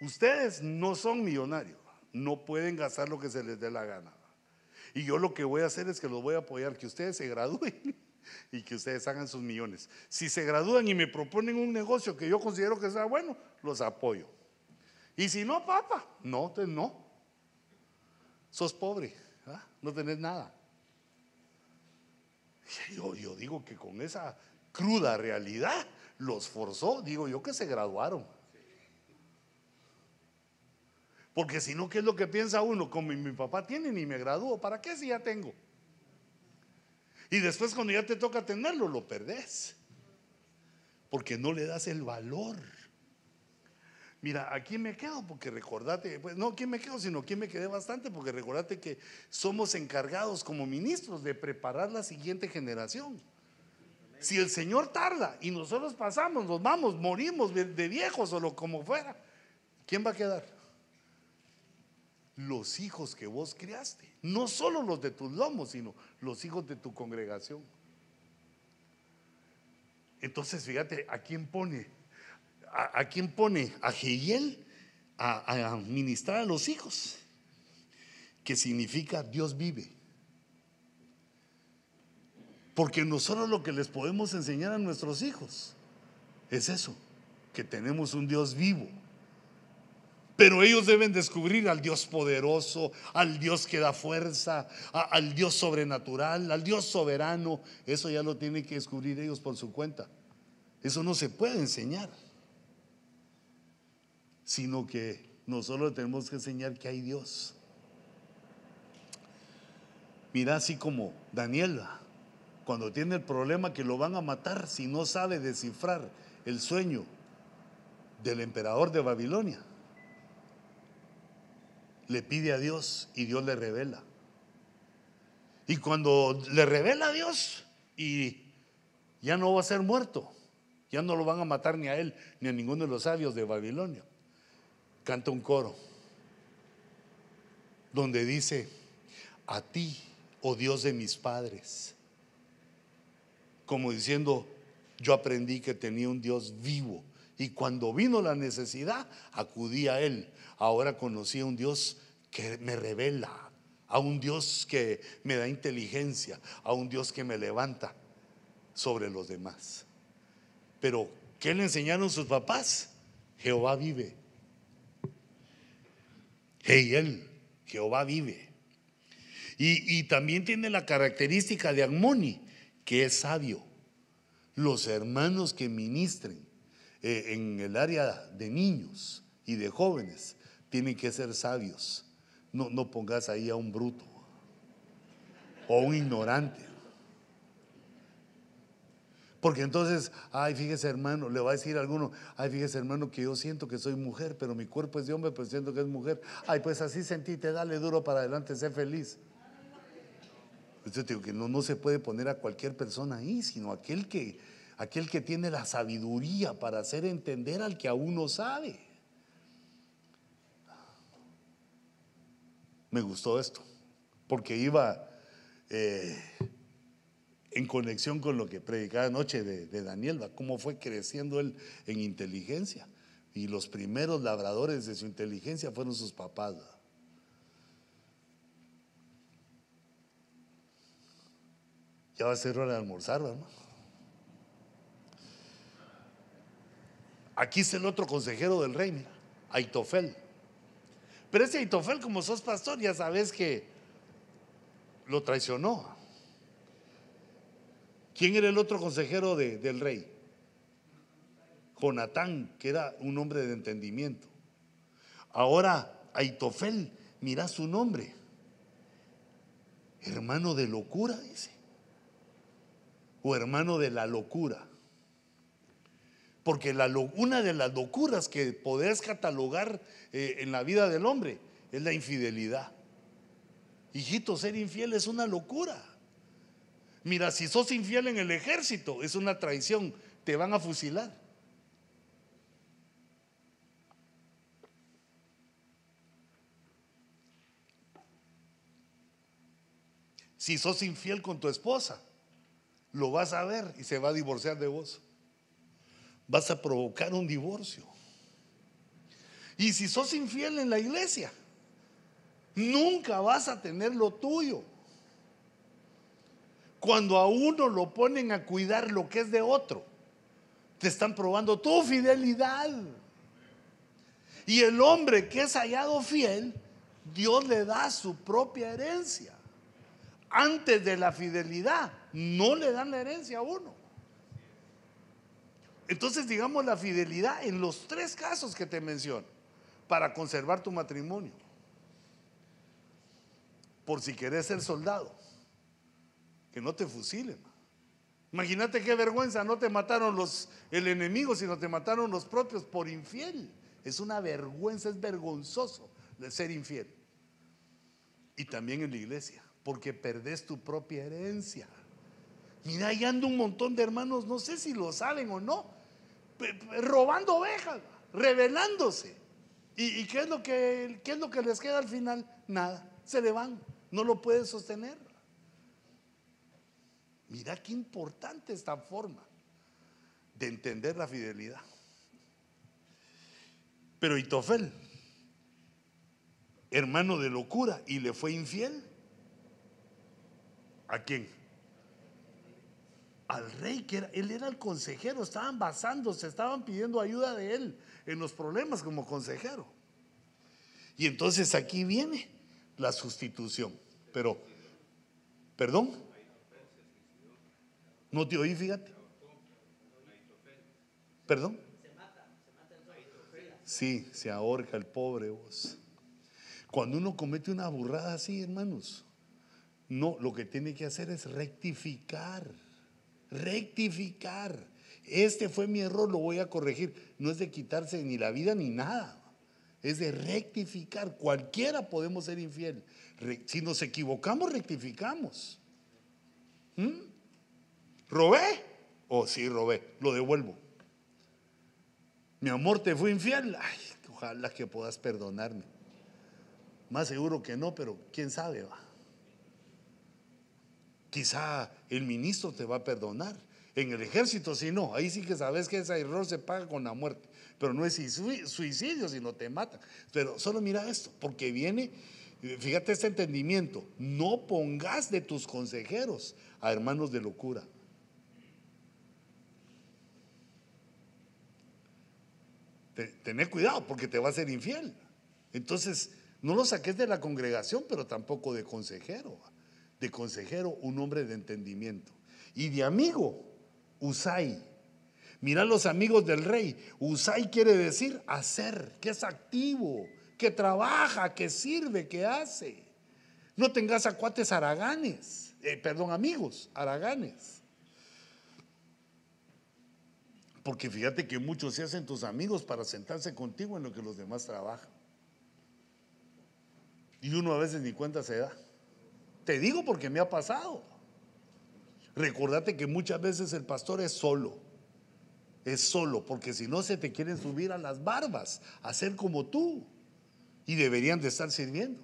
Ustedes no son millonarios, no pueden gastar lo que se les dé la gana. Y yo lo que voy a hacer es que los voy a apoyar, que ustedes se gradúen y que ustedes hagan sus millones. Si se gradúan y me proponen un negocio que yo considero que sea bueno, los apoyo. Y si no, papá, no, no. Sos pobre, ¿ah? no tenés nada. Yo, yo digo que con esa cruda realidad los forzó, digo yo que se graduaron. Porque si no, ¿qué es lo que piensa uno? Como mi papá tiene, ni me gradúo. ¿Para qué si ya tengo? Y después cuando ya te toca tenerlo, lo perdés. Porque no le das el valor. Mira, aquí me quedo porque recordate, pues no aquí me quedo, sino aquí me quedé bastante porque recordate que somos encargados como ministros de preparar la siguiente generación. Si el Señor tarda y nosotros pasamos, nos vamos, morimos de, viejos o lo como fuera, ¿quién va a quedar? Los hijos que vos criaste. No solo los de tus lomos, sino los hijos de tu congregación. Entonces, fíjate, ¿a quién pone? ¿A, quién pone? A Jehiel a, a ministrar a los hijos, que significa Dios vive. Porque nosotros lo que les podemos enseñar a nuestros hijos es eso, que tenemos un Dios vivo pero ellos deben descubrir al Dios poderoso, al Dios que da fuerza, al Dios sobrenatural, al Dios soberano. Eso ya lo tienen que descubrir ellos por su cuenta. Eso no se puede enseñar. Sino que nosotros tenemos que enseñar que hay Dios. Mira así como Daniela, cuando tiene el problema que lo van a matar si no sabe descifrar el sueño del emperador de Babilonia. Le pide a Dios y Dios le revela. Y cuando le revela a Dios y ya no va a ser muerto, ya no lo van a matar ni a él ni a ninguno de los sabios de Babilonia, canta un coro donde dice, a ti, oh Dios de mis padres, como diciendo, yo aprendí que tenía un Dios vivo y cuando vino la necesidad, acudí a Él. Ahora conocí a un Dios que me revela, a un Dios que me da inteligencia, a un Dios que me levanta sobre los demás. Pero, ¿qué le enseñaron sus papás? Jehová vive. Hey, Él, Jehová vive. Y, también tiene la característica de Armoni, que es sabio. Los hermanos que ministren eh, en el área de niños y de jóvenes tienen que ser sabios. No, no pongas ahí a un bruto o un ignorante. Porque entonces, ay, fíjese hermano, le va a decir a alguno, ay, fíjese hermano, que yo siento que soy mujer, pero mi cuerpo es de hombre, pero siento que es mujer. Ay, pues así sentite, dale duro para adelante, sé feliz. Yo digo que no, no se puede poner a cualquier persona ahí, sino aquel que, aquel que tiene la sabiduría para hacer entender al que aún no sabe. Me gustó esto, porque iba eh, en conexión con lo que predicaba anoche de, de Daniel, cómo fue creciendo él en inteligencia. Y los primeros labradores de su inteligencia fueron sus papás. Ya va a ser hora de almorzar, ¿verdad? Aquí es el otro consejero del rey, mira, Aitofel. Pero ese Aitofel, como sos pastor, ya sabes que lo traicionó. ¿Quién era el otro consejero del rey? Jonatán, que era un hombre de entendimiento. Ahora, Aitofel, mira su nombre. Hermano de locura, dice. O hermano de la locura. Porque una de las locuras que podés catalogar eh, en la vida del hombre es la infidelidad. Hijito, ser infiel es una locura. Mira, si sos infiel en el ejército, es una traición, te van a fusilar. Si sos infiel con tu esposa, lo vas a ver y se va a divorciar de vos vas a provocar un divorcio. Y si sos infiel en la iglesia, nunca vas a tener lo tuyo. Cuando a uno lo ponen a cuidar lo que es de otro, te están probando tu fidelidad. Y el hombre que es hallado fiel, Dios le da su propia herencia. Antes de la fidelidad, no le dan la herencia a uno. Entonces, digamos la fidelidad en los tres casos que te menciono para conservar tu matrimonio. Por si querés ser soldado, que no te fusilen. Imagínate qué vergüenza, no te mataron los, el enemigo, sino te mataron los propios por infiel. Es una vergüenza, es vergonzoso de ser infiel. Y también en la iglesia, porque perdés tu propia herencia. Mira, ahí anda un montón de hermanos, no sé si lo saben o no, robando ovejas, rebelándose. ¿Y, qué, es lo que, qué es lo que les queda al final? Nada, se le van, no lo pueden sostener. Mira qué importante esta forma de entender la fidelidad. Pero Itofel, hermano de locura, y le fue infiel. ¿A quién? Al rey, que era, él era el consejero, estaban basándose, estaban pidiendo ayuda de él en los problemas como consejero. Y entonces aquí viene la sustitución. Pero, perdón, no te oí, fíjate. Perdón. Sí, se ahorca el pobre vos. Cuando uno comete una burrada así, hermanos, no, lo que tiene que hacer es rectificar rectificar Este fue mi error, lo voy a corregir. No es de quitarse ni la vida ni nada. Es de rectificar. Cualquiera podemos ser infiel. Si nos equivocamos, rectificamos. ¿Mm? ¿Robé? Oh, sí, robé. Lo devuelvo. Mi amor, te fue infiel. Ay, ojalá que puedas perdonarme. Más seguro que no, pero quién sabe, va. Quizá el ministro te va a perdonar. En el ejército, si no, ahí sí que sabes que ese error se paga con la muerte. Pero no es suicidio, sino te mata. Pero solo mira esto, porque viene, fíjate este entendimiento, no pongas de tus consejeros a hermanos de locura. Tener cuidado porque te va a ser infiel. Entonces, no lo saques de la congregación, pero tampoco de consejero. De consejero, un hombre de entendimiento. Y de amigo, Usai. Mira los amigos del rey. Usai quiere decir hacer, que es activo, que trabaja, que sirve, que hace. No tengas acuates araganes, eh, perdón, amigos, araganes. Porque fíjate que muchos se hacen tus amigos para sentarse contigo en lo que los demás trabajan. Y uno a veces ni cuenta se da. Te digo porque me ha pasado. Recordate que muchas veces el pastor es solo. Es solo, porque si no se te quieren subir a las barbas, a ser como tú. Y deberían de estar sirviendo.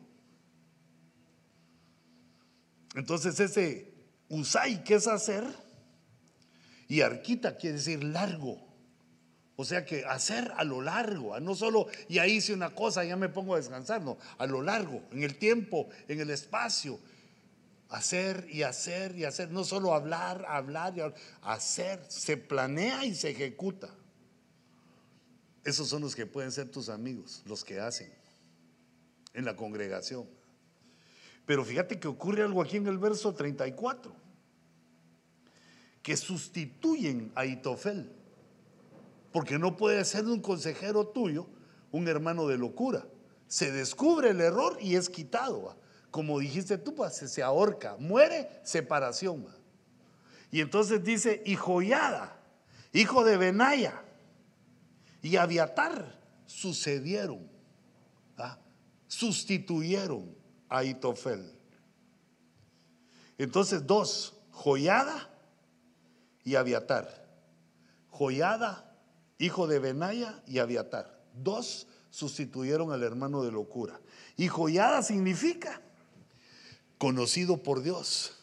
Entonces ese usai, ¿qué es hacer? Y arquita quiere decir largo. O sea que hacer a lo largo, no solo ya hice una cosa, ya me pongo a descansar, no, a lo largo, en el tiempo, en el espacio. Hacer y hacer y hacer, no solo hablar, hablar y hablar, hacer, se planea y se ejecuta. Esos son los que pueden ser tus amigos, los que hacen en la congregación. Pero fíjate que ocurre algo aquí en el verso 34, que sustituyen a Itofel. Porque no puede ser un consejero tuyo un hermano de locura. Se descubre el error y es quitado. Como dijiste tú, pues, se ahorca, muere, separación. Y entonces dice, y Joyada, hijo de Benaya, y Abiatar sucedieron, sustituyeron a Itofel. Entonces, dos, Joyada y Abiatar. Joyada hijo de Benaya y Abiatar. Dos sustituyeron al hermano de locura. Y Joyada significa conocido por Dios.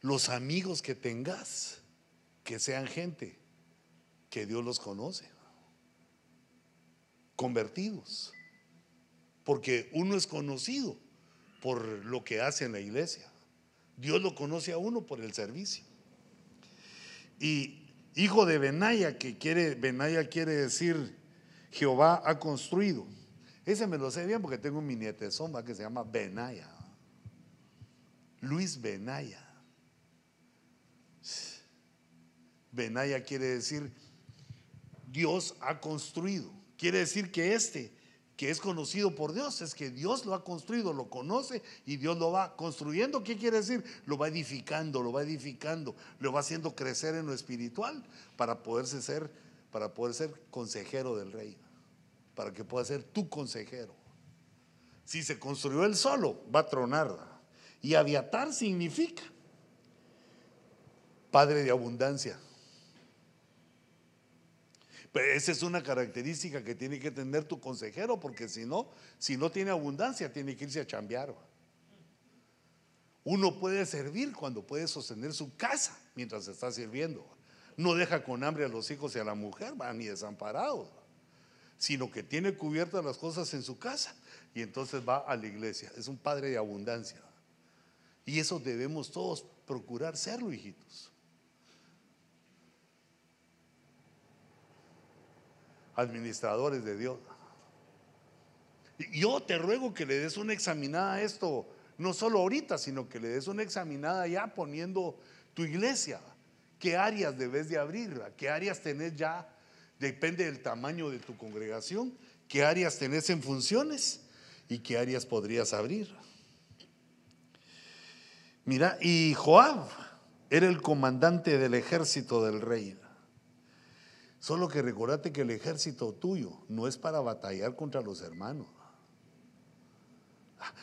Los amigos que tengas, que sean gente que Dios los conoce. Convertidos. Porque uno es conocido por lo que hace en la iglesia. Dios lo conoce a uno por el servicio. Y hijo de Benaya, que quiere, Benaya quiere decir Jehová ha construido. Ese me lo sé bien porque tengo un mi nietezón que se llama Benaya. Luis Benaya. Benaya quiere decir Dios ha construido. Quiere decir que este que es conocido por Dios, es que Dios lo ha construido, lo conoce y Dios lo va construyendo. ¿Qué quiere decir? Lo va edificando, lo va edificando, lo va haciendo crecer en lo espiritual para poderse ser, para poder ser consejero del rey, para que pueda ser tu consejero. Si se construyó él solo, va a tronar. Y aviatar significa padre de abundancia. Esa es una característica que tiene que tener tu consejero, porque si no, si no tiene abundancia, tiene que irse a chambear. Uno puede servir cuando puede sostener su casa mientras está sirviendo. No deja con hambre a los hijos y a la mujer, van ni desamparados, sino que tiene cubiertas las cosas en su casa y entonces va a la iglesia. Es un padre de abundancia. Y eso debemos todos procurar serlo, hijitos. administradores de Dios. Yo te ruego que le des una examinada a esto, no solo ahorita, sino que le des una examinada ya poniendo tu iglesia. ¿Qué áreas debes de abrir? ¿Qué áreas tenés ya? Depende del tamaño de tu congregación. ¿Qué áreas tenés en funciones? ¿Y qué áreas podrías abrir? Mira, y Joab era el comandante del ejército del rey. Solo que recordate que el ejército tuyo no es para batallar contra los hermanos.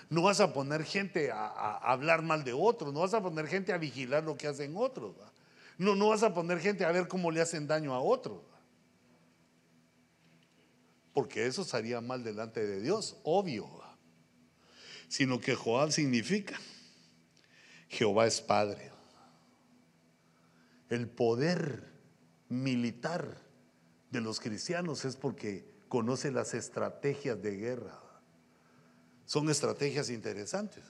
No vas a poner gente a, hablar mal de otros, no vas a poner gente a vigilar lo que hacen otros. No, no vas a poner gente a ver cómo le hacen daño a otros. Porque eso sería mal delante de Dios, obvio. Sino que Joab significa Jehová es Padre. El poder militar de los cristianos es porque conoce las estrategias de guerra. Son estrategias interesantes.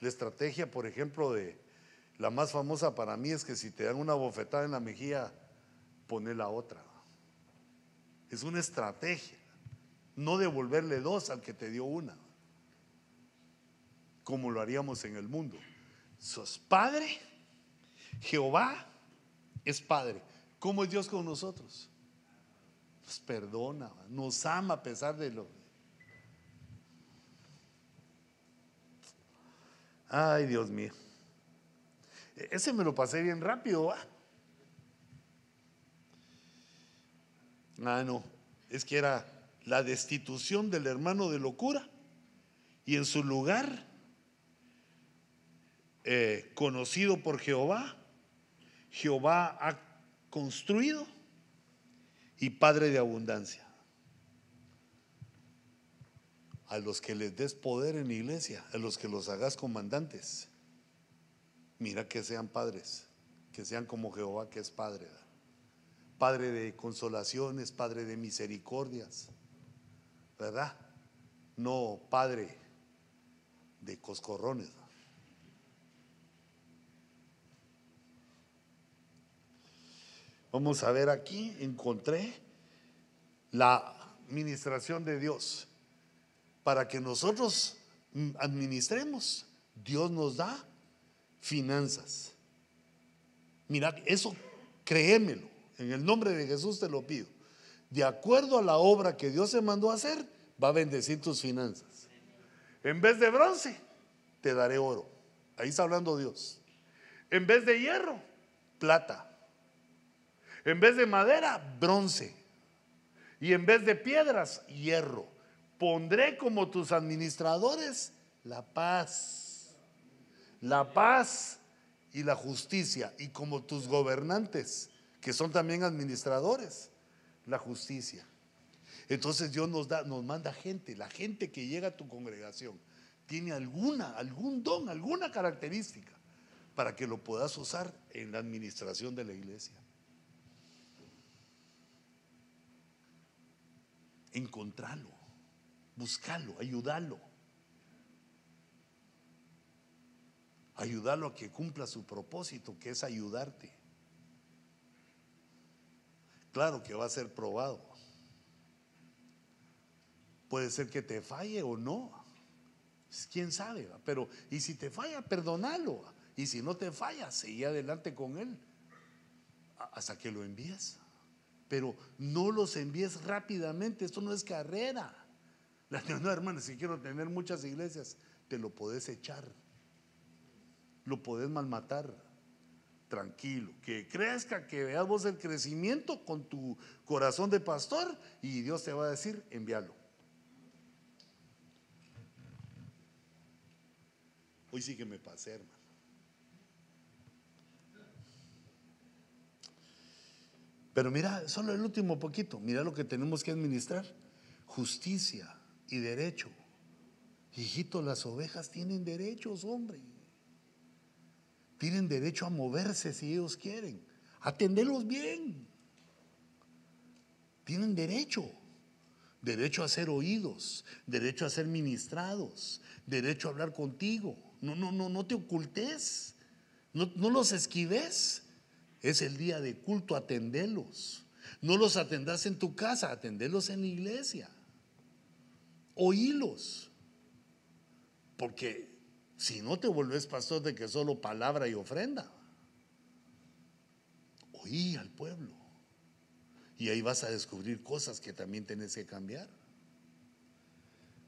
La estrategia, por ejemplo, de la más famosa para mí es que si te dan una bofetada en la mejilla, pone la otra. Es una estrategia. No devolverle dos al que te dio una. Como lo haríamos en el mundo. Sos padre. Jehová es padre. ¿Cómo es Dios con nosotros? Nos perdona, nos ama a pesar de lo. Ay, Dios mío. Ese me lo pasé bien rápido. Ah, no. Es que era la destitución del hermano de locura y en su lugar, eh, conocido por Jehová, Jehová ha construido y Padre de abundancia. A los que les des poder en iglesia, a los que los hagas comandantes, mira que sean padres, que sean como Jehová que es Padre. Padre de consolaciones, Padre de misericordias, ¿verdad? No Padre de coscorrones. Vamos a ver aquí, encontré la administración de Dios. Para que nosotros administremos, Dios nos da finanzas. Mira, eso créemelo, en el nombre de Jesús te lo pido. De acuerdo a la obra que Dios se mandó a hacer, va a bendecir tus finanzas. En vez de bronce, te daré oro. Ahí está hablando Dios. En vez de hierro, plata. En vez de madera, bronce. Y en vez de piedras, hierro. Pondré como tus administradores la paz. La paz y la justicia. Y como tus gobernantes, que son también administradores, la justicia. Entonces Dios nos da, nos manda gente, la gente que llega a tu congregación tiene alguna, algún don, alguna característica para que lo puedas usar en la administración de la iglesia. Encontrarlo, buscarlo, ayudarlo. Ayudarlo a que cumpla su propósito, que es ayudarte. Claro que va a ser probado. Puede ser que te falle o no. Pues, quién sabe, pero y si te falla, perdonalo. Y si no te falla, sigue adelante con él hasta que lo envíes pero no los envíes rápidamente, esto no es carrera. La, no, hermano, si quiero tener muchas iglesias, te lo podés echar, lo podés malmatar. Tranquilo, que crezca, que veas vos el crecimiento con tu corazón de pastor y Dios te va a decir, envíalo. Hoy sí que me pasé, hermano. Pero mira, solo el último poquito, mira lo que tenemos que administrar. Justicia y derecho. Hijito, las ovejas tienen derechos, hombre. Tienen derecho a moverse si ellos quieren. Atenderlos bien. Tienen derecho. Derecho a ser oídos, derecho a ser ministrados, derecho a hablar contigo. No, no, no, no te ocultes. No, no los esquives. Es el día de culto, atendelos. No los atendas en tu casa, atendelos en la iglesia. Oílos. Porque si no te vuelves pastor de que solo palabra y ofrenda. Oí al pueblo. Y ahí vas a descubrir cosas que también tienes que cambiar.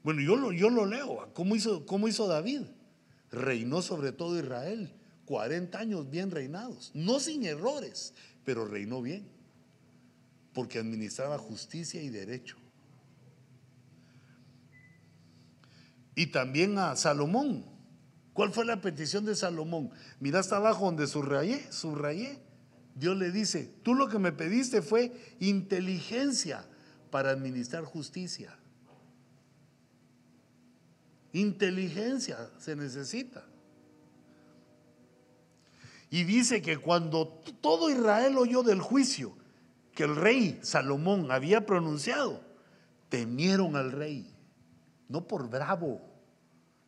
Bueno, yo lo, yo lo leo. ¿Cómo hizo, ¿Cómo hizo David? Reinó sobre todo Israel 40 años bien reinados, no sin errores, pero reinó bien. porque administraba justicia y derecho. Y también a Salomón. ¿Cuál fue la petición de Salomón? Mira hasta abajo donde subrayé, subrayé. Dios le dice, tú lo que me pediste fue inteligencia para administrar justicia. Inteligencia se necesita. Y dice que cuando todo Israel oyó del juicio que el rey Salomón había pronunciado, temieron al rey. No por bravo,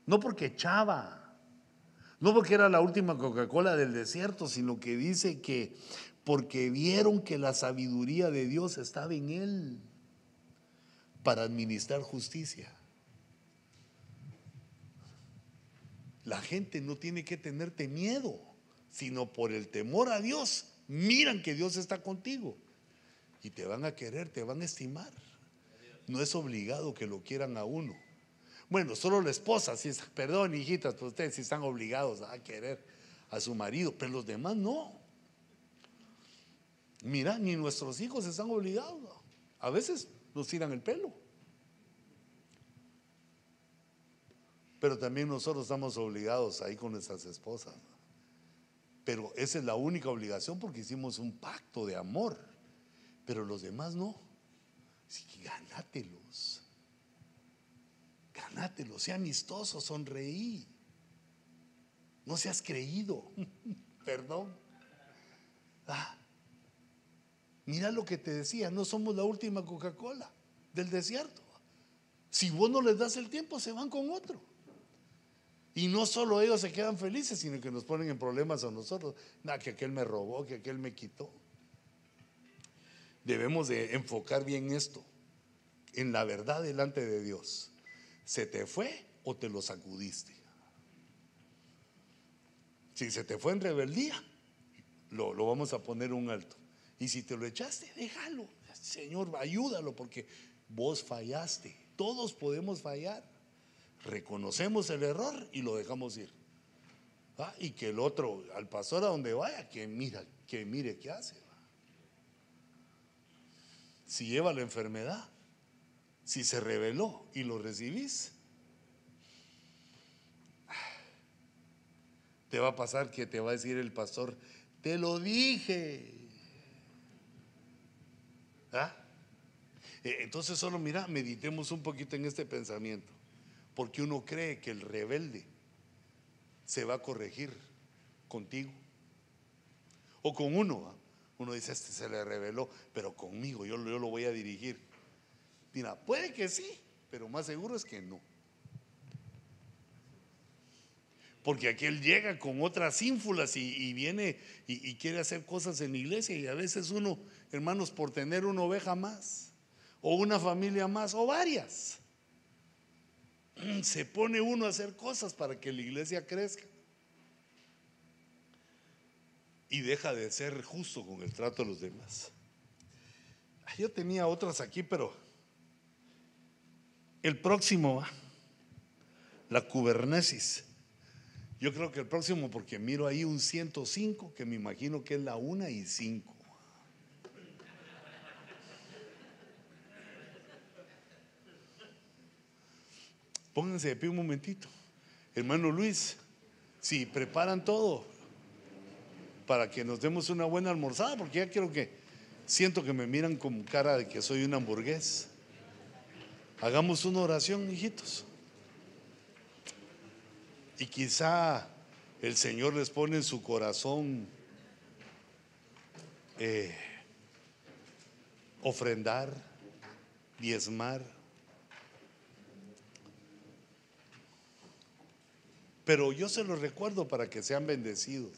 no porque echaba, no porque era la última Coca-Cola del desierto, sino que dice que porque vieron que la sabiduría de Dios estaba en él para administrar justicia. La gente no tiene que tenerte miedo, sino por el temor a Dios. Miran que Dios está contigo y te van a querer, te van a estimar. No es obligado que lo quieran a uno. Bueno, solo la esposa, si es, perdón, hijitas, pues ustedes si están obligados a querer a su marido, pero los demás no. Mira, ni nuestros hijos están obligados. A veces nos tiran el pelo. Pero también nosotros estamos obligados ahí con nuestras esposas. Pero esa es la única obligación porque hicimos un pacto de amor. Pero los demás no. Así que ganátelos. Ganátelos. Sea amistoso, sonreí. No seas creído. Perdón. Ah, mira lo que te decía, no somos la última Coca-Cola del desierto. Si vos no les das el tiempo, se van con otro. Y no solo ellos se quedan felices, sino que nos ponen en problemas a nosotros. Nada, que aquel me robó, que aquel me quitó. Debemos de enfocar bien esto, en la verdad delante de Dios. ¿Se te fue o te lo sacudiste? Si se te fue en rebeldía, lo, lo vamos a poner un alto. Y si te lo echaste, déjalo. Señor, ayúdalo porque vos fallaste. Todos podemos fallar reconocemos el error y lo dejamos ir. Y que el otro, al pastor a donde vaya, que mira, que mire qué hace. Si lleva la enfermedad, si se reveló y lo recibís, te va a pasar que te va a decir el pastor, te lo dije. ¿Ah? Eh, entonces solo mira, meditemos un poquito en este pensamiento. Porque uno cree que el rebelde se va a corregir contigo. O con uno. Uno dice, este se le reveló, pero conmigo yo, yo lo voy a dirigir. Mira, puede que sí, pero más seguro es que no. Porque aquel llega con otras ínfulas y, viene y, y, quiere hacer cosas en la iglesia y a veces uno, hermanos, por tener una oveja más, o una familia más, o varias, se pone uno a hacer cosas para que la iglesia crezca. Y deja de ser justo con el trato de los demás. Yo tenía otras aquí, pero el próximo, la cubernesis. Yo creo que el próximo, porque miro ahí un 105, que me imagino que es la una y cinco. Pónganse de pie un momentito. Hermano Luis, si preparan todo para que nos demos una buena almorzada, porque ya quiero que siento que me miran con cara de que soy un hamburgués. Hagamos una oración, hijitos. Y quizá el Señor les pone en su corazón eh, ofrendar, diezmar Pero yo se los recuerdo para que sean bendecidos.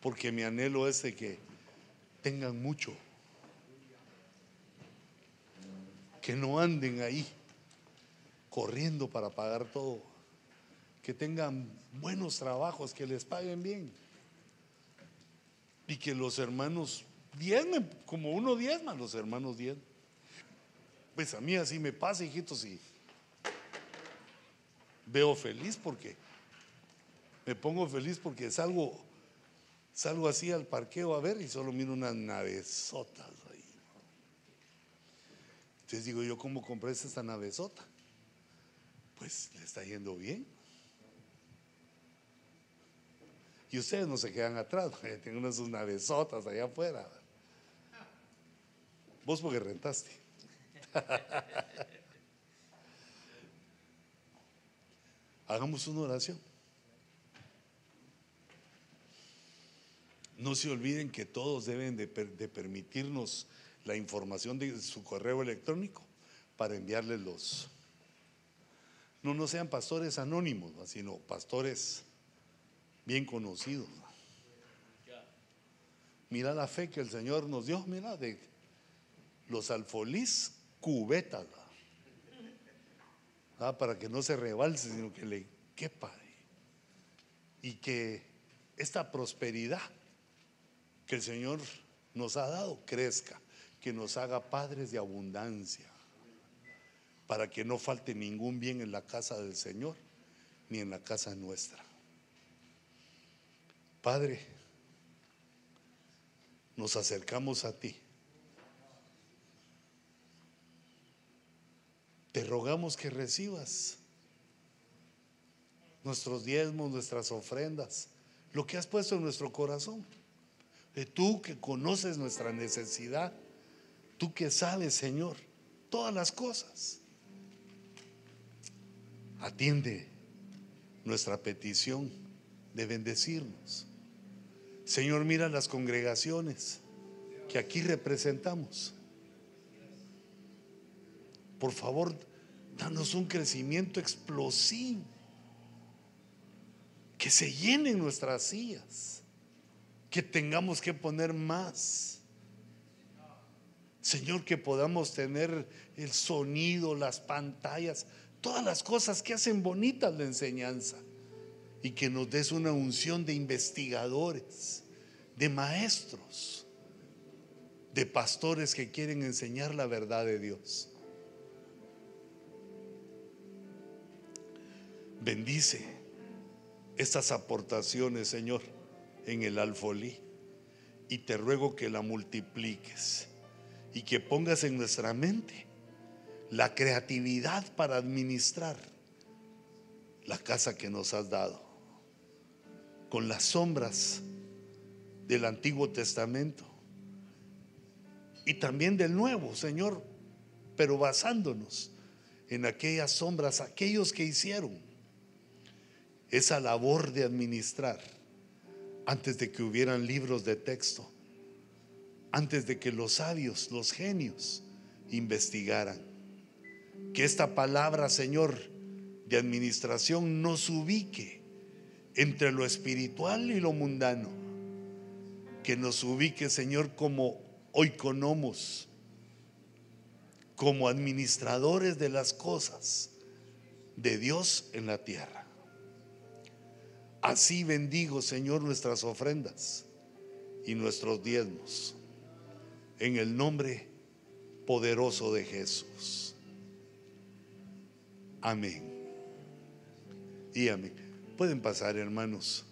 Porque mi anhelo es de que tengan mucho. Que no anden ahí corriendo para pagar todo. Que tengan buenos trabajos, que les paguen bien. Y que los hermanos diezmen, como uno diezma, los hermanos diezmen. Pues a mí así me pasa, hijitos, y veo feliz porque me pongo feliz porque es algo Salgo así al parqueo a ver y solo miro unas navesotas ahí. Entonces digo yo, ¿cómo compré esta navezota? Pues le está yendo bien. Y ustedes no se quedan atrás, tienen unas sus navesotas allá afuera. Vos porque rentaste. Hagamos una oración. No se olviden que todos deben de, permitirnos la información de su correo electrónico para enviarles los... No, no sean pastores anónimos, sino pastores bien conocidos. Mira la fe que el Señor nos dio, mira, de los alfolís cubetas, para que no se rebalse, sino que le quepa. Y que esta prosperidad que el Señor nos ha dado crezca, que nos haga padres de abundancia, para que no falte ningún bien en la casa del Señor ni en la casa nuestra. Padre, nos acercamos a ti. Te rogamos que recibas nuestros diezmos, nuestras ofrendas, lo que has puesto en nuestro corazón de tú que conoces nuestra necesidad, tú que sabes, Señor, todas las cosas. Atiende nuestra petición de bendecirnos. Señor, mira las congregaciones que aquí representamos. Por favor, danos un crecimiento explosivo. Que se llenen nuestras sillas que tengamos que poner más. Señor, que podamos tener el sonido, las pantallas, todas las cosas que hacen bonitas la enseñanza. Y que nos des una unción de investigadores, de maestros, de pastores que quieren enseñar la verdad de Dios. Bendice estas aportaciones, Señor en el alfolí. Y te ruego que la multipliques y que pongas en nuestra mente la creatividad para administrar la casa que nos has dado con las sombras del Antiguo Testamento y también del Nuevo, Señor, pero basándonos en aquellas sombras, aquellos que hicieron esa labor de administrar antes de que hubieran libros de texto, antes de que los sabios, los genios, investigaran. Que esta palabra, Señor, de administración nos ubique entre lo espiritual y lo mundano. Que nos ubique, Señor, como oikonomos, como administradores de las cosas de Dios en la tierra. Así bendigo, Señor, nuestras ofrendas y nuestros diezmos. En el nombre poderoso de Jesús. Amén. Y amén. Pueden pasar, hermanos.